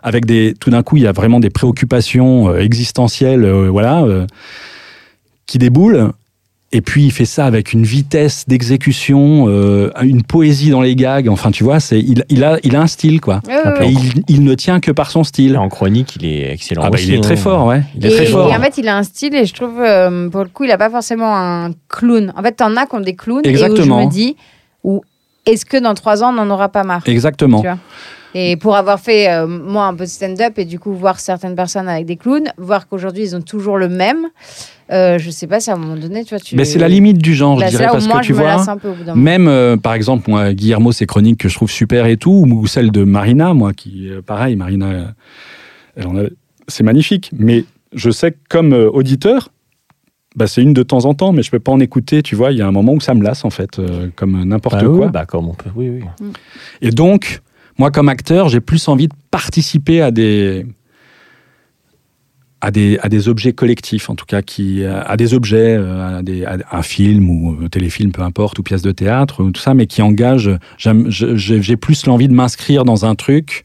Speaker 3: Avec des, tout d'un coup, il y a vraiment des préoccupations euh, existentielles, euh, voilà, euh, qui déboulent. Et puis il fait ça avec une vitesse d'exécution, euh, une poésie dans les gags. Enfin, tu vois, c'est il, il a il a un style quoi. Et il, il ne tient que par son style.
Speaker 2: En chronique, il est excellent.
Speaker 3: Ah bah, il est très
Speaker 2: hein.
Speaker 3: fort, ouais. Il est
Speaker 1: Et,
Speaker 3: très fort.
Speaker 1: et en fait, il a un style et je trouve, euh, pour le coup, il n'a pas forcément un clown. En fait, t'en as qui ont des clowns et où je
Speaker 3: Exactement.
Speaker 1: me dis, ou est-ce que dans trois ans, on n'en aura pas marre
Speaker 3: Exactement.
Speaker 1: Et pour avoir fait, euh, moi, un peu de stand-up et du coup, voir certaines personnes avec des clowns, voir qu'aujourd'hui, ils ont toujours le même, euh, je sais pas si à un moment donné, tu vois, tu.
Speaker 3: Mais c'est la limite du genre,
Speaker 1: Là,
Speaker 3: je dirais, parce que tu vois. Même, euh, par exemple, moi, Guillermo, ses chroniques que je trouve super et tout, ou celle de Marina, moi, qui, euh, pareil, Marina, elle en a- c'est magnifique. Mais je sais que comme auditeur, bah, c'est une de temps en temps, mais je peux pas en écouter, tu vois. Il y a un moment où ça me lasse, en fait, euh, comme n'importe
Speaker 2: Bah oui,
Speaker 3: quoi.
Speaker 2: bah comme on peut. Oui, oui.
Speaker 3: Et donc, moi, comme acteur, j'ai plus envie de participer à des. à des, à des objets collectifs, en tout cas, qui, à des objets, euh, à, des, à un film ou un téléfilm, peu importe, ou pièce de théâtre, ou tout ça, mais qui J'ai j'ai plus l'envie de m'inscrire dans un truc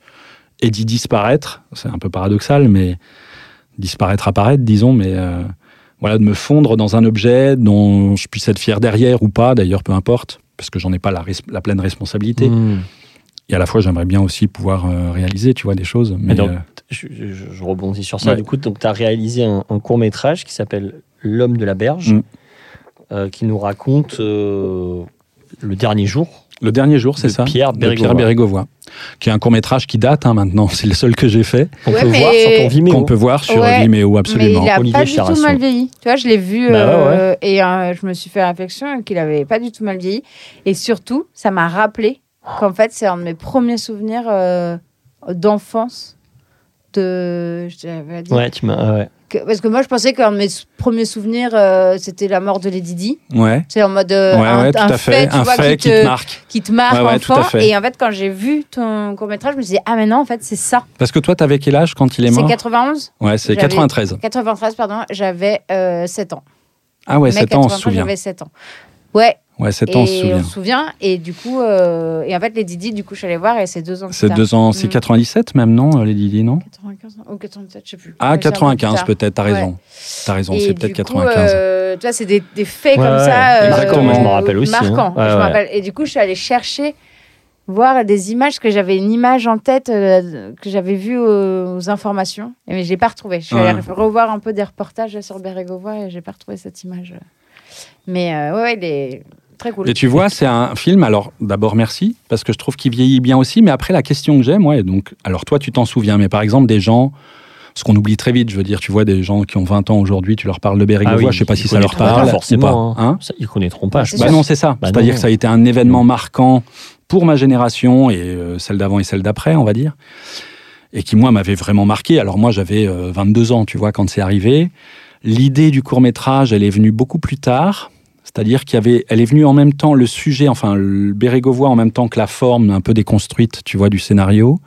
Speaker 3: et d'y disparaître. C'est un peu paradoxal, mais disparaître, apparaître, disons, mais euh, voilà, de me fondre dans un objet dont je puisse être fier derrière ou pas, d'ailleurs, peu importe, parce que j'en ai pas la, pleine responsabilité.
Speaker 2: Hmm.
Speaker 3: Et à la fois, j'aimerais bien aussi pouvoir euh, réaliser, tu vois, des choses. Mais,
Speaker 2: donc,
Speaker 3: euh,
Speaker 2: je, je- je rebondis sur ça.
Speaker 3: Ouais.
Speaker 2: Du coup, tu as réalisé un, court métrage qui s'appelle L'homme de la berge,
Speaker 3: Mm.
Speaker 2: euh, qui nous raconte le dernier jour.
Speaker 3: Le dernier jour, c'est
Speaker 2: de
Speaker 3: ça
Speaker 2: Pierre
Speaker 3: de
Speaker 2: Bérégovoy.
Speaker 3: Pierre Bérégovoy, qui est un court métrage qui date hein, maintenant. C'est le seul que j'ai fait,
Speaker 2: Qu'on
Speaker 1: Ouais,
Speaker 2: peut
Speaker 1: mais-
Speaker 2: voir sur ton Vimeo.
Speaker 3: qu'on peut voir sur
Speaker 1: Ouais,
Speaker 3: Vimeo, absolument.
Speaker 1: Mais il a
Speaker 2: Olivier
Speaker 1: pas du tout mal vieilli. Tu vois, je l'ai vu
Speaker 2: Bah ouais,
Speaker 1: euh, et euh, je me suis fait réflexion qu'il avait pas du tout mal vieilli. Et surtout, ça m'a rappelé qu'en fait, c'est un de mes premiers souvenirs euh, d'enfance. De, je.
Speaker 2: Ouais, tu m'as.
Speaker 1: Que- parce que moi, je pensais qu'un de mes sou- premiers souvenirs, euh, c'était la mort de Lady Di.
Speaker 3: Ouais,
Speaker 1: C'est en mode euh,
Speaker 3: ouais,
Speaker 1: un,
Speaker 3: ouais, tout
Speaker 1: un
Speaker 3: à fait.
Speaker 1: tu
Speaker 3: un
Speaker 1: vois,
Speaker 3: fait qui te marque.
Speaker 1: qui te marque enfant.
Speaker 3: fait.
Speaker 1: Et en fait, quand j'ai vu ton court métrage, je me suis dit, ah, mais non, en fait, c'est ça.
Speaker 3: Parce que toi, t'avais quel âge quand il est
Speaker 1: C'est
Speaker 3: mort
Speaker 1: 91
Speaker 3: Ouais, c'est
Speaker 1: J'avais-
Speaker 3: 93.
Speaker 1: 93, pardon. J'avais euh, 7 ans.
Speaker 3: Ah ouais,
Speaker 1: Mai
Speaker 3: 7 ans, on se
Speaker 1: 93,
Speaker 3: souvient.
Speaker 1: J'avais 7 ans. Ouais,
Speaker 3: Ouais, 7 ans, on se
Speaker 1: et
Speaker 3: souvient.
Speaker 1: souvient. Et du coup, euh, et en fait, les Didi, du coup, je suis allée voir et c'est deux ans
Speaker 3: C'est deux ans, c'est
Speaker 1: Mm.
Speaker 3: 97 même, non, les Didi, non?
Speaker 1: 95 ou 97, je sais plus.
Speaker 3: Ah,
Speaker 1: Ouais, c'est un peu plus
Speaker 3: 95
Speaker 1: tard.
Speaker 3: peut-être, t'as
Speaker 1: Ouais.
Speaker 3: raison. T'as raison, c'est peut-être
Speaker 1: coup,
Speaker 3: 95.
Speaker 1: euh, tu vois, c'est des, des faits
Speaker 2: Ouais,
Speaker 1: comme
Speaker 2: ouais,
Speaker 1: ça. euh,
Speaker 2: exactement, je me rappelle aussi, hein.
Speaker 1: Marquants.
Speaker 2: Ouais,
Speaker 1: je me rappelle. Et du coup, je suis allée chercher, voir des images, que j'avais une image en tête euh, que j'avais vue aux, aux informations. Mais je l'ai pas retrouvée. Je suis allée
Speaker 3: Ouais.
Speaker 1: revoir un peu des reportages sur Bérégovoy et j'ai pas retrouvé cette image. Mais euh, ouais, est très cool.
Speaker 3: Et tu vois, c'est un film, alors d'abord merci, parce que je trouve qu'il vieillit bien aussi, mais après la question que j'ai, moi, et donc, alors toi tu t'en souviens, mais par exemple des gens, ce qu'on oublie très vite, je veux dire, tu vois des gens qui ont 20 ans aujourd'hui, tu leur parles de Bérégovoy,
Speaker 2: Ah oui,
Speaker 3: je sais pas si ça leur
Speaker 2: connaîtront pas
Speaker 3: parle.
Speaker 2: forcément,
Speaker 3: pas, hein.
Speaker 2: Ça, ils connaîtront pas. je
Speaker 1: C'est
Speaker 3: Bah non, c'est ça.
Speaker 2: Bah
Speaker 3: C'est-à-dire que ça a été un événement marquant pour ma génération et euh, celle d'avant et celle d'après, on va dire. Et qui, moi, m'avait vraiment marqué. Alors, moi, j'avais euh, 22 ans, tu vois, quand c'est arrivé. L'idée du court-métrage, elle est venue beaucoup plus tard. C'est-à-dire qu'il y avait, elle est venue en même temps le sujet, enfin, le Bérégovoy en même temps que la forme un peu déconstruite, tu vois, du scénario.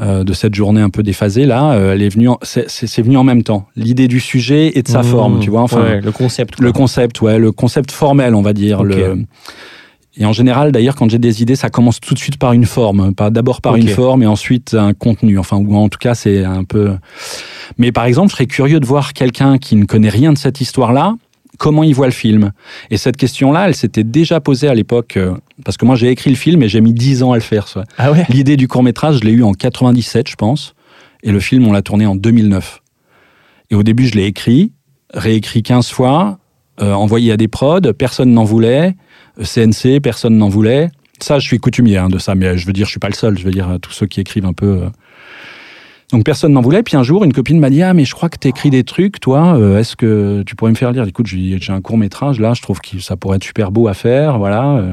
Speaker 3: euh, de cette journée un peu déphasée là, euh, elle est venue, en- c'est- venu en même temps. L'idée du sujet et de sa
Speaker 2: Mmh.
Speaker 3: forme, tu vois. Enfin,
Speaker 2: Ouais, le concept.
Speaker 3: le concept, ouais, le concept formel, on va dire. Le... Et en général, d'ailleurs, quand j'ai des idées, ça commence tout de suite par une forme, d'abord par une forme et ensuite un contenu. Enfin, ou en tout cas, c'est un peu. Mais par exemple, je serais curieux de voir quelqu'un qui ne connaît rien de cette histoire-là, comment il voit le film. Et cette question-là, elle s'était déjà posée à l'époque, euh, parce que moi, j'ai écrit le film et j'ai mis 10 ans à le faire.
Speaker 2: Ah ouais
Speaker 3: L'idée du court métrage, je l'ai eu en 97, je pense, et le film, on l'a tourné en 2009. Et au début, je l'ai écrit, réécrit 15 fois, euh, envoyé à des prods, personne n'en voulait, euh, CNC, personne n'en voulait. Ça, je suis coutumier hein, de ça, mais euh, je veux dire, je suis pas le seul. Je veux dire, euh, tous ceux qui écrivent un peu. Donc personne n'en voulait. Puis un jour, une copine m'a dit ah mais je crois que tu écris des trucs, toi. euh, Est-ce que tu pourrais me faire lire? Écoute, j'ai un court métrage là. Je trouve que ça pourrait être super beau à faire, voilà. euh.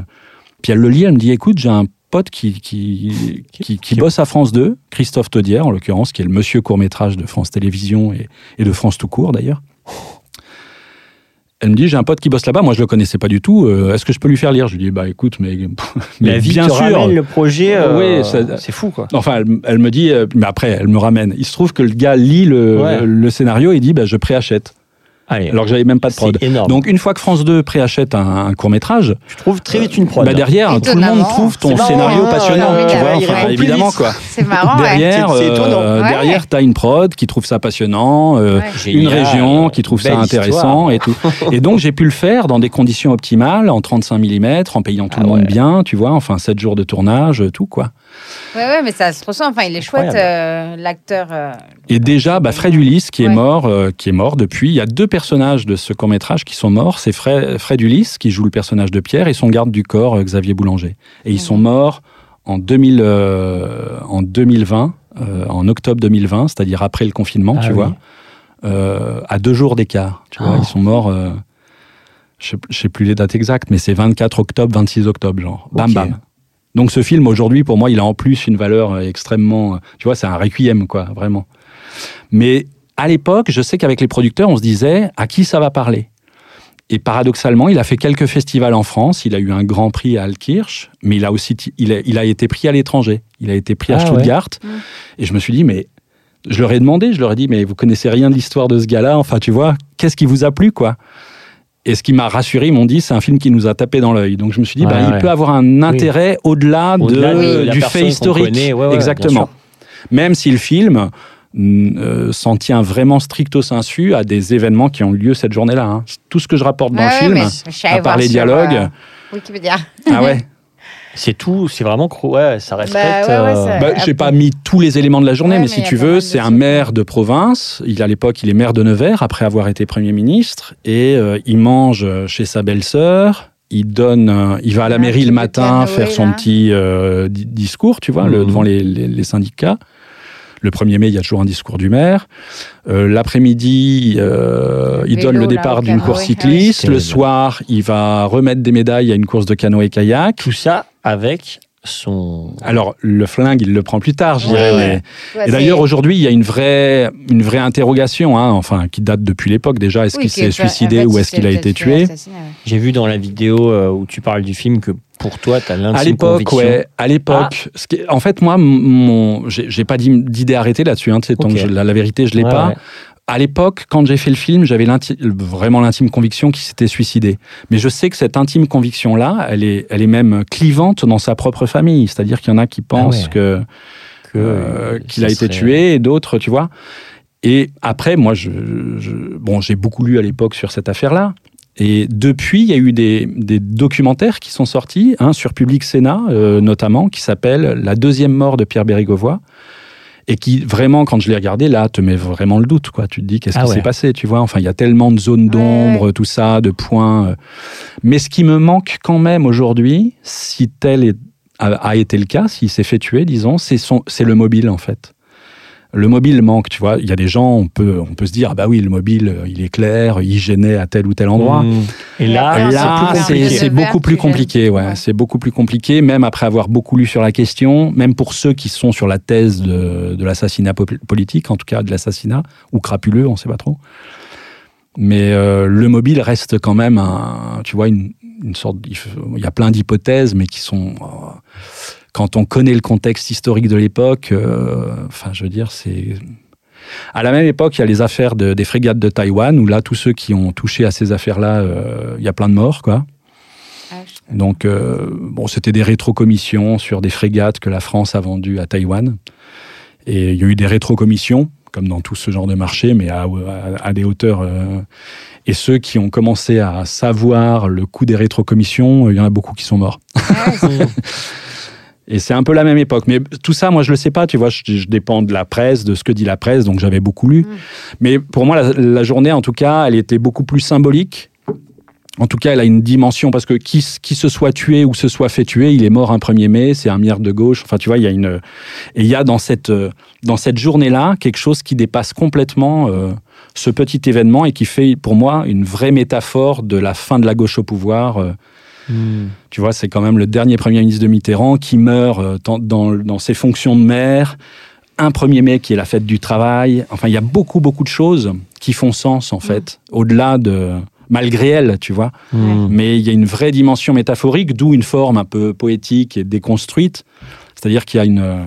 Speaker 3: Puis elle le lit, elle me dit écoute, j'ai un pote qui qui, qui, qui bosse à France 2, Christophe Taudière en l'occurrence, qui est le monsieur court métrage de France Télévisions et, et de France tout court d'ailleurs. Elle me dit j'ai un pote qui bosse là-bas, moi je le connaissais pas du tout. euh, Est-ce que je peux lui faire lire? Je lui dis bah écoute mais, mais
Speaker 2: La vie
Speaker 3: bien
Speaker 2: te
Speaker 3: sûr.
Speaker 2: ramène le projet. euh,
Speaker 3: Oui,
Speaker 2: c'est fou quoi.
Speaker 3: Enfin, elle, elle me dit, euh, mais après, elle me ramène. Il se trouve que le gars lit le,
Speaker 2: Ouais.
Speaker 3: le scénario et dit, bah, je préachète.
Speaker 2: Allez,
Speaker 3: Alors que j'avais même pas de prod.
Speaker 2: c'est énorme.
Speaker 3: Donc, une fois que France 2 préachète un, court métrage,
Speaker 2: tu trouves très vite une prod.
Speaker 3: bah, derrière, tout le monde trouve ton
Speaker 2: marrant,
Speaker 3: scénario
Speaker 2: hein,
Speaker 3: passionnant.
Speaker 2: euh,
Speaker 3: tu vois,
Speaker 1: il
Speaker 3: enfin, évidemment, quoi.
Speaker 1: C'est marrant.
Speaker 3: Derrière,
Speaker 2: C'est- c'est étonnant.
Speaker 3: euh,
Speaker 1: Ouais.
Speaker 3: derrière, t'as une prod qui trouve ça passionnant, euh,
Speaker 1: Ouais.
Speaker 3: une
Speaker 2: Génial.
Speaker 3: région qui trouve ça intéressant
Speaker 2: histoire.
Speaker 3: et tout. Et donc, j'ai pu le faire dans des conditions optimales, en 35 mm, en payant tout
Speaker 2: Ah
Speaker 3: le monde
Speaker 2: ouais.
Speaker 3: bien, tu vois, enfin, 7 jours de tournage, tout, quoi.
Speaker 1: Ouais, ouais, mais ça se ressent. Enfin, il est chouette, euh, l'acteur. euh,
Speaker 3: Et déjà, bah, Fred Ulysse, qui est mort, euh, qui est mort depuis. Il y a deux personnages de ce court métrage qui sont morts. C'est Fred, Fred Ulysse qui joue le personnage de Pierre et son garde du corps euh, Xavier Boulanger. Et ils sont morts en 2000, euh, en 2020, euh, en octobre 2020, c'est-à-dire après le confinement,
Speaker 2: Ah
Speaker 3: tu
Speaker 2: oui.
Speaker 3: vois, euh, à deux jours d'écart. Tu vois,
Speaker 2: Oh.
Speaker 3: ils sont morts. euh, je sais, je sais plus les dates exactes, mais c'est 24 octobre, 26 octobre, genre. Bam bam. Donc ce film aujourd'hui, pour moi, il a en plus une valeur euh, extrêmement, euh, tu vois, c'est un requiem, quoi, vraiment. Mais à l'époque, je sais qu'avec les producteurs, on se disait à qui ça va parler? Et paradoxalement, il a fait quelques festivals en France. Il a eu un grand prix à Altkirch, mais il a aussi, il a, il a été pris à l'étranger. Il a été pris à
Speaker 2: Ah.
Speaker 3: Stuttgart.
Speaker 1: Mm.
Speaker 3: Et je me suis dit, mais Je leur ai demandé, je leur ai dit, mais vous connaissez rien de l'histoire de ce gars-là, enfin, tu vois, qu'est-ce qui vous a plu, quoi? Et ce qui m'a rassuré, ils m'ont dit, c'est un film qui nous a tapé dans l'œil. Donc je me suis dit,
Speaker 2: Ouais,
Speaker 3: bah, il peut avoir un intérêt au-delà de du fait historique.
Speaker 2: connaît, ouais, ouais, bien
Speaker 3: Exactement. Même si le film euh, s'en tient vraiment stricto sensu à des événements qui ont eu lieu cette journée-là. hein. Tout ce que je rapporte dans
Speaker 1: Ouais,
Speaker 3: le film, à part les dialogues,
Speaker 1: euh, Wikipédia.
Speaker 3: ah ouais?
Speaker 2: C'est tout, c'est vraiment ouais, ça respecte.
Speaker 1: ouais, ouais,
Speaker 2: euh,
Speaker 1: ça-
Speaker 3: Bah,
Speaker 1: Euh,
Speaker 3: j'ai pas mis tous les éléments de la journée,
Speaker 1: Ouais,
Speaker 3: mais,
Speaker 1: mais
Speaker 3: si tu veux, c'est un maire de province. Il, à l'époque, il est maire de Nevers après avoir été Premier ministre. Et euh, il mange chez sa belle-sœur. Il, donne, euh, il va à la
Speaker 1: Un
Speaker 3: mairie le matin faire son
Speaker 1: là.
Speaker 3: petit euh, di- discours, tu vois, le-
Speaker 2: Mhm.
Speaker 3: devant les, les- les syndicats. Le 1er mai, il y a toujours un discours du maire. Euh, L'après-midi, euh, il
Speaker 1: Vélo,
Speaker 3: donne le départ d'une course
Speaker 1: Ah
Speaker 3: cycliste. Le soir, il va remettre des médailles à une course de canoë-kayak.
Speaker 2: Tout ça avec son.
Speaker 3: Alors, le flingue, il le prend plus tard, je dirais.
Speaker 1: ouais.
Speaker 3: mais-
Speaker 1: Ouais,
Speaker 3: et d'ailleurs, aujourd'hui, il y a une vraie, une vraie interrogation, hein, enfin, qui date depuis l'époque déjà. Est-ce
Speaker 1: oui,
Speaker 3: qu'il
Speaker 1: qui
Speaker 3: s'est
Speaker 1: est-
Speaker 3: suicidé
Speaker 1: en fait,
Speaker 3: ou est-ce qu'il a été tué?
Speaker 1: ouais.
Speaker 2: J'ai vu dans la vidéo euh, où tu parles du film que pour toi, tu as
Speaker 3: À
Speaker 2: l'intime
Speaker 3: l'époque,
Speaker 2: conviction.
Speaker 3: ouais. À l'époque, est- en fait, moi, mon, j'ai pas d'idée arrêtée là-dessus. Hein, la, la vérité, je l'ai
Speaker 2: Ouais,
Speaker 3: pas. À l'époque, quand j'ai fait le film, j'avais vraiment l'intime conviction qu'il s'était suicidé. Mais je sais que cette intime conviction-là, elle est, elle est même clivante dans sa propre famille. C'est-à-dire qu'il y en a qui pensent
Speaker 2: ouais.
Speaker 3: que
Speaker 2: Que,
Speaker 3: euh,
Speaker 2: euh,
Speaker 3: qu'il a été
Speaker 2: serait-
Speaker 3: tué et d'autres, tu vois. Et après, moi, je, je- bon, j'ai beaucoup lu à l'époque sur cette affaire-là. Et depuis, il y a eu des, des documentaires qui sont sortis, un sur Public Sénat euh, notamment, qui s'appelle La deuxième mort de Pierre Bérégovoy. Et qui, vraiment, quand je l'ai regardé, là, te met vraiment le doute. Quoi. Tu te dis, qu'est-ce
Speaker 2: Ah
Speaker 3: qui
Speaker 2: ouais.
Speaker 3: s'est passé tu vois? Enfin, il y a tellement de zones d'ombre, tout ça, de points. euh. Mais ce qui me manque quand même aujourd'hui, si tel est- a, a été le cas, s'il s'est fait tuer, disons, c'est son- c'est le mobile, en fait. Le mobile manque, tu vois. Il y a des gens, on peut, on peut se dire, ah bah oui, le mobile, euh, il est clair, il gênait à tel ou tel endroit.
Speaker 2: Mmh. Et là, c'est
Speaker 3: Là, c'est beaucoup plus compliqué, ouais.
Speaker 1: Ouais.
Speaker 3: C'est beaucoup plus compliqué, même après avoir beaucoup lu sur la question, même pour ceux qui sont sur la thèse de, de l'assassinat po- politique, en tout cas de l'assassinat, ou crapuleux, on sait pas trop. Mais euh, le mobile reste quand même, un, tu vois, une, une sorte. Il y a plein d'hypothèses, mais qui sont. euh, quand on connaît le contexte historique de l'époque, euh, enfin, je veux dire, c'est. À la même époque, il y a les affaires de- des frégates de Taïwan, où là, tous ceux qui ont touché à ces affaires-là, euh, il y a plein de morts, quoi. Donc, euh, bon, c'était des rétrocommissions sur des frégates que la France a vendues à Taïwan. Et il y a eu des rétrocommissions, comme dans tout ce genre de marché, mais à, à- à des hauteurs. euh, et ceux qui ont commencé à savoir le coût des rétrocommissions, il y en a beaucoup qui sont morts.
Speaker 1: Ah,
Speaker 3: Et c'est un peu la même époque. Mais tout ça, moi, je le sais pas. Tu vois, je, je dépends de la presse, de ce que dit la presse. Donc, j'avais beaucoup lu.
Speaker 1: Mm.
Speaker 3: Mais pour moi, la, la journée, en tout cas, elle était beaucoup plus symbolique. En tout cas, elle a une dimension parce que qui, qui se soit tué ou se soit fait tuer, il est mort un 1er mai, c'est un milliard de gauche. Enfin, tu vois, il y a une. Et il y a dans cette, euh, dans cette journée-là quelque chose qui dépasse complètement euh, ce petit événement et qui fait, pour moi, une vraie métaphore de la fin de la gauche au pouvoir. euh,
Speaker 2: Mmh.
Speaker 3: tu vois, c'est quand même le dernier Premier ministre de Mitterrand qui meurt euh, dans, dans, dans ses fonctions de maire. Un 1er mai qui est la fête du travail. Enfin, il y a beaucoup, beaucoup de choses qui font sens, en fait, au-delà de. malgré elle, tu vois.
Speaker 2: Mmh.
Speaker 3: Mais il y a une vraie dimension métaphorique, d'où une forme un peu poétique et déconstruite. C'est-à-dire qu'il y a une. euh,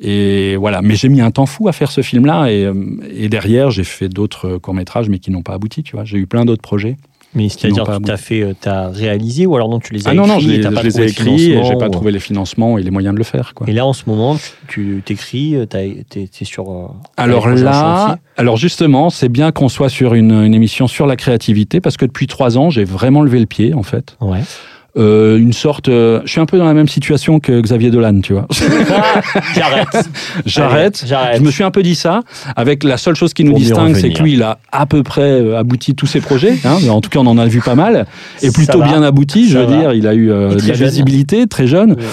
Speaker 3: Et voilà. Mais j'ai mis un temps fou à faire ce film-là. Et, euh, et derrière, j'ai fait d'autres courts-métrages, mais qui n'ont pas abouti, tu vois. J'ai eu plein d'autres projets.
Speaker 2: Mais c'est-à-dire que tu as fait, euh, réalisé ou alors non, tu les as
Speaker 3: Ah non, non,
Speaker 2: écrits
Speaker 3: je les,
Speaker 2: t'as pas
Speaker 3: les ai écrits et j'ai pas
Speaker 2: ou-
Speaker 3: trouvé les financements et les moyens de le faire. Quoi.
Speaker 2: Et là, en ce moment, tu t'écris, tu es, sur. euh,
Speaker 3: Alors là, alors justement, c'est bien qu'on soit sur une, une émission sur la créativité parce que depuis trois ans, j'ai vraiment levé le pied en fait.
Speaker 2: Ouais.
Speaker 3: Euh, une sorte, euh, je suis un peu dans la même situation que Xavier Dolan, tu vois.
Speaker 2: J'arrête.
Speaker 3: J'arrête. Je me suis un peu dit ça, avec la seule chose qui nous
Speaker 2: Pour
Speaker 3: distingue, c'est que lui, il a à peu près euh, abouti tous ses projets. hein. en tout cas, on en a vu pas mal. Et plutôt bien abouti, je veux
Speaker 2: va.
Speaker 3: dire. Il a eu euh, de la
Speaker 2: jeune.
Speaker 3: visibilité, très jeune.
Speaker 2: Oui.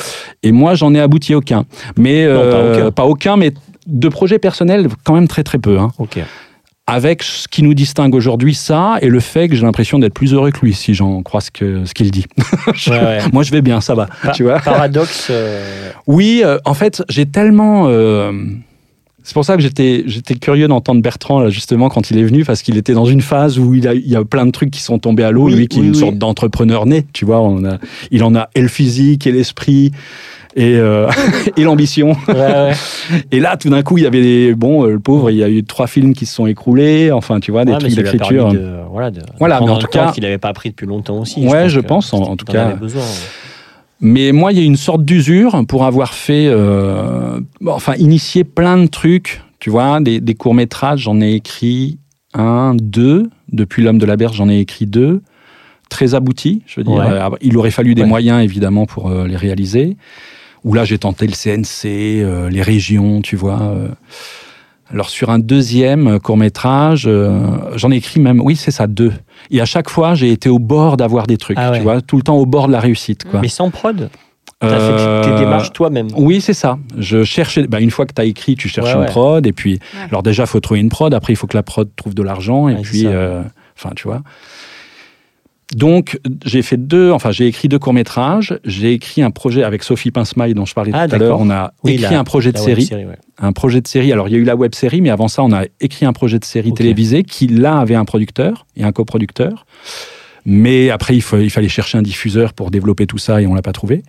Speaker 3: Et moi, j'en ai abouti aucun. Mais
Speaker 2: Non, pas aucun.
Speaker 3: pas aucun, mais de projets personnels, quand même très très peu. hein. Avec ce qui nous distingue aujourd'hui, ça, et le fait que j'ai l'impression d'être plus heureux que lui, si j'en crois ce que ce qu'il dit.
Speaker 2: Ouais, ouais.
Speaker 3: Moi, je vais bien, ça va.
Speaker 2: Pa-
Speaker 3: tu vois.
Speaker 2: Paradoxe. euh,
Speaker 3: Oui, euh, en fait, j'ai tellement. euh, c'est pour ça que j'étais, j'étais curieux d'entendre Bertrand, là, justement, quand il est venu, parce qu'il était dans une phase où il, a, il y a plein de trucs qui sont tombés à l'eau.
Speaker 2: Oui,
Speaker 3: lui, qui
Speaker 2: oui,
Speaker 3: est une
Speaker 2: oui.
Speaker 3: sorte d'entrepreneur né, tu vois. On a, il en a et le physique et l'esprit. Et, euh, et l'ambition.
Speaker 2: Ouais, ouais.
Speaker 3: Et là, tout d'un coup, il y avait des, bon, euh, le pauvre, il y a eu trois films qui se sont écroulés, enfin, tu vois, des
Speaker 2: Ouais,
Speaker 3: trucs d'écriture.
Speaker 2: de- Voilà, de
Speaker 3: Voilà, mais en tout cas-
Speaker 2: qu'il n'avait pas appris depuis longtemps aussi.
Speaker 3: Ouais, je
Speaker 2: que
Speaker 3: pense, en- en tout cas.
Speaker 2: besoin.
Speaker 3: Mais moi, il y a une sorte d'usure pour avoir fait, euh, bon, enfin, initié plein de trucs. Tu vois, des, des courts-métrages, j'en ai écrit un, deux. Depuis L'homme de la berge, j'en ai écrit deux. Très aboutis, je veux dire.
Speaker 2: Ouais.
Speaker 3: Il aurait fallu des
Speaker 2: Ouais.
Speaker 3: moyens, évidemment, pour les réaliser. Où là, j'ai tenté le CNC, euh, les régions, tu vois. euh. Alors, sur un deuxième court-métrage, euh, j'en ai écrit même, oui, c'est ça, deux. Et à chaque fois, j'ai été au bord d'avoir des trucs,
Speaker 2: Ah ouais.
Speaker 3: tu vois, tout le temps au bord de la réussite, quoi.
Speaker 2: Mais sans prod? T'as
Speaker 3: Euh,
Speaker 2: fait tes démarches toi-même.
Speaker 3: oui, c'est ça. Je cherchais. bah, une fois que tu as écrit, tu cherches
Speaker 2: Ouais,
Speaker 3: une
Speaker 2: ouais.
Speaker 3: prod. Et puis,
Speaker 1: Ouais.
Speaker 3: alors déjà, il faut trouver une prod. Après, il faut que la prod trouve de l'argent. Et puis, euh, enfin, tu vois. Donc, j'ai fait deux. Enfin, j'ai écrit deux courts métrages. J'ai écrit un projet avec Sophie Pincemaille dont je parlais
Speaker 2: Ah,
Speaker 3: tout à l'heure. On a
Speaker 2: Oui,
Speaker 3: écrit
Speaker 2: la-
Speaker 3: un projet de série.
Speaker 2: ouais.
Speaker 3: Un projet de série. Alors, il y a eu la web série, mais avant ça, on a écrit un projet de série télévisée qui là avait un producteur et un coproducteur. Mais après, il, faut- il fallait chercher un diffuseur pour développer tout ça et on l'a pas trouvé.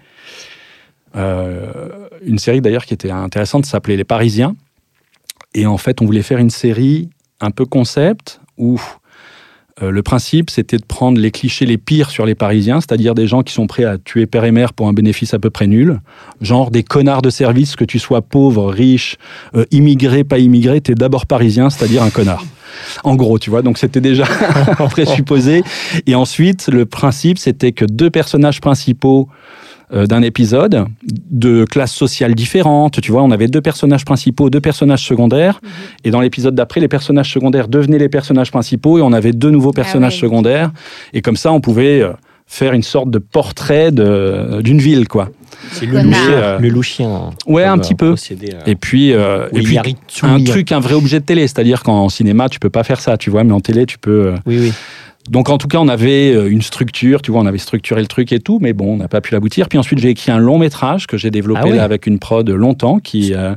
Speaker 3: Euh, une série d'ailleurs qui était intéressante s'appelait Les Parisiens. Et en fait, on voulait faire une série un peu concept où euh, le principe c'était de prendre les clichés les pires sur les Parisiens, c'est-à-dire des gens qui sont prêts à tuer père et mère pour un bénéfice à peu près nul, genre des connards de service, que tu sois pauvre, riche, euh, immigré, pas immigré, t'es d'abord parisien, c'est-à-dire un connard. En gros, tu vois, donc c'était déjà présupposé. Et ensuite, le principe, c'était que deux personnages principaux d'un épisode, de classes sociales différentes, tu vois, on avait deux personnages principaux, deux personnages secondaires, et dans l'épisode d'après, les personnages secondaires devenaient les personnages principaux, et on avait deux nouveaux personnages
Speaker 1: oui.
Speaker 3: secondaires, et comme ça, on pouvait euh, faire une sorte de portrait de- d'une ville, quoi.
Speaker 2: C'est le louchien.
Speaker 3: Euh,
Speaker 2: Le louchien.
Speaker 3: Ouais, un
Speaker 2: euh,
Speaker 3: petit peu.
Speaker 2: procédé, euh,
Speaker 3: Et puis, euh, et puis un truc, un vrai objet de télé, c'est-à-dire qu'en cinéma, tu peux pas faire ça, tu vois, mais en télé, tu peux. euh,
Speaker 2: Oui, oui.
Speaker 3: Donc en tout cas, on avait euh, une structure, tu vois, on avait structuré le truc et tout, mais bon, on n'a pas pu l'aboutir. Puis ensuite, j'ai écrit un long métrage que j'ai développé
Speaker 2: Ah ouais
Speaker 3: là avec une prod longtemps, qui euh,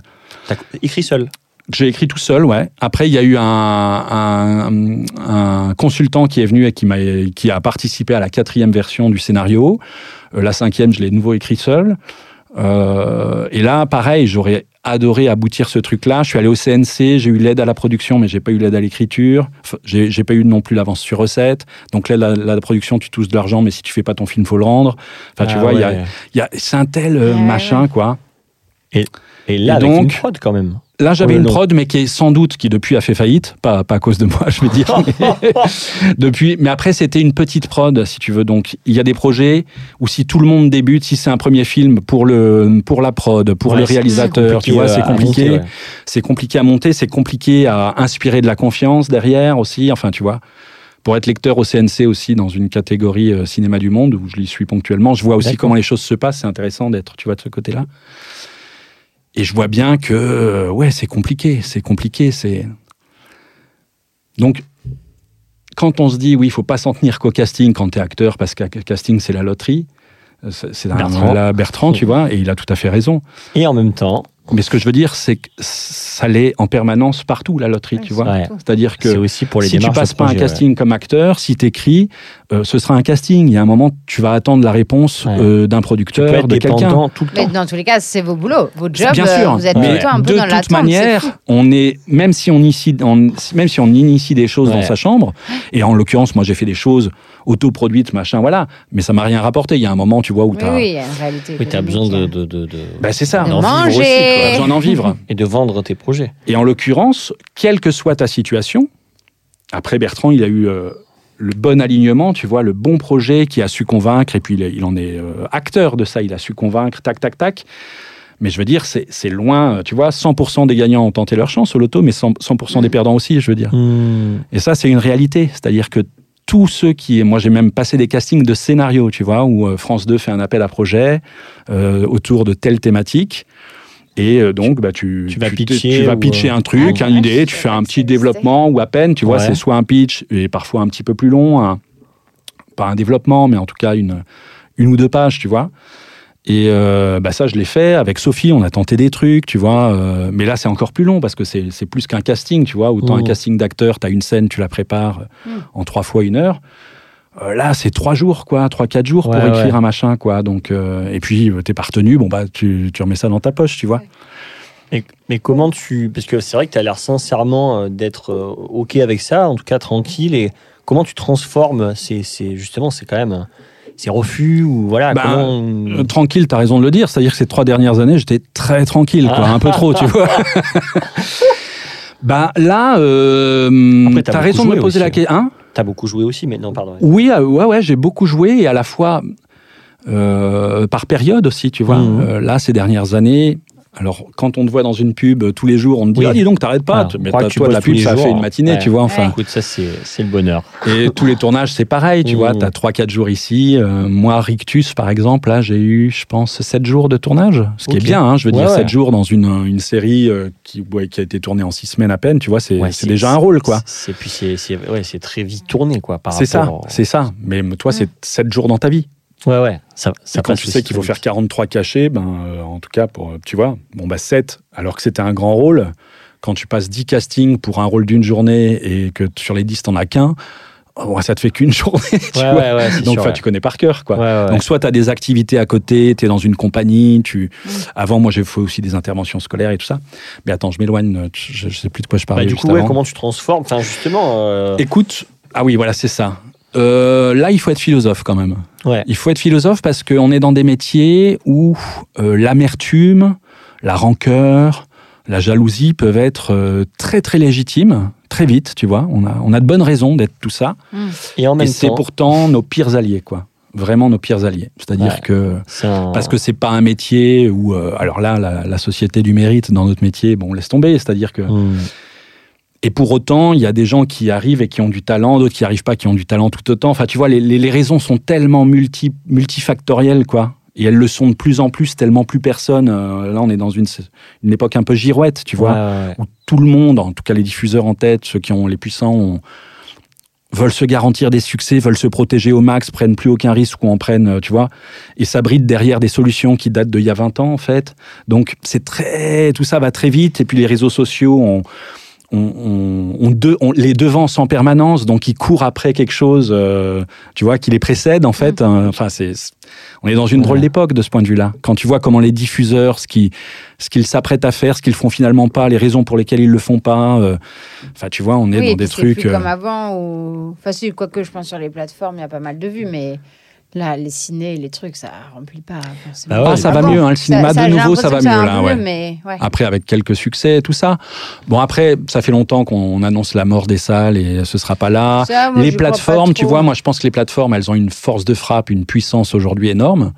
Speaker 2: T'as écrit seul.
Speaker 3: j'ai écrit tout seul, ouais. Après, il y a eu un, un, un consultant qui est venu et qui m'a qui a participé à la quatrième version du scénario. Euh, la cinquième, je l'ai de nouveau écrit seul. Euh, et là, pareil, j'aurais adoré aboutir ce truc-là. Je suis allé au CNC, j'ai eu l'aide à la production, mais j'ai pas eu l'aide à l'écriture. Enfin, j'ai j'ai pas eu non plus l'avance sur recette. Donc là, la, la production, tu touches de l'argent, mais si tu fais pas ton film, faut le rendre. Enfin, tu
Speaker 2: Ah
Speaker 3: vois, il y a- y a, c'est un tel euh,
Speaker 1: Ouais,
Speaker 3: machin, quoi.
Speaker 2: Et là,
Speaker 3: Et
Speaker 2: avec une
Speaker 3: donc-
Speaker 2: prod quand même.
Speaker 3: Là, j'avais
Speaker 2: Oui,
Speaker 3: une prod, mais qui est sans doute, qui depuis a fait faillite, pas, pas à cause de moi, je veux dire. mais depuis, mais après, c'était une petite prod, si tu veux. Donc, il y a des projets où si tout le monde débute, si c'est un premier film pour le, pour la prod, pour
Speaker 2: Ouais,
Speaker 3: le réalisateur, tu vois, c'est compliqué.
Speaker 2: ouais.
Speaker 3: C'est compliqué à monter, c'est compliqué à inspirer de la confiance derrière aussi. Enfin, tu vois. Pour être lecteur au CNC aussi dans une catégorie euh, cinéma du monde où je l'y suis ponctuellement, je vois aussi comment les choses se passent. C'est intéressant d'être, tu vois, de ce côté-là. Et je vois bien que, euh, ouais, c'est compliqué, c'est compliqué, c'est. Donc, quand on se dit, oui, il faut pas s'en tenir qu'au casting quand tu es acteur, parce que le casting, c'est la loterie, euh, c'est
Speaker 2: Bertrand.
Speaker 3: là, Bertrand, tu vois, et il a tout à fait raison.
Speaker 2: Et en même temps,
Speaker 3: Mais ce que je veux dire, c'est que ça l'est en permanence partout, la loterie,
Speaker 1: Ouais,
Speaker 3: tu vois.
Speaker 2: Ouais.
Speaker 3: C'est-à dire
Speaker 2: c'est
Speaker 3: que
Speaker 2: aussi pour les
Speaker 3: si tu passes pas un casting comme acteur, si t'écris, euh, ce sera un casting. Il y a un moment, tu vas attendre la réponse
Speaker 2: Ouais.
Speaker 3: euh, d'un
Speaker 2: ouais. Tu peux
Speaker 3: producteur,
Speaker 2: être
Speaker 3: de quelqu'un.
Speaker 2: dépendant tout le
Speaker 1: Mais
Speaker 2: temps.
Speaker 1: dans tous les cas, c'est vos boulots, vos jobs.
Speaker 3: Bien
Speaker 1: euh,
Speaker 3: sûr,
Speaker 1: Vous êtes tout le temps un peu
Speaker 3: de
Speaker 1: dans
Speaker 3: toute manière, on est même si on initie, on- même si on initie des choses dans
Speaker 2: Ouais.
Speaker 3: sa chambre, et en l'occurrence, moi j'ai fait des choses autoproduites, machin, voilà, mais ça m'a rien rapporté. Il y a un moment, tu vois, où
Speaker 1: Oui,
Speaker 3: t'as,
Speaker 1: oui, une réalité.
Speaker 2: Oui, t'as besoin
Speaker 1: économique.
Speaker 2: de, de, de, de-
Speaker 3: bah c'est ça,
Speaker 2: d'en vivre
Speaker 1: manger.
Speaker 2: aussi,
Speaker 3: d'en vivre.
Speaker 2: Et de vendre tes projets.
Speaker 3: Et en l'occurrence, quelle que soit ta situation, après Bertrand, il a eu euh, le bon alignement, tu vois, le bon projet qui a su convaincre, et puis il, en est euh, acteur de ça, il a su convaincre, tac, tac, tac. Mais je veux dire, c'est loin, euh, tu vois, 100% des gagnants ont tenté leur chance au loto, mais 100%, 100% des
Speaker 1: Mm.
Speaker 3: perdants aussi, je veux dire.
Speaker 2: Hmm.
Speaker 3: Et ça, c'est une réalité. C'est-à-dire que tous ceux qui. Moi, j'ai même passé des castings de scénarios, tu vois, où euh, France 2 fait un appel à projet euh, autour de telle thématique. Et euh, donc, bah, tu,
Speaker 2: tu vas pitcher
Speaker 3: tu vas
Speaker 2: ou,
Speaker 3: pitcher
Speaker 2: euh,
Speaker 3: un truc,
Speaker 1: Ah,
Speaker 3: une idée, tu fais un petit développement ou à peine, tu vois,
Speaker 2: Ouais.
Speaker 3: c'est soit un pitch et parfois un petit peu plus long, un- pas un développement, mais en tout cas une, une ou deux pages, tu vois. Et euh, bah ça, je l'ai fait avec Sophie. On a tenté des trucs, tu vois. euh, mais là, c'est encore plus long parce que c'est c'est plus qu'un casting, tu vois. Autant un
Speaker 2: Mhm.
Speaker 3: casting d'acteur, tu as une scène, tu la prépares
Speaker 1: Mhm.
Speaker 3: en trois fois une heure. Euh, là, c'est trois jours, quoi, trois, quatre jours pour
Speaker 2: Ouais,
Speaker 3: écrire
Speaker 2: ouais.
Speaker 3: un machin, quoi. Donc, euh, et puis, t'es pas retenu, bon, bah, tu, tu remets ça dans ta poche, tu vois.
Speaker 2: Mais, mais comment tu. Parce que c'est vrai que tu as l'air sincèrement euh, d'être OK avec ça, en tout cas tranquille. Et comment tu transformes ces, ces- justement, c'est quand même ces refus ou voilà.
Speaker 3: Ben,
Speaker 2: comment...
Speaker 3: Euh, tranquille, t'as raison de le dire. C'est-à-dire que ces trois dernières années, j'étais très tranquille, quoi,
Speaker 2: Ah.
Speaker 3: un peu trop, tu vois. bah là, euh,
Speaker 2: Après, t'as
Speaker 3: raison de me poser
Speaker 2: aussi,
Speaker 3: la question. Hein?
Speaker 2: T'as beaucoup joué aussi, mais non, pardon.
Speaker 3: Oui, euh, ouais, ouais, j'ai beaucoup joué et à la fois euh, par période aussi, tu vois.
Speaker 2: Mhm.
Speaker 3: Euh, là, ces dernières années, alors quand on te voit dans une pub euh, tous les jours, on te dit
Speaker 2: Oui.
Speaker 3: ah dis donc t'arrêtes pas,
Speaker 2: Ah,
Speaker 3: mais t'as- toi de la pub ça
Speaker 2: jours,
Speaker 3: fait une matinée,
Speaker 2: Ouais.
Speaker 3: tu vois. Enfin,
Speaker 2: Écoute, ça, c'est le bonheur.
Speaker 3: et tous les tournages, c'est pareil, tu vois.
Speaker 2: Mhm.
Speaker 3: Tu as 3-4 jours ici. Euh, moi, Rictus, par exemple, là, j'ai eu, je pense, 7 jours de tournage. Ce qui est bien, hein, je veux
Speaker 2: Ouais,
Speaker 3: dire,
Speaker 2: ouais.
Speaker 3: 7 jours dans une, une série euh, qui, a été tournée en 6 semaines à peine, tu vois, c'est déjà un rôle, quoi.
Speaker 2: C'est puis c'est très vite tourné, quoi.
Speaker 3: C'est ça, c'est ça. Mais toi, c'est 7 jours dans ta vie.
Speaker 2: Ouais, ouais. Ça, ça
Speaker 3: Et quand tu sais qu'il faut faire
Speaker 2: vite.
Speaker 3: 43 cachets, ben, euh, en tout cas, pour, euh, tu vois, bon, bah 7, alors que c'était un grand rôle, quand tu passes 10 castings pour un rôle d'une journée et que sur les 10, t'en as qu'un, oh, ça te fait qu'une journée, tu
Speaker 2: Ouais,
Speaker 3: vois.
Speaker 2: ouais, ouais, c'est
Speaker 3: Donc,
Speaker 2: sûr,
Speaker 3: tu connais par cœur, quoi.
Speaker 2: Ouais, ouais.
Speaker 3: Donc, soit tu as des activités à côté, tu es dans une compagnie, tu...
Speaker 1: Mm.
Speaker 3: Avant, moi, j'ai fait aussi des interventions scolaires et tout ça. Mais attends, je m'éloigne, euh, je, je sais plus de quoi je parlais
Speaker 2: Bah, du coup, comment tu transformes Enfin, justement. euh,
Speaker 3: Écoute, ah oui, voilà, c'est ça. Euh, là, il faut être philosophe quand même.
Speaker 2: Ouais.
Speaker 3: Il faut être philosophe parce qu'on est dans des métiers où euh, l'amertume, la rancœur, la jalousie peuvent être euh, très très légitimes, très vite, tu vois. On a, on a de bonnes raisons d'être tout ça.
Speaker 2: Et en
Speaker 3: Et
Speaker 2: même
Speaker 3: c'est pourtant nos pires alliés, quoi. Vraiment nos pires alliés. C'est-à-dire
Speaker 2: Ouais.
Speaker 3: que
Speaker 2: c'est un-
Speaker 3: parce que c'est pas un métier où, alors là, la, la société du mérite dans notre métier, bon, laisse tomber. C'est-à-dire que
Speaker 2: Hmm.
Speaker 3: Et pour autant, il y a des gens qui arrivent et qui ont du talent, d'autres qui arrivent pas, qui ont du talent tout autant. Enfin, tu vois, les, les- les raisons sont tellement multi, multifactorielles, quoi. Et elles le sont de plus en plus, tellement plus personne. euh, là, on est dans une, une époque un peu girouette, tu vois,
Speaker 2: Ouais, ouais, ouais.
Speaker 3: où tout le monde, en tout cas les diffuseurs en tête, ceux qui ont les puissants, ont- veulent se garantir des succès, veulent se protéger au max, prennent plus aucun risque ou en prennent, euh, tu vois, et s'abritent derrière des solutions qui datent d'il y a 20 ans, en fait. Donc, c'est très, tout ça va très vite. Et puis, les réseaux sociaux ont, on, on- on de- on les devance en permanence, donc ils courent après quelque chose, euh, tu vois, qui les précède en fait. hein. Enfin, c'est, on est dans une
Speaker 2: Ouais.
Speaker 3: drôle d'époque de ce point de vue-là. Quand tu vois comment les diffuseurs, ce qui, ce qu'ils s'apprêtent à faire, ce qu'ils font finalement pas, les raisons pour lesquelles ils le font pas. euh, Enfin, tu vois, on est
Speaker 1: oui,
Speaker 3: dans
Speaker 1: et
Speaker 3: des trucs.
Speaker 1: plus
Speaker 3: euh,
Speaker 1: comme avant ou facile quoique je pense sur les plateformes il y a pas mal de vues mais là les ciné les trucs ça remplit pas forcément.
Speaker 2: Ah ouais,
Speaker 3: Ah, ça va mieux, hein, le cinéma, de nouveau, ça va
Speaker 1: que
Speaker 3: mieux, là,
Speaker 1: peu
Speaker 3: ouais.
Speaker 1: mais ouais.
Speaker 3: Après, avec quelques succès et tout ça. Bon, après, ça fait longtemps qu'on annonce la mort des salles et ce sera pas là.
Speaker 1: Ça, moi,
Speaker 3: les plateformes, tu vois, moi je pense que les plateformes, elles ont une force de frappe, une puissance aujourd'hui énorme.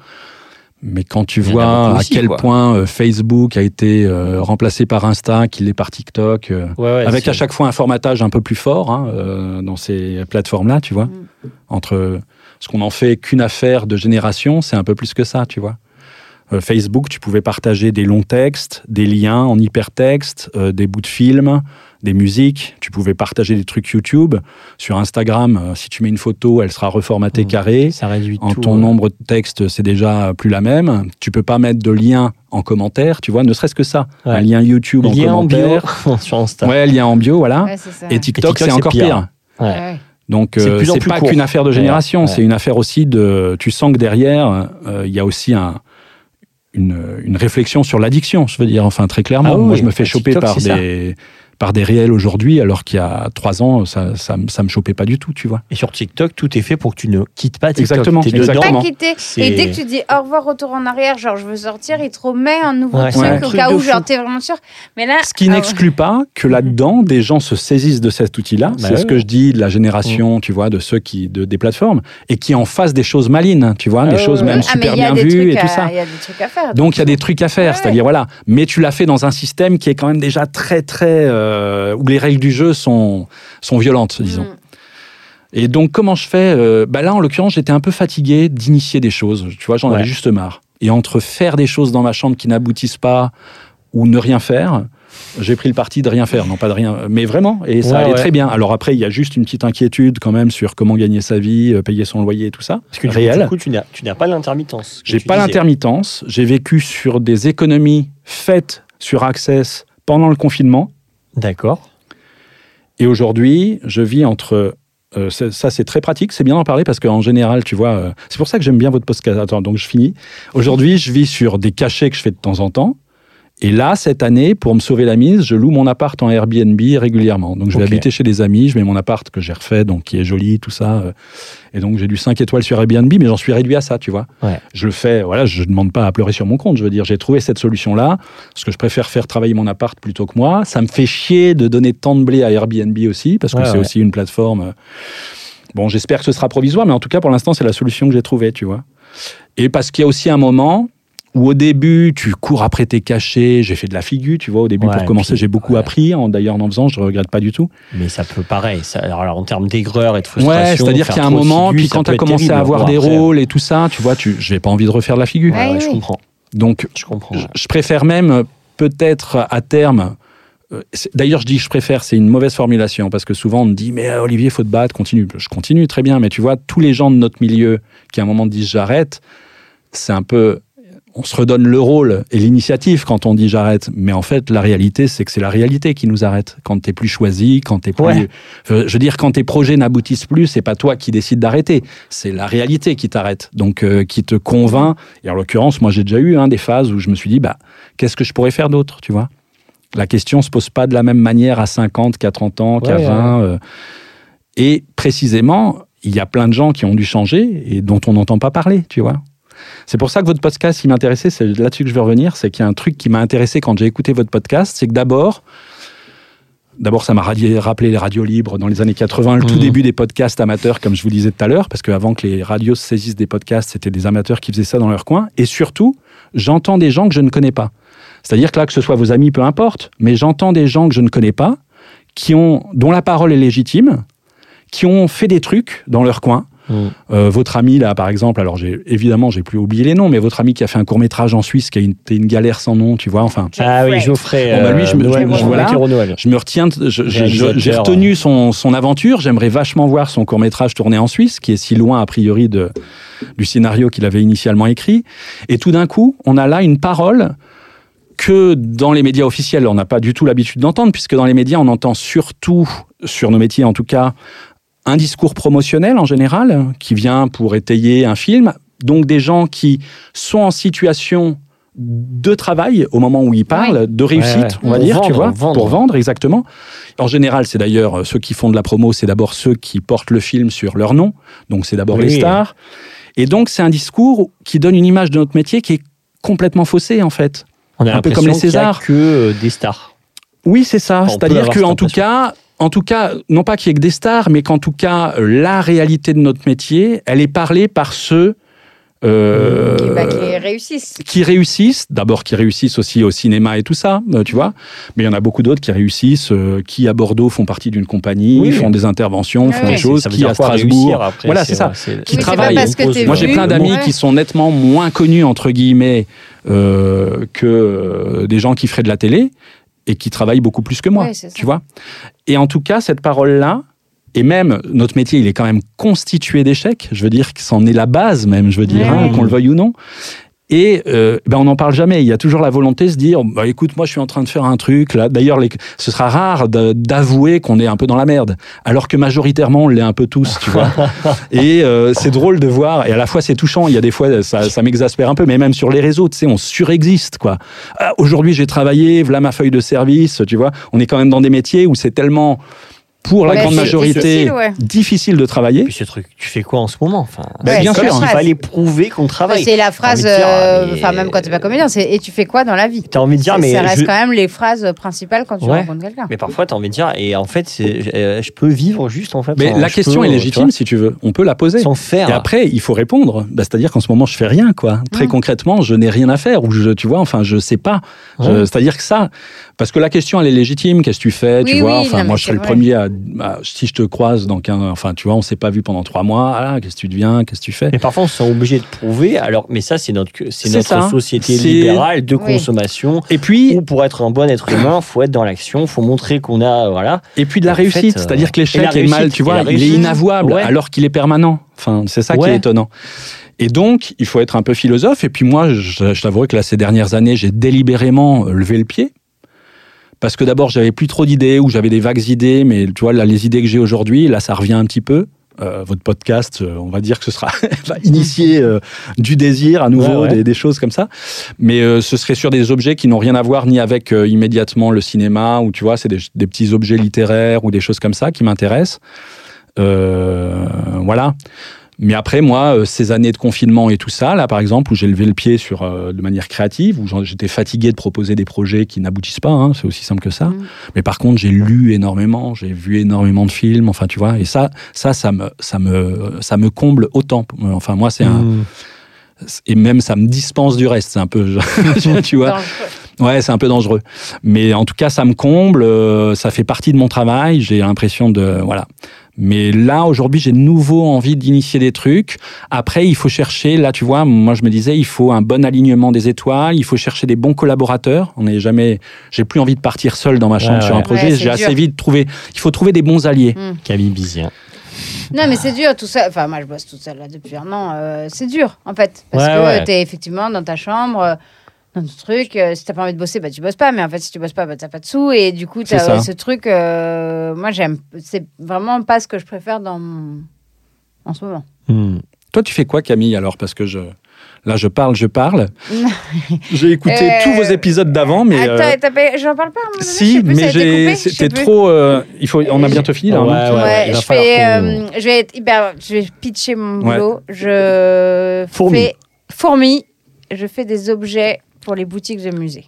Speaker 3: Mais quand tu vois à quel
Speaker 2: quoi.
Speaker 3: point euh, Facebook a été euh, remplacé par Insta, qu'il est par TikTok, euh,
Speaker 2: Ouais, ouais,
Speaker 3: avec à chaque fois un formatage un peu plus fort hein, euh, dans ces plateformes-là, tu vois.
Speaker 1: Mm.
Speaker 3: Entre ce qu'on en fait qu'une affaire de génération, c'est un peu plus que ça, tu vois. Euh, Facebook, tu pouvais partager des longs textes, des liens en hypertexte, euh, des bouts de films, des musiques. Tu pouvais partager des trucs YouTube. Sur Instagram, euh, si tu mets une photo, elle sera reformatée
Speaker 2: Mm.
Speaker 3: carrée.
Speaker 2: Ça réduit
Speaker 3: En
Speaker 2: tout.
Speaker 3: ton
Speaker 2: ouais.
Speaker 3: nombre de textes, c'est déjà plus la même. Tu peux pas mettre de lien en commentaire, tu vois, ne serait-ce que ça.
Speaker 2: Ouais.
Speaker 3: Un lien YouTube en
Speaker 2: Lien en bio
Speaker 3: commentaire.
Speaker 2: sur Insta.
Speaker 3: Ouais, lien en bio, voilà.
Speaker 1: Ouais, c'est ça.
Speaker 3: Et TikTok,
Speaker 2: TikTok,
Speaker 3: c'est
Speaker 2: c'est
Speaker 3: encore
Speaker 2: pire.
Speaker 3: pire.
Speaker 2: Ouais.
Speaker 3: Donc, euh, c'est pas qu'une affaire de génération,
Speaker 2: Ouais.
Speaker 3: c'est une affaire aussi de. Tu sens que derrière, euh, il y a aussi un, une, une réflexion sur l'addiction, je veux dire, enfin, très clairement.
Speaker 2: Ah oui,
Speaker 3: Moi, je me fais choper
Speaker 2: TikTok,
Speaker 3: par des, par des réels aujourd'hui, alors qu'il y a trois ans, ça, ça, me- ça me chopait pas du tout, tu vois.
Speaker 2: Et sur TikTok, tout est fait pour que tu ne quittes pas TikTok.
Speaker 3: Exactement,
Speaker 2: T'es
Speaker 3: exactement.
Speaker 1: Pas quitter. Et dès que tu dis au revoir, retour en arrière, genre je veux sortir, il te remet un nouveau
Speaker 2: Ouais,
Speaker 1: truc au
Speaker 2: truc
Speaker 1: cas où,
Speaker 2: fou.
Speaker 1: genre t'es vraiment sûr. Mais là,
Speaker 3: Ce qui
Speaker 1: ah ouais.
Speaker 3: n'exclut pas que là-dedans, des gens se saisissent de cet outil-là.
Speaker 2: Bah
Speaker 3: c'est ce que je dis de la génération, tu vois, de ceux qui, de, des plateformes, et qui en fassent des choses malines, tu vois, des
Speaker 2: ouais,
Speaker 3: choses même
Speaker 1: Ah,
Speaker 3: super bien vues et tout ça.
Speaker 1: Il y a des trucs à faire.
Speaker 3: Donc il y a des trucs à faire, c'est-à-dire voilà. Mais tu l'as fait dans un système qui est quand même déjà très très euh, où les règles du jeu sont sont violentes, disons.
Speaker 1: Mm.
Speaker 3: Et donc comment je fais euh, Bah là en l'occurrence j'étais un peu fatigué d'initier des choses. Tu vois, j'en
Speaker 2: Ouais.
Speaker 3: avais juste marre. Et entre faire des choses dans ma chambre qui n'aboutissent pas ou ne rien faire. J'ai pris le parti de rien faire, non pas de rien, mais vraiment, et ça
Speaker 2: Ouais,
Speaker 3: allait
Speaker 2: ouais.
Speaker 3: très bien. Alors après, il y a juste une petite inquiétude quand même sur comment gagner sa vie, euh, payer son loyer et tout ça.
Speaker 2: Parce que du,
Speaker 3: réel.
Speaker 2: du coup, tu n'as, tu n'as pas l'intermittence.
Speaker 3: J'ai pas l'intermittence. J'ai vécu sur des économies faites sur Access pendant le confinement.
Speaker 2: D'accord.
Speaker 3: Et aujourd'hui, je vis entre euh, ça c'est très pratique, c'est bien d'en parler parce qu'en général, tu vois, euh, c'est pour ça que j'aime bien votre podcast. Attends, donc je finis. Aujourd'hui, je vis sur des cachets que je fais de temps en temps. Et là, cette année, pour me sauver la mise, je loue mon appart en Airbnb régulièrement. Donc, je vais habiter chez des amis, je mets mon appart que j'ai refait, donc qui est joli, tout ça. euh, Et donc, j'ai du 5 étoiles sur Airbnb, mais j'en suis réduit à ça, tu vois.
Speaker 2: Ouais.
Speaker 3: Je le fais, voilà, je ne demande pas à pleurer sur mon compte. Je veux dire, j'ai trouvé cette solution-là, parce que je préfère faire travailler mon appart plutôt que moi. Ça me fait chier de donner tant de blé à Airbnb aussi, parce que
Speaker 2: Ouais,
Speaker 3: c'est
Speaker 2: ouais.
Speaker 3: aussi une plateforme. euh, Bon, j'espère que ce sera provisoire, mais en tout cas, pour l'instant, c'est la solution que j'ai trouvée, tu vois. Et parce qu'il y a aussi un moment où au début, tu cours après tes cachets. J'ai fait de la figure, tu vois. Au début,
Speaker 2: Ouais,
Speaker 3: pour commencer, j'ai beaucoup
Speaker 2: ouais.
Speaker 3: appris. En- D'ailleurs, en faisant, je ne regrette pas du tout.
Speaker 2: Mais ça peut pareil. Ça, alors, en termes d'aigreur et de frustration.
Speaker 3: Ouais, c'est-à-dire qu'il y a un moment, puis quand tu as commencé
Speaker 2: terrible.
Speaker 3: à avoir des
Speaker 2: après,
Speaker 3: rôles et tout ça, tu vois, tu, j'ai pas envie de refaire de la figure.
Speaker 2: Ouais, je comprends.
Speaker 3: Donc,
Speaker 2: Je comprends.
Speaker 3: je, je préfère même euh, peut-être à terme. euh, D'ailleurs, je dis je préfère, c'est une mauvaise formulation parce que souvent on me dit mais euh, Olivier, faut te battre, continue. Je continue très bien, mais tu vois, tous les gens de notre milieu qui à un moment disent j'arrête, c'est un peu. On se redonne le rôle et l'initiative quand on dit j'arrête, mais en fait la réalité c'est que c'est la réalité qui nous arrête. Quand t'es plus choisi, quand t'es plus,
Speaker 2: Ouais.
Speaker 3: Je veux dire quand tes projets n'aboutissent plus, c'est pas toi qui décides d'arrêter, c'est la réalité qui t'arrête, donc euh, qui te convainc. Et en l'occurrence, moi j'ai déjà eu hein, des phases où je me suis dit bah qu'est-ce que je pourrais faire d'autre, tu vois? La question se pose pas de la même manière à 50, qu'à 30 ans, qu'à
Speaker 2: Ouais,
Speaker 3: 20. euh, et précisément, il y a plein de gens qui ont dû changer et dont on n'entend pas parler, tu vois? C'est pour ça que votre podcast, il m'intéressait, c'est là-dessus que je veux revenir, c'est qu'il y a un truc qui m'a intéressé quand j'ai écouté votre podcast, c'est que d'abord, d'abord ça m'a rappelé les radios libres dans les années 80, le tout
Speaker 2: Mhm.
Speaker 3: début des podcasts amateurs, comme je vous disais tout à l'heure, parce qu'avant que les radios se saisissent des podcasts, c'était des amateurs qui faisaient ça dans leur coin, et surtout, j'entends des gens que je ne connais pas. C'est-à-dire que là, que ce soit vos amis, peu importe, mais j'entends des gens que je ne connais pas, qui ont, dont la parole est légitime, qui ont fait des trucs dans leur coin, Euh, votre ami là, par exemple, alors j'ai évidemment j'ai plus oublié les noms, mais votre ami qui a fait un court métrage en Suisse, qui a une, été une galère sans nom, tu vois. Enfin,
Speaker 2: Ah oui, Geoffrey.
Speaker 3: Bon, bah, lui, je me-
Speaker 2: euh,
Speaker 3: je-
Speaker 2: Noël,
Speaker 3: je- voilà.
Speaker 2: Noël.
Speaker 3: je me retiens, je- je- je- j'ai retenu son, son aventure. J'aimerais vachement voir son court métrage tourné en Suisse, qui est si loin a priori de, du scénario qu'il avait initialement écrit. Et tout d'un coup, on a là une parole que dans les médias officiels, on n'a pas du tout l'habitude d'entendre, puisque dans les médias, on entend surtout, sur nos métiers en tout cas, un discours promotionnel en général, qui vient pour étayer un film. Donc des gens qui sont en situation de travail au moment où ils parlent, de réussite,
Speaker 2: Ouais, ouais.
Speaker 3: on va
Speaker 2: Pour
Speaker 3: dire, tu vois,
Speaker 2: vendre.
Speaker 3: pour vendre exactement. En général, c'est d'ailleurs euh, ceux qui font de la promo, c'est d'abord ceux qui portent le film sur leur nom, donc c'est d'abord
Speaker 2: Oui.
Speaker 3: les stars. Et donc c'est un discours qui donne une image de notre métier qui est complètement faussée en fait.
Speaker 2: On a
Speaker 3: Un peu
Speaker 2: l'impression
Speaker 3: comme les
Speaker 2: qu'il y a
Speaker 3: Césars.
Speaker 2: que euh, des stars.
Speaker 3: Oui, c'est ça. C'est-à-dire que en tout cas, en tout cas, non pas qu'il y ait que des stars, mais qu'en tout cas, la réalité de notre métier, elle est parlée par ceux euh,
Speaker 1: Qui, bah, qui réussissent.
Speaker 3: qui réussissent, d'abord qui réussissent aussi au cinéma et tout ça, euh, tu vois, mais il y en a beaucoup d'autres qui réussissent, euh, qui à Bordeaux font partie d'une compagnie,
Speaker 2: Oui.
Speaker 3: font des interventions,
Speaker 1: Ouais,
Speaker 3: font
Speaker 1: ouais.
Speaker 3: des choses, qui à Strasbourg.
Speaker 2: après,
Speaker 3: Voilà, c'est ça. Qui
Speaker 1: Oui,
Speaker 3: travaillent.
Speaker 1: parce que t'es
Speaker 3: Moi, j'ai plein d'amis
Speaker 1: Ouais.
Speaker 3: qui sont nettement moins connus, entre guillemets, euh, que des gens qui feraient de la télé et qui travaillent beaucoup plus que moi,
Speaker 1: Ouais,
Speaker 3: tu vois. Et en tout cas, cette parole-là, et même notre métier, il est quand même constitué d'échecs. Je veux dire que c'en est la base même, je veux dire,
Speaker 1: Ouais.
Speaker 3: hein, qu'on le veuille ou non. Et euh, ben on n'en parle jamais. Il y a toujours la volonté de se dire, bah, écoute, moi je suis en train de faire un truc là. D'ailleurs, les- ce sera rare d'avouer qu'on est un peu dans la merde, alors que majoritairement on l'est un peu tous, tu vois. et euh, c'est drôle de voir. Et à la fois c'est touchant. Il y a des fois ça, ça m'exaspère un peu, mais même sur les réseaux, tu sais, on surexiste quoi. Ah, Aujourd'hui j'ai travaillé, voilà ma feuille de service, tu vois. On est quand même dans des métiers où c'est tellement pour la
Speaker 1: Ouais,
Speaker 3: grande majorité
Speaker 1: difficile, ouais.
Speaker 3: difficile de travailler.
Speaker 2: Puis ce truc, tu fais quoi en ce moment enfin,
Speaker 3: Bah, bien sûr.
Speaker 1: Ouais.
Speaker 2: fallait prouver qu'on travaille.
Speaker 1: C'est la phrase, euh,
Speaker 2: mais-
Speaker 1: enfin même quand t'es pas comédien, c'est et tu fais quoi dans la vie?
Speaker 2: T'as envie de dire, mais
Speaker 1: ça reste
Speaker 2: je-
Speaker 1: quand même les phrases principales quand tu
Speaker 2: Ouais.
Speaker 1: rencontres quelqu'un.
Speaker 2: Mais parfois, tu as envie de dire, et en fait, euh, je peux vivre juste, en fait.
Speaker 3: Mais
Speaker 2: sans-
Speaker 3: la question
Speaker 2: peux,
Speaker 3: est légitime
Speaker 2: tu
Speaker 3: si tu veux. On peut la poser.
Speaker 2: sans faire.
Speaker 3: Et après, il faut répondre. Bah, C'est-à-dire qu'en ce moment, je fais rien, quoi. Très concrètement, je n'ai rien à faire, ou je, tu vois, enfin, je sais pas. C'est-à-dire que ça, parce que la question, elle est légitime. Qu'est-ce que tu fais, tu vois Enfin, moi, je serais le premier à, à- si je te croise dans qu'un, enfin, tu vois, on s'est pas vu pendant trois mois. Ah, qu'est-ce que tu deviens Qu'est-ce que tu fais?
Speaker 2: Mais parfois, on se sent obligé de prouver. Alors, mais ça, c'est notre, c'est
Speaker 3: C'est
Speaker 2: notre
Speaker 3: ça.
Speaker 2: société libérale de
Speaker 1: Oui.
Speaker 2: consommation.
Speaker 3: Et puis,
Speaker 2: Où pour être un bon être humain, faut être dans l'action, faut montrer qu'on a, voilà.
Speaker 3: et puis de la
Speaker 2: En
Speaker 3: réussite.
Speaker 2: euh,
Speaker 3: C'est-à-dire que l'échec est mal, tu vois, il est inavouable,
Speaker 2: Ouais.
Speaker 3: alors qu'il est permanent. Enfin, c'est ça qui est étonnant. Et donc, il faut être un peu philosophe. Et puis moi, je, je t'avouerai que là, ces dernières années, j'ai délibérément levé le pied. Parce que d'abord, j'avais plus trop d'idées ou j'avais des vagues idées, mais tu vois, là, les idées que j'ai aujourd'hui, là, ça revient un petit peu. Euh, votre podcast, euh, on va dire que ce sera va initier euh, du désir à nouveau,
Speaker 2: Ouais, ouais.
Speaker 3: Des, des choses comme ça. Mais ce serait sur des objets qui n'ont rien à voir ni avec immédiatement le cinéma, ou tu vois, c'est des, des petits objets littéraires ou des choses comme ça qui m'intéressent. Voilà. Mais après, moi, euh, ces années de confinement et tout ça, là, par exemple, où j'ai levé le pied sur, euh, de manière créative, où j'étais fatigué de proposer des projets qui n'aboutissent pas, hein, c'est aussi simple que ça.
Speaker 1: Mm.
Speaker 3: Mais par contre, j'ai lu énormément, j'ai vu énormément de films, enfin, tu vois, et ça, ça, ça me, ça me, ça me comble autant. Enfin, moi, c'est un,
Speaker 2: Mm.
Speaker 3: et même ça me dispense du reste, c'est un peu, tu vois. Ouais, c'est un peu dangereux. Mais en tout cas, ça me comble, euh, ça fait partie de mon travail, j'ai l'impression de. Voilà. Mais là, aujourd'hui, j'ai de nouveau envie d'initier des trucs. Après, il faut chercher, là, tu vois, moi, je me disais, il faut un bon alignement des étoiles, il faut chercher des bons collaborateurs. On n'est jamais. J'ai plus envie de partir seul dans ma chambre
Speaker 2: Ouais,
Speaker 3: sur un projet.
Speaker 1: Ouais,
Speaker 3: j'ai assez vite trouvé. Il faut trouver des bons alliés.
Speaker 2: Camille Bizien.
Speaker 1: Non, mais c'est dur tout ça. Enfin, moi, je bosse toute seule là depuis un an. euh, c'est dur, en fait. Parce
Speaker 2: Ouais,
Speaker 1: que
Speaker 2: ouais.
Speaker 1: t'es effectivement dans ta chambre, euh, dans ton truc. euh, si t'as pas envie de bosser, bah, tu bosses pas. Mais en fait, si tu bosses pas, bah, t'as pas de sous. Et du coup, t'as euh, ce truc. euh, moi, j'aime. C'est vraiment pas ce que je préfère dans mon- en ce moment.
Speaker 2: Mm.
Speaker 3: Toi, tu fais quoi, Camille, alors? Parce que je. Là, je parle, je parle. J'ai écouté
Speaker 1: Euh,
Speaker 3: tous vos épisodes d'avant, mais.
Speaker 1: Attends,
Speaker 3: euh,
Speaker 1: t'as pas- j'en parle pas donné,
Speaker 3: Si,
Speaker 1: plus,
Speaker 3: mais j'ai, c'était trop. euh, il faut, on a bientôt fini là.
Speaker 2: Ouais,
Speaker 3: non?
Speaker 2: Ouais,
Speaker 1: Ouais,
Speaker 2: il va
Speaker 1: je fais, euh, vais être hyper, je vais pitcher mon
Speaker 3: Ouais.
Speaker 1: boulot. Je
Speaker 2: Fourmi.
Speaker 1: fais fourmi. Je fais des objets pour les boutiques de musées.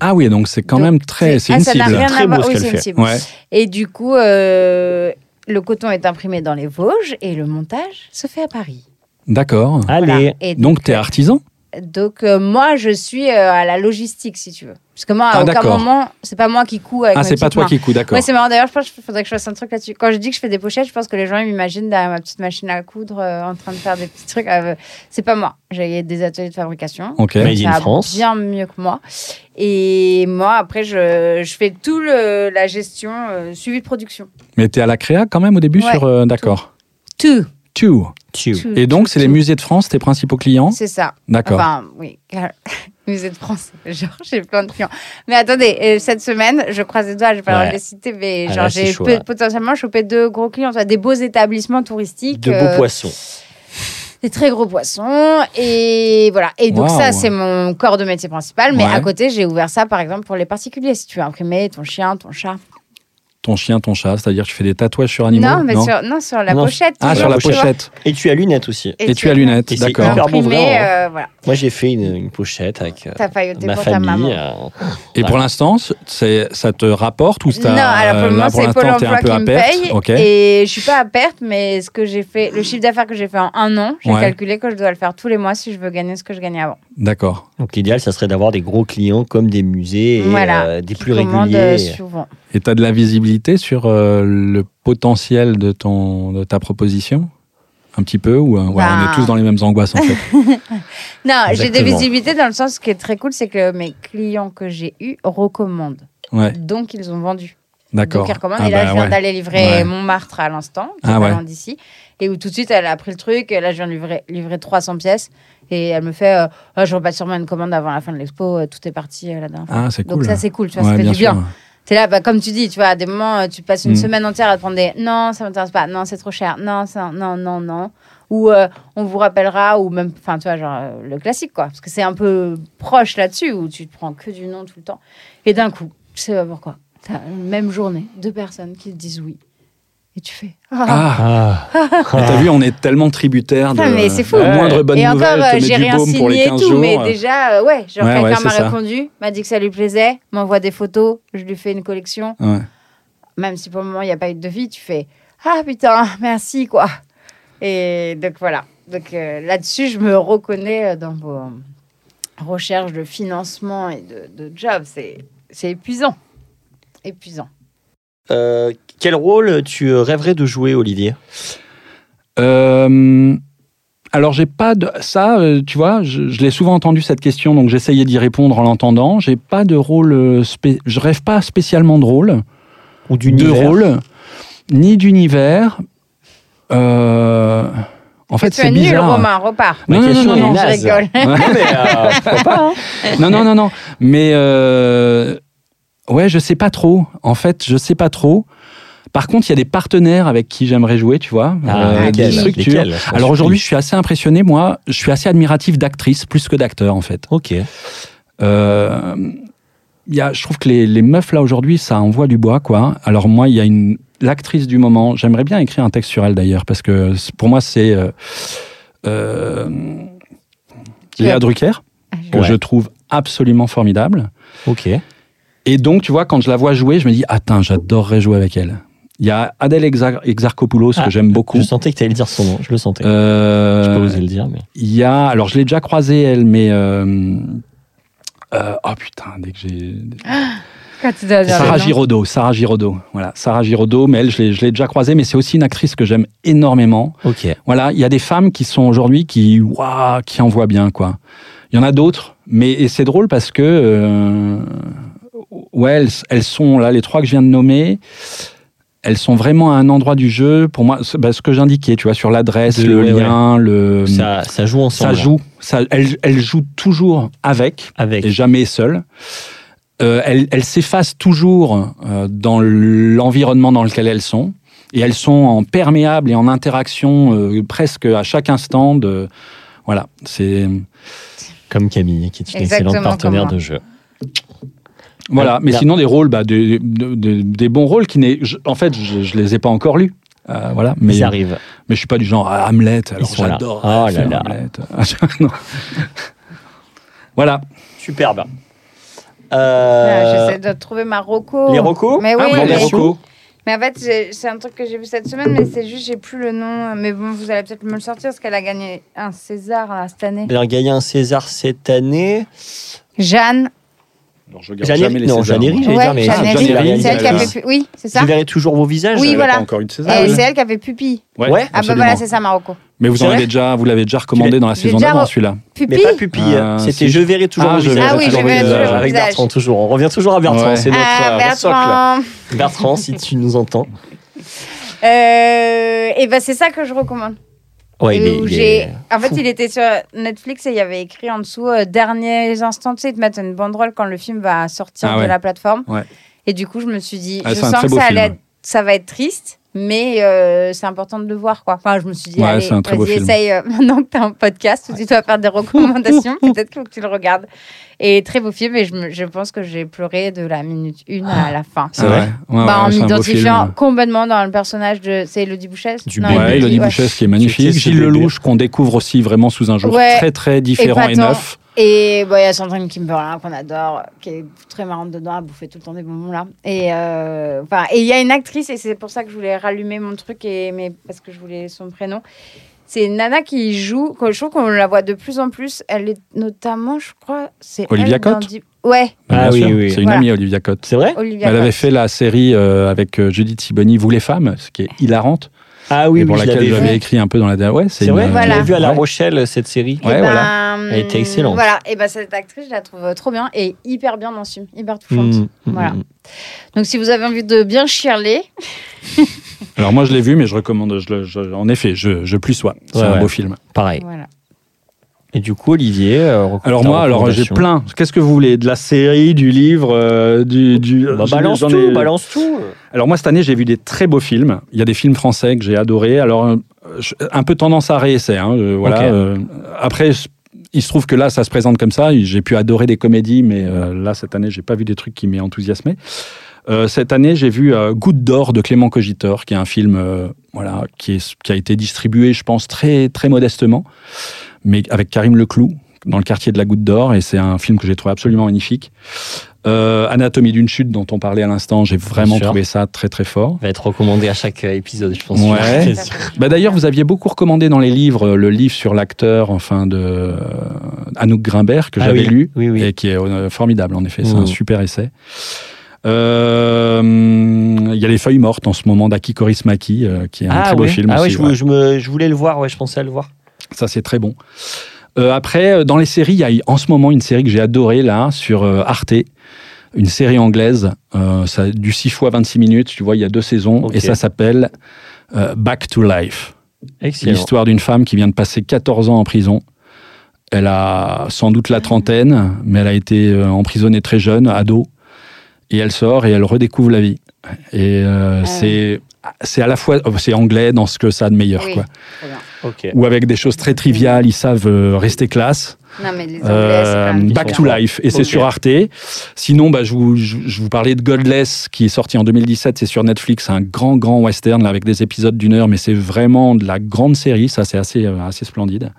Speaker 3: Ah oui, donc c'est quand
Speaker 1: Donc,
Speaker 3: même très, c'est
Speaker 1: ah,
Speaker 3: une
Speaker 1: ça n'a
Speaker 3: cible.
Speaker 1: rien
Speaker 2: Très
Speaker 1: à
Speaker 2: beau
Speaker 1: voir.
Speaker 2: ce
Speaker 1: Oui, une cible.
Speaker 3: Ouais.
Speaker 1: Et du coup, euh, le coton est imprimé dans les Vosges et le montage se fait à Paris.
Speaker 3: D'accord.
Speaker 2: Allez.
Speaker 1: Voilà. Et
Speaker 3: Donc t'es artisan?
Speaker 1: Donc euh, moi, je suis euh, à la logistique, si tu veux. Parce que moi, à
Speaker 3: Ah,
Speaker 1: aucun moment, c'est pas moi qui couds avec
Speaker 3: Ah, c'est pas toi qui couds, d'accord.
Speaker 1: Ouais, c'est marrant. D'ailleurs, je pense qu'il faudrait que je fasse un truc là-dessus. Quand je dis que je fais des pochettes, je pense que les gens ils m'imaginent derrière ma petite machine à coudre euh, en train de faire des petits trucs. Euh, c'est pas moi. J'ai des ateliers de fabrication.
Speaker 3: Ok.
Speaker 2: Made in France.
Speaker 1: bien mieux que moi. Et moi, après, je, je fais tout le, la gestion, suivi de production.
Speaker 3: Mais t'es à la créa quand même au début
Speaker 1: Ouais,
Speaker 3: sur. d'accord.
Speaker 1: Tout.
Speaker 3: Tu.
Speaker 2: Tu.
Speaker 1: Tout,
Speaker 3: Et donc c'est les musées de France tes principaux clients?
Speaker 1: C'est ça.
Speaker 3: D'accord.
Speaker 1: Enfin, oui. Musée de France. Genre, j'ai plein de clients. Mais attendez, euh, cette semaine, je croise les doigts, je vais pas
Speaker 2: Ouais.
Speaker 1: les citer, mais
Speaker 2: Ah,
Speaker 1: genre, j'ai potentiellement chopé deux gros clients, des beaux établissements touristiques.
Speaker 2: De beaux
Speaker 1: euh,
Speaker 2: poissons.
Speaker 1: des très gros poissons. Et voilà. Et donc, ça, c'est mon corps de métier principal. Mais
Speaker 3: Ouais.
Speaker 1: à côté, j'ai ouvert ça, par exemple, pour les particuliers. Si tu veux imprimer ton chien, ton chat.
Speaker 3: Ton chien, ton chat, c'est-à-dire tu fais des tatouages sur animaux.
Speaker 1: non, mais sur, non, sur la
Speaker 2: Non.
Speaker 1: pochette.
Speaker 3: Ah, sur la pochette.
Speaker 2: Et tu as lunettes aussi.
Speaker 3: Et tu as lunettes, d'accord.
Speaker 1: Imprimé,
Speaker 2: vraiment.
Speaker 1: euh, voilà.
Speaker 2: Moi, j'ai fait une, une pochette avec euh, ma
Speaker 1: pour ta maman.
Speaker 2: famille. euh,
Speaker 3: Et pour l'instant, c'est, ça te rapporte ou ça
Speaker 1: Non, alors pour le moment,
Speaker 3: là, pour
Speaker 1: c'est Pôle emploi
Speaker 3: un peu
Speaker 1: qui
Speaker 3: à
Speaker 1: me
Speaker 3: perte.
Speaker 1: paye.
Speaker 3: Ok.
Speaker 1: Et je suis pas à perte, mais ce que j'ai fait, le chiffre d'affaires que j'ai fait en un an, j'ai
Speaker 3: Ouais.
Speaker 1: calculé que je dois le faire tous les mois si je veux gagner ce que je gagnais avant.
Speaker 3: D'accord.
Speaker 2: Donc, l'idéal, ça serait d'avoir des gros clients comme des musées et
Speaker 1: voilà.
Speaker 2: euh, des plus
Speaker 1: euh,
Speaker 2: réguliers.
Speaker 1: souvent.
Speaker 3: Et tu as de la visibilité sur euh, le potentiel de, ton, de ta proposition? Un petit peu Ou euh, ouais, on est tous dans les mêmes angoisses en fait
Speaker 1: Non, j'ai des visibilités dans le sens ce qui est très cool, c'est que mes clients que j'ai eus recommandent.
Speaker 3: Ouais,
Speaker 1: Donc, ils ont vendu.
Speaker 3: d'accord.
Speaker 1: Donc, ils recommandent.
Speaker 3: Ah
Speaker 1: et là,
Speaker 3: bah
Speaker 1: je viens
Speaker 3: ouais.
Speaker 1: d'aller livrer. Montmartre à l'instant, qui
Speaker 3: Ah
Speaker 1: est pas d'ici. Et où tout de suite, elle a pris le truc. Et là, je viens de livrer, livrer 300 pièces. Et elle me fait euh, Ah, Je repasse sûrement une commande avant la fin de l'expo. euh, Tout est parti euh, fois.
Speaker 3: Ah, c'est
Speaker 1: Donc, ça, c'est cool. Tu vois, ça fait
Speaker 3: bien
Speaker 1: du bien.
Speaker 3: sûr.
Speaker 1: T'es là, bah, comme tu dis, tu vois, à des moments, euh, tu passes une
Speaker 3: Mm.
Speaker 1: semaine entière à te prendre des non, ça m'intéresse pas, non, c'est trop cher, non, ça, non, non, non. Ou euh, on vous rappellera, ou même, enfin, tu vois, genre euh, le classique, quoi. Parce que c'est un peu proche là-dessus, où tu te prends que du non tout le temps. Et d'un coup, tu sais pas pourquoi, t'as une même journée, deux personnes qui te disent oui. Et tu fais. Ah.
Speaker 3: Ah,
Speaker 2: Ah.
Speaker 3: t'as vu, on est tellement tributaire de
Speaker 1: mais c'est fou.
Speaker 3: la moindre bonne
Speaker 1: et
Speaker 3: nouvelle,
Speaker 1: encore, euh,
Speaker 3: met
Speaker 1: j'ai
Speaker 3: du
Speaker 1: rien signé et
Speaker 3: 15
Speaker 1: tout,
Speaker 3: jours.
Speaker 1: mais déjà, euh, ouais, genre
Speaker 3: Ouais,
Speaker 1: quelqu'un m'a répondu, m'a dit que ça lui plaisait, m'envoie des photos, je lui fais une collection.
Speaker 3: Ouais.
Speaker 1: même si pour le moment il n'y a pas eu de devis, tu fais Ah putain, merci quoi. Et donc voilà. Donc euh, là-dessus, je me reconnais dans vos recherches de financement et de, de job. C'est, c'est épuisant. Épuisant.
Speaker 2: Euh, quel rôle tu rêverais de jouer, Olivier?
Speaker 3: Euh, alors j'ai pas de ça, euh, tu vois, je, je l'ai souvent entendu cette question, donc j'essayais d'y répondre en l'entendant. J'ai pas de rôle, euh, spé- je rêve pas spécialement de rôle,
Speaker 2: Ou
Speaker 3: de rôle, ni d'univers. Euh, en fait,
Speaker 1: tu es
Speaker 3: c'est
Speaker 1: nul,
Speaker 3: bizarre.
Speaker 1: Romain, repars.
Speaker 3: Non, non, non, non,
Speaker 1: je rigole.
Speaker 2: Non, mais euh, pas hein
Speaker 3: non, non, non, non. Mais euh, Ouais, je sais pas trop. En fait, je sais pas trop. Par contre, il y a des partenaires avec qui j'aimerais jouer, tu vois,
Speaker 1: Ah, lesquels
Speaker 3: structurent.
Speaker 2: Lesquels J'en
Speaker 3: Alors aujourd'hui, je suis assez impressionné. Moi, je suis assez admiratif d'actrices plus que d'acteurs, en fait.
Speaker 2: Ok.
Speaker 3: Euh, il y a, je trouve que les, les meufs là aujourd'hui, ça envoie du bois, quoi. Alors moi, il y a une l'actrice du moment. J'aimerais bien écrire un texte sur elle d'ailleurs, parce que pour moi, c'est euh, euh, Léa. Drucker que
Speaker 2: Ouais.
Speaker 3: je trouve absolument formidable.
Speaker 2: Ok.
Speaker 3: Et donc, tu vois, quand je la vois jouer, je me dis, attends, j'adorerais jouer avec elle. Il y a Adèle Exar- Exarchopoulos
Speaker 2: Ah,
Speaker 3: que j'aime beaucoup.
Speaker 2: Je sentais que tu allais dire son nom. Je le sentais.
Speaker 3: Euh,
Speaker 2: Je pas osé le dire, mais.
Speaker 3: Il y a, alors je l'ai déjà croisée elle, mais euh, euh, oh putain, dès que j'ai
Speaker 1: Quand tu dois dire
Speaker 3: Sarah. Giraudot, Sarah Giraudot, voilà, Sarah Giraudot, mais elle, je l'ai, je l'ai déjà croisée, mais c'est aussi une actrice que j'aime énormément.
Speaker 2: Ok.
Speaker 3: Voilà, il y a des femmes qui sont aujourd'hui qui, waouh, qui envoient bien, quoi. Il y en a d'autres, mais c'est drôle parce que, euh, ouais, elles, elles sont là, les trois que je viens de nommer. Elles sont vraiment à un endroit du jeu, pour moi, c'est- bah, ce que j'indiquais, tu vois, sur l'adresse, le
Speaker 2: ouais,
Speaker 3: lien, le.
Speaker 2: Ça, ça joue
Speaker 3: ça
Speaker 2: ensemble.
Speaker 3: joue. Ça, elles, elles jouent toujours avec
Speaker 2: Avec.
Speaker 3: et jamais seule. Euh, elles elles s'effacent toujours euh, dans l'environnement dans lequel elles sont. Et elles sont en perméable et en interaction euh, presque à chaque instant. De, voilà, c'est
Speaker 2: Comme Camille, qui est une
Speaker 1: Exactement
Speaker 2: excellente partenaire de jeu.
Speaker 3: Voilà. Mais sinon des rôles, bah, des, de- de- des bons rôles qui n'est, en fait, je, je les ai pas encore lus. Euh, voilà, mais
Speaker 2: ça arrive.
Speaker 3: mais je suis pas du genre ah, Hamlet. Alors j'adore.
Speaker 2: Oh là là.
Speaker 3: Hamlet. Voilà.
Speaker 2: Superbe.
Speaker 1: Ah,
Speaker 2: Euh,
Speaker 1: J'essaie de trouver ma roco.
Speaker 2: les recos
Speaker 1: Mais oui,
Speaker 3: Ah, bon,
Speaker 1: mais-
Speaker 3: les recos.
Speaker 1: Mais en fait, c'est un truc que j'ai vu cette semaine, mais c'est juste, j'ai plus le nom. Mais bon, vous allez peut-être me le sortir parce qu'elle a gagné un César là, cette année.
Speaker 2: Elle a gagné un César cette année.
Speaker 1: Jeanne.
Speaker 3: Alors, je regarde jamais les
Speaker 2: non,
Speaker 3: Césars,
Speaker 2: j'allais dire, mais c'est
Speaker 1: elle qui a fait. pu- Oui, c'est ça.
Speaker 2: Je verrai toujours vos visages.
Speaker 1: Oui, voilà.
Speaker 3: pas encore eu de César.
Speaker 1: Et c'est elle qui a fait Pupille.
Speaker 2: Ouais.
Speaker 1: Ah bah voilà, c'est ça, Marocco.
Speaker 3: Mais vous en avez déjà, vous l'avez déjà recommandé dans la saison d'avant,
Speaker 1: re-
Speaker 3: celui-là.
Speaker 2: Mais
Speaker 1: Pupille
Speaker 2: pas pupille.
Speaker 3: Ah,
Speaker 2: C'était
Speaker 3: si.
Speaker 2: Je verrai toujours
Speaker 3: Ah,
Speaker 2: vos
Speaker 3: Je
Speaker 2: visages.
Speaker 3: verrai
Speaker 1: Ah oui,
Speaker 3: toujours
Speaker 1: je verrai toujours vos
Speaker 2: Avec. Bertrand, toujours. On revient toujours à Bertrand.
Speaker 3: Ouais.
Speaker 2: C'est notre,
Speaker 1: Ah,
Speaker 2: euh, socle.
Speaker 1: Bertrand.
Speaker 2: Bertrand, si tu nous entends.
Speaker 1: Euh, et ben c'est ça que je recommande.
Speaker 2: Ouais, il
Speaker 1: Et
Speaker 2: est-
Speaker 1: où
Speaker 2: il
Speaker 1: j'ai-
Speaker 2: est
Speaker 1: En fait, il était sur Netflix et il y avait écrit en dessous euh, derniers instants. Tu sais, ils te mettent une banderole quand le film va sortir
Speaker 3: Ah
Speaker 1: de la plateforme.
Speaker 3: Ouais.
Speaker 1: Et du coup, je me suis dit,
Speaker 3: Ah,
Speaker 1: je sens que allait ça va être triste, mais euh, c'est important de le voir, quoi. Enfin, je me suis dit,
Speaker 3: Ouais,
Speaker 1: allez, vas-y, essaye euh, maintenant que tu as un podcast où tu dois faire des recommandations. Peut-être qu'il faut que tu le regardes. Et très beau film, et je, me- je pense que j'ai pleuré de la minute une à la fin.
Speaker 2: C'est vrai?
Speaker 3: Ouais, ouais,
Speaker 1: Bah, en
Speaker 3: ouais,
Speaker 1: m'identifiant complètement dans le personnage de. C'est Elodie Bouchesse
Speaker 2: Du
Speaker 1: Non.
Speaker 3: Ouais, Elodie
Speaker 1: ouais.
Speaker 3: Bouchesse qui est magnifique. Gilles Lelouch qu'on découvre aussi vraiment sous un jour
Speaker 1: Ouais.
Speaker 3: très très différent et
Speaker 1: Épatant.
Speaker 3: neuf.
Speaker 1: Et bon, il y a Sandrine Kimberlin qu'on adore, qui est très marrante dedans, elle bouffait tout le temps des bonbons là. Et euh, enfin, et il y a une actrice, et c'est pour ça que je voulais rallumer mon truc, et, mais parce que je voulais son prénom. C'est une nana qui joue, je trouve qu'on la voit de plus en plus. Elle est notamment, je crois, c'est
Speaker 3: Olivia Cotte
Speaker 1: Ouais,
Speaker 2: Ah oui, oui.
Speaker 3: C'est une
Speaker 1: Voilà.
Speaker 3: amie, Olivia Cotte.
Speaker 2: C'est vrai
Speaker 1: Olivia
Speaker 3: Elle
Speaker 1: Cotte.
Speaker 3: avait fait la série euh, avec euh, Judith Sibony, Vous les femmes, ce qui est hilarante,
Speaker 2: Ah oui,
Speaker 3: et
Speaker 2: oui,
Speaker 3: pour laquelle j'avais écrit un peu dans la dernière. Ouais,
Speaker 2: C'est
Speaker 3: une,
Speaker 2: vrai Je
Speaker 1: Voilà.
Speaker 2: vu à La
Speaker 3: ouais.
Speaker 2: Rochelle, cette série.
Speaker 1: Eh
Speaker 3: Ouais,
Speaker 1: ben,
Speaker 3: voilà.
Speaker 2: Elle était excellente.
Speaker 1: Voilà, et ben cette actrice, je la trouve euh, trop bien et hyper bien dans ce film, hyper touchante.
Speaker 2: Mm, mm,
Speaker 1: Voilà.
Speaker 2: mm.
Speaker 1: Donc si vous avez envie de bien chialer,
Speaker 3: Alors moi je l'ai vu, mais je recommande. je le- je- en effet, je, je plus sois. C'est
Speaker 2: Ouais,
Speaker 3: un
Speaker 2: ouais.
Speaker 3: beau film.
Speaker 2: Pareil.
Speaker 1: voilà.
Speaker 2: Et du coup, Olivier. euh,
Speaker 3: Alors moi, alors j'ai plein. Qu'est-ce que vous voulez De la série, du livre, euh, du, du.
Speaker 2: Bah,
Speaker 3: j'en ai-
Speaker 2: balance tout,
Speaker 3: ai-
Speaker 2: balance tout.
Speaker 3: Alors moi cette année j'ai vu des très beaux films. Il y a des films français que j'ai adorés. Alors euh, un peu tendance à réessai. Hein, euh, voilà. Euh, après il se trouve que là ça se présente comme ça. J'ai pu adorer des comédies, mais euh, là cette année j'ai pas vu des trucs qui m'aient enthousiasmé. Euh, cette année j'ai vu euh, Goutte d'or de Clément Cogitor, qui est un film euh, voilà qui, est, qui a été distribué je pense très très modestement, mais avec Karim Leclou dans le quartier de la Goutte d'Or et c'est un film que j'ai trouvé absolument magnifique. Euh, Anatomie d'une chute dont on parlait à l'instant, j'ai vraiment trouvé ça très très fort.
Speaker 2: Va être recommandé à chaque euh, épisode, je pense.
Speaker 3: Ouais. Bah D'ailleurs, vous aviez beaucoup recommandé dans les livres euh, le livre sur l'acteur, enfin de Anouk Grimbert que
Speaker 2: Ah
Speaker 3: j'avais
Speaker 2: oui,
Speaker 3: lu
Speaker 2: oui, oui.
Speaker 3: et qui est formidable en effet. C'est un super essai. Euh, Il y a les feuilles mortes en ce moment d'Aki Kaurismäki, euh, qui est un
Speaker 2: Ah
Speaker 3: très beau film
Speaker 2: Ah ouais,
Speaker 3: aussi.
Speaker 2: je,
Speaker 3: ouais.
Speaker 2: je me- je voulais le voir, ouais, je pensais à le voir.
Speaker 3: Ça, c'est très bon. Euh, après, euh, dans les séries, il y a en ce moment une série que j'ai adorée là sur euh, Arte, une série anglaise, euh, ça, du 6 fois 26 minutes. Tu vois, il y a deux saisons et ça s'appelle euh, Back to Life.
Speaker 2: Excellent.
Speaker 3: L'histoire d'une femme qui vient de passer 14 ans en prison. Elle a sans doute la trentaine, mais elle a été emprisonnée très jeune, ado. et elle sort et elle redécouvre la vie. Et euh,
Speaker 1: Ah
Speaker 3: c'est c'est à la fois c'est anglais dans ce que ça a de meilleur
Speaker 1: Oui.
Speaker 3: quoi. Ou avec des choses très triviales, ils savent euh, rester classe.
Speaker 1: Non, mais les Anglais, c'est
Speaker 3: Euh,
Speaker 1: quand même
Speaker 3: Back to Life et c'est sur Arte. Sinon, bah, je, vous, je, je vous parlais de Godless qui est sorti en 2017, c'est sur Netflix, un grand grand western là, avec des épisodes d'une heure, mais c'est vraiment de la grande série, ça c'est assez euh, assez splendide.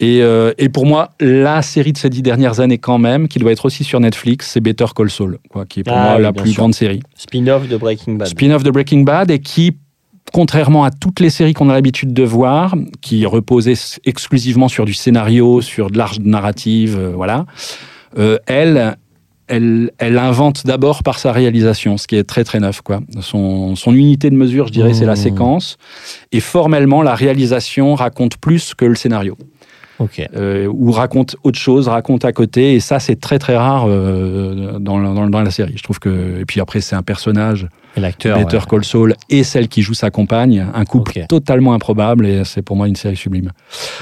Speaker 3: Et, euh, et pour moi, la série de ces dix dernières années quand même, qui doit être aussi sur Netflix, c'est Better Call Saul, quoi, qui est pour
Speaker 2: Ah
Speaker 3: moi
Speaker 2: oui,
Speaker 3: la plus
Speaker 2: sûr.
Speaker 3: grande série.
Speaker 2: Spin-off de Breaking Bad.
Speaker 3: Spin-off de Breaking Bad et qui, contrairement à toutes les séries qu'on a l'habitude de voir, qui reposaient exclusivement sur du scénario, sur de l'arche narrative, euh, voilà, euh, elle, elle, elle invente d'abord par sa réalisation, ce qui est très très neuf. Quoi. Son, son unité de mesure, je dirais, c'est la
Speaker 2: Mmh.
Speaker 3: séquence. Et formellement, la réalisation raconte plus que le scénario.
Speaker 2: Ok.
Speaker 3: Euh, ou raconte autre chose, raconte à côté. Et ça, c'est très très rare euh, dans, la- dans, dans la série. Je trouve que. Et puis après, c'est un personnage.
Speaker 2: L'acteur.
Speaker 3: Better
Speaker 2: ouais.
Speaker 3: Call Saul et celle qui joue sa compagne, un couple totalement improbable et c'est pour moi une série sublime.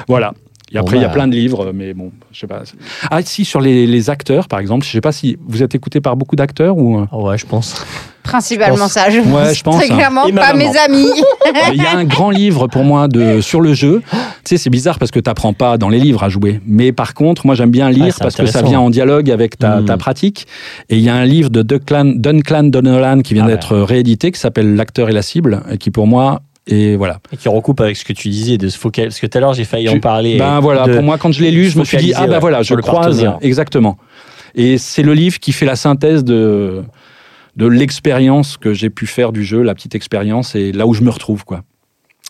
Speaker 3: Voilà. Et après, il y a
Speaker 2: bah.
Speaker 3: plein de livres, mais bon, je sais pas. Ah, si, sur les, les acteurs, par exemple, je sais pas si vous êtes écouté par beaucoup d'acteurs ou. euh,
Speaker 2: ouais, je pense.
Speaker 1: Principalement
Speaker 2: Je pense-
Speaker 1: ça, je
Speaker 3: Ouais,
Speaker 1: pense.
Speaker 3: je pense,
Speaker 1: Très
Speaker 3: hein.
Speaker 1: clairement,
Speaker 2: Et
Speaker 1: pas mes amis.
Speaker 3: Il y a un grand livre pour moi de, sur le jeu. Tu sais, c'est bizarre parce que tu n'apprends pas dans les livres à jouer. Mais par contre, moi, j'aime bien lire parce que ça vient en dialogue avec ta,
Speaker 2: Mm.
Speaker 3: ta pratique. Et il y a un livre de Duncan, Duncan Donolan qui vient
Speaker 2: Ah,
Speaker 3: d'être réédité qui s'appelle L'acteur et la cible et qui, pour moi, est. Voilà.
Speaker 2: Et qui recoupe avec ce que tu disais de se focaliser. Parce que tout à l'heure, j'ai failli en parler.
Speaker 3: Ben voilà,
Speaker 2: de-
Speaker 3: pour moi, quand je l'ai lu, je me suis dit, ah ben
Speaker 2: ouais,
Speaker 3: voilà, je
Speaker 2: le
Speaker 3: croise.
Speaker 2: partenaire.
Speaker 3: Exactement. Et c'est le livre qui fait la synthèse de, de l'expérience que j'ai pu faire du jeu, la petite expérience, et là où je me retrouve, quoi.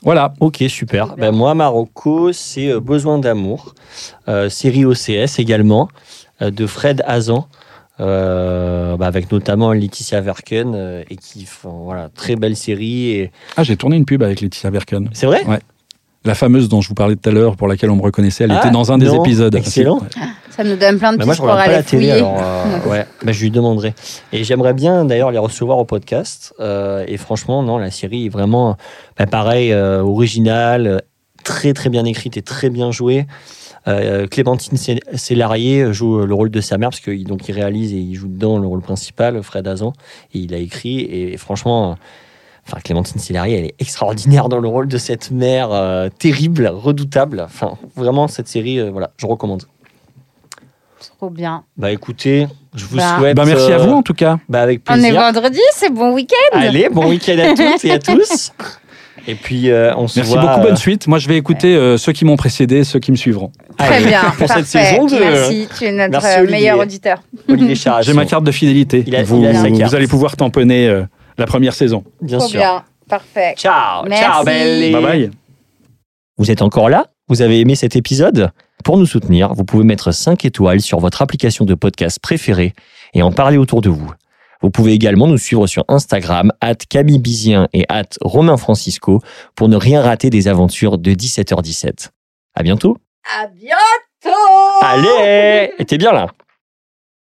Speaker 3: Voilà.
Speaker 2: Ok, super. Ben, moi, Marocco, c'est euh, Besoin d'amour. Euh, série OCS également, euh, de Fred Hazan. euh, bah, avec notamment Laetitia Verken euh, et qui font voilà très belle série et
Speaker 3: Ah, j'ai tourné une pub avec Laetitia Berken.
Speaker 2: c'est vrai?
Speaker 3: Ouais. La fameuse dont je vous parlais tout à l'heure, pour laquelle on me reconnaissait, elle
Speaker 2: Ah,
Speaker 3: était dans un des épisodes.
Speaker 2: excellent.
Speaker 3: Ouais.
Speaker 1: Ça nous donne plein de
Speaker 2: Bah, moi
Speaker 1: pistes
Speaker 2: je
Speaker 1: pour
Speaker 2: pas
Speaker 1: aller
Speaker 2: la télé alors euh, ouais bah, je lui demanderai et j'aimerais bien d'ailleurs les recevoir au podcast euh, et franchement non la série est vraiment bah, pareil euh, originale très très bien écrite et très bien jouée Euh, Clémentine Célarier joue le rôle de sa mère parce qu'il donc il réalise et il joue dedans le rôle principal Fred Azan et il a écrit et, franchement Enfin, Clémentine Célarier, elle est extraordinaire dans le rôle de cette mère euh, terrible, redoutable. Enfin, vraiment, cette série, euh, voilà, je recommande.
Speaker 1: Trop bien.
Speaker 2: Bah écoutez, je vous
Speaker 1: Bah.
Speaker 2: souhaite.
Speaker 3: Bah, merci à
Speaker 2: euh,
Speaker 3: vous en tout cas.
Speaker 2: Bah avec
Speaker 1: On est
Speaker 2: plaisir.
Speaker 1: vendredi, c'est bon week-end.
Speaker 2: Allez, bon week-end à toutes et à tous. Et puis euh, on se
Speaker 3: Merci
Speaker 2: voit.
Speaker 3: beaucoup,
Speaker 2: euh,
Speaker 3: bonne suite. Moi, je vais écouter euh, ceux qui m'ont précédé, ceux qui me suivront.
Speaker 1: Très
Speaker 2: allez,
Speaker 1: bien.
Speaker 2: Pour
Speaker 1: parfait.
Speaker 2: cette saison de
Speaker 1: Merci, tu es notre
Speaker 2: Merci,
Speaker 1: meilleur auditeur.
Speaker 3: J'ai ma carte de fidélité.
Speaker 2: Il a-
Speaker 3: vous,
Speaker 2: il a sa
Speaker 3: vous
Speaker 2: carte.
Speaker 3: allez pouvoir tamponner euh, la première saison.
Speaker 2: Bien
Speaker 1: Trop
Speaker 2: sûr.
Speaker 1: bien. Parfait.
Speaker 2: Ciao,
Speaker 1: Merci.
Speaker 2: ciao.
Speaker 3: Bye bye.
Speaker 2: Vous êtes encore là? Vous avez aimé cet épisode? Pour nous soutenir, vous pouvez mettre 5 étoiles sur votre application de podcast préférée et en parler autour de vous. Vous pouvez également nous suivre sur Instagram, at Camille Bizien et at Romain Francisco pour ne rien rater des aventures de 17h17. À bientôt
Speaker 1: À bientôt.
Speaker 2: Allez t'es bien là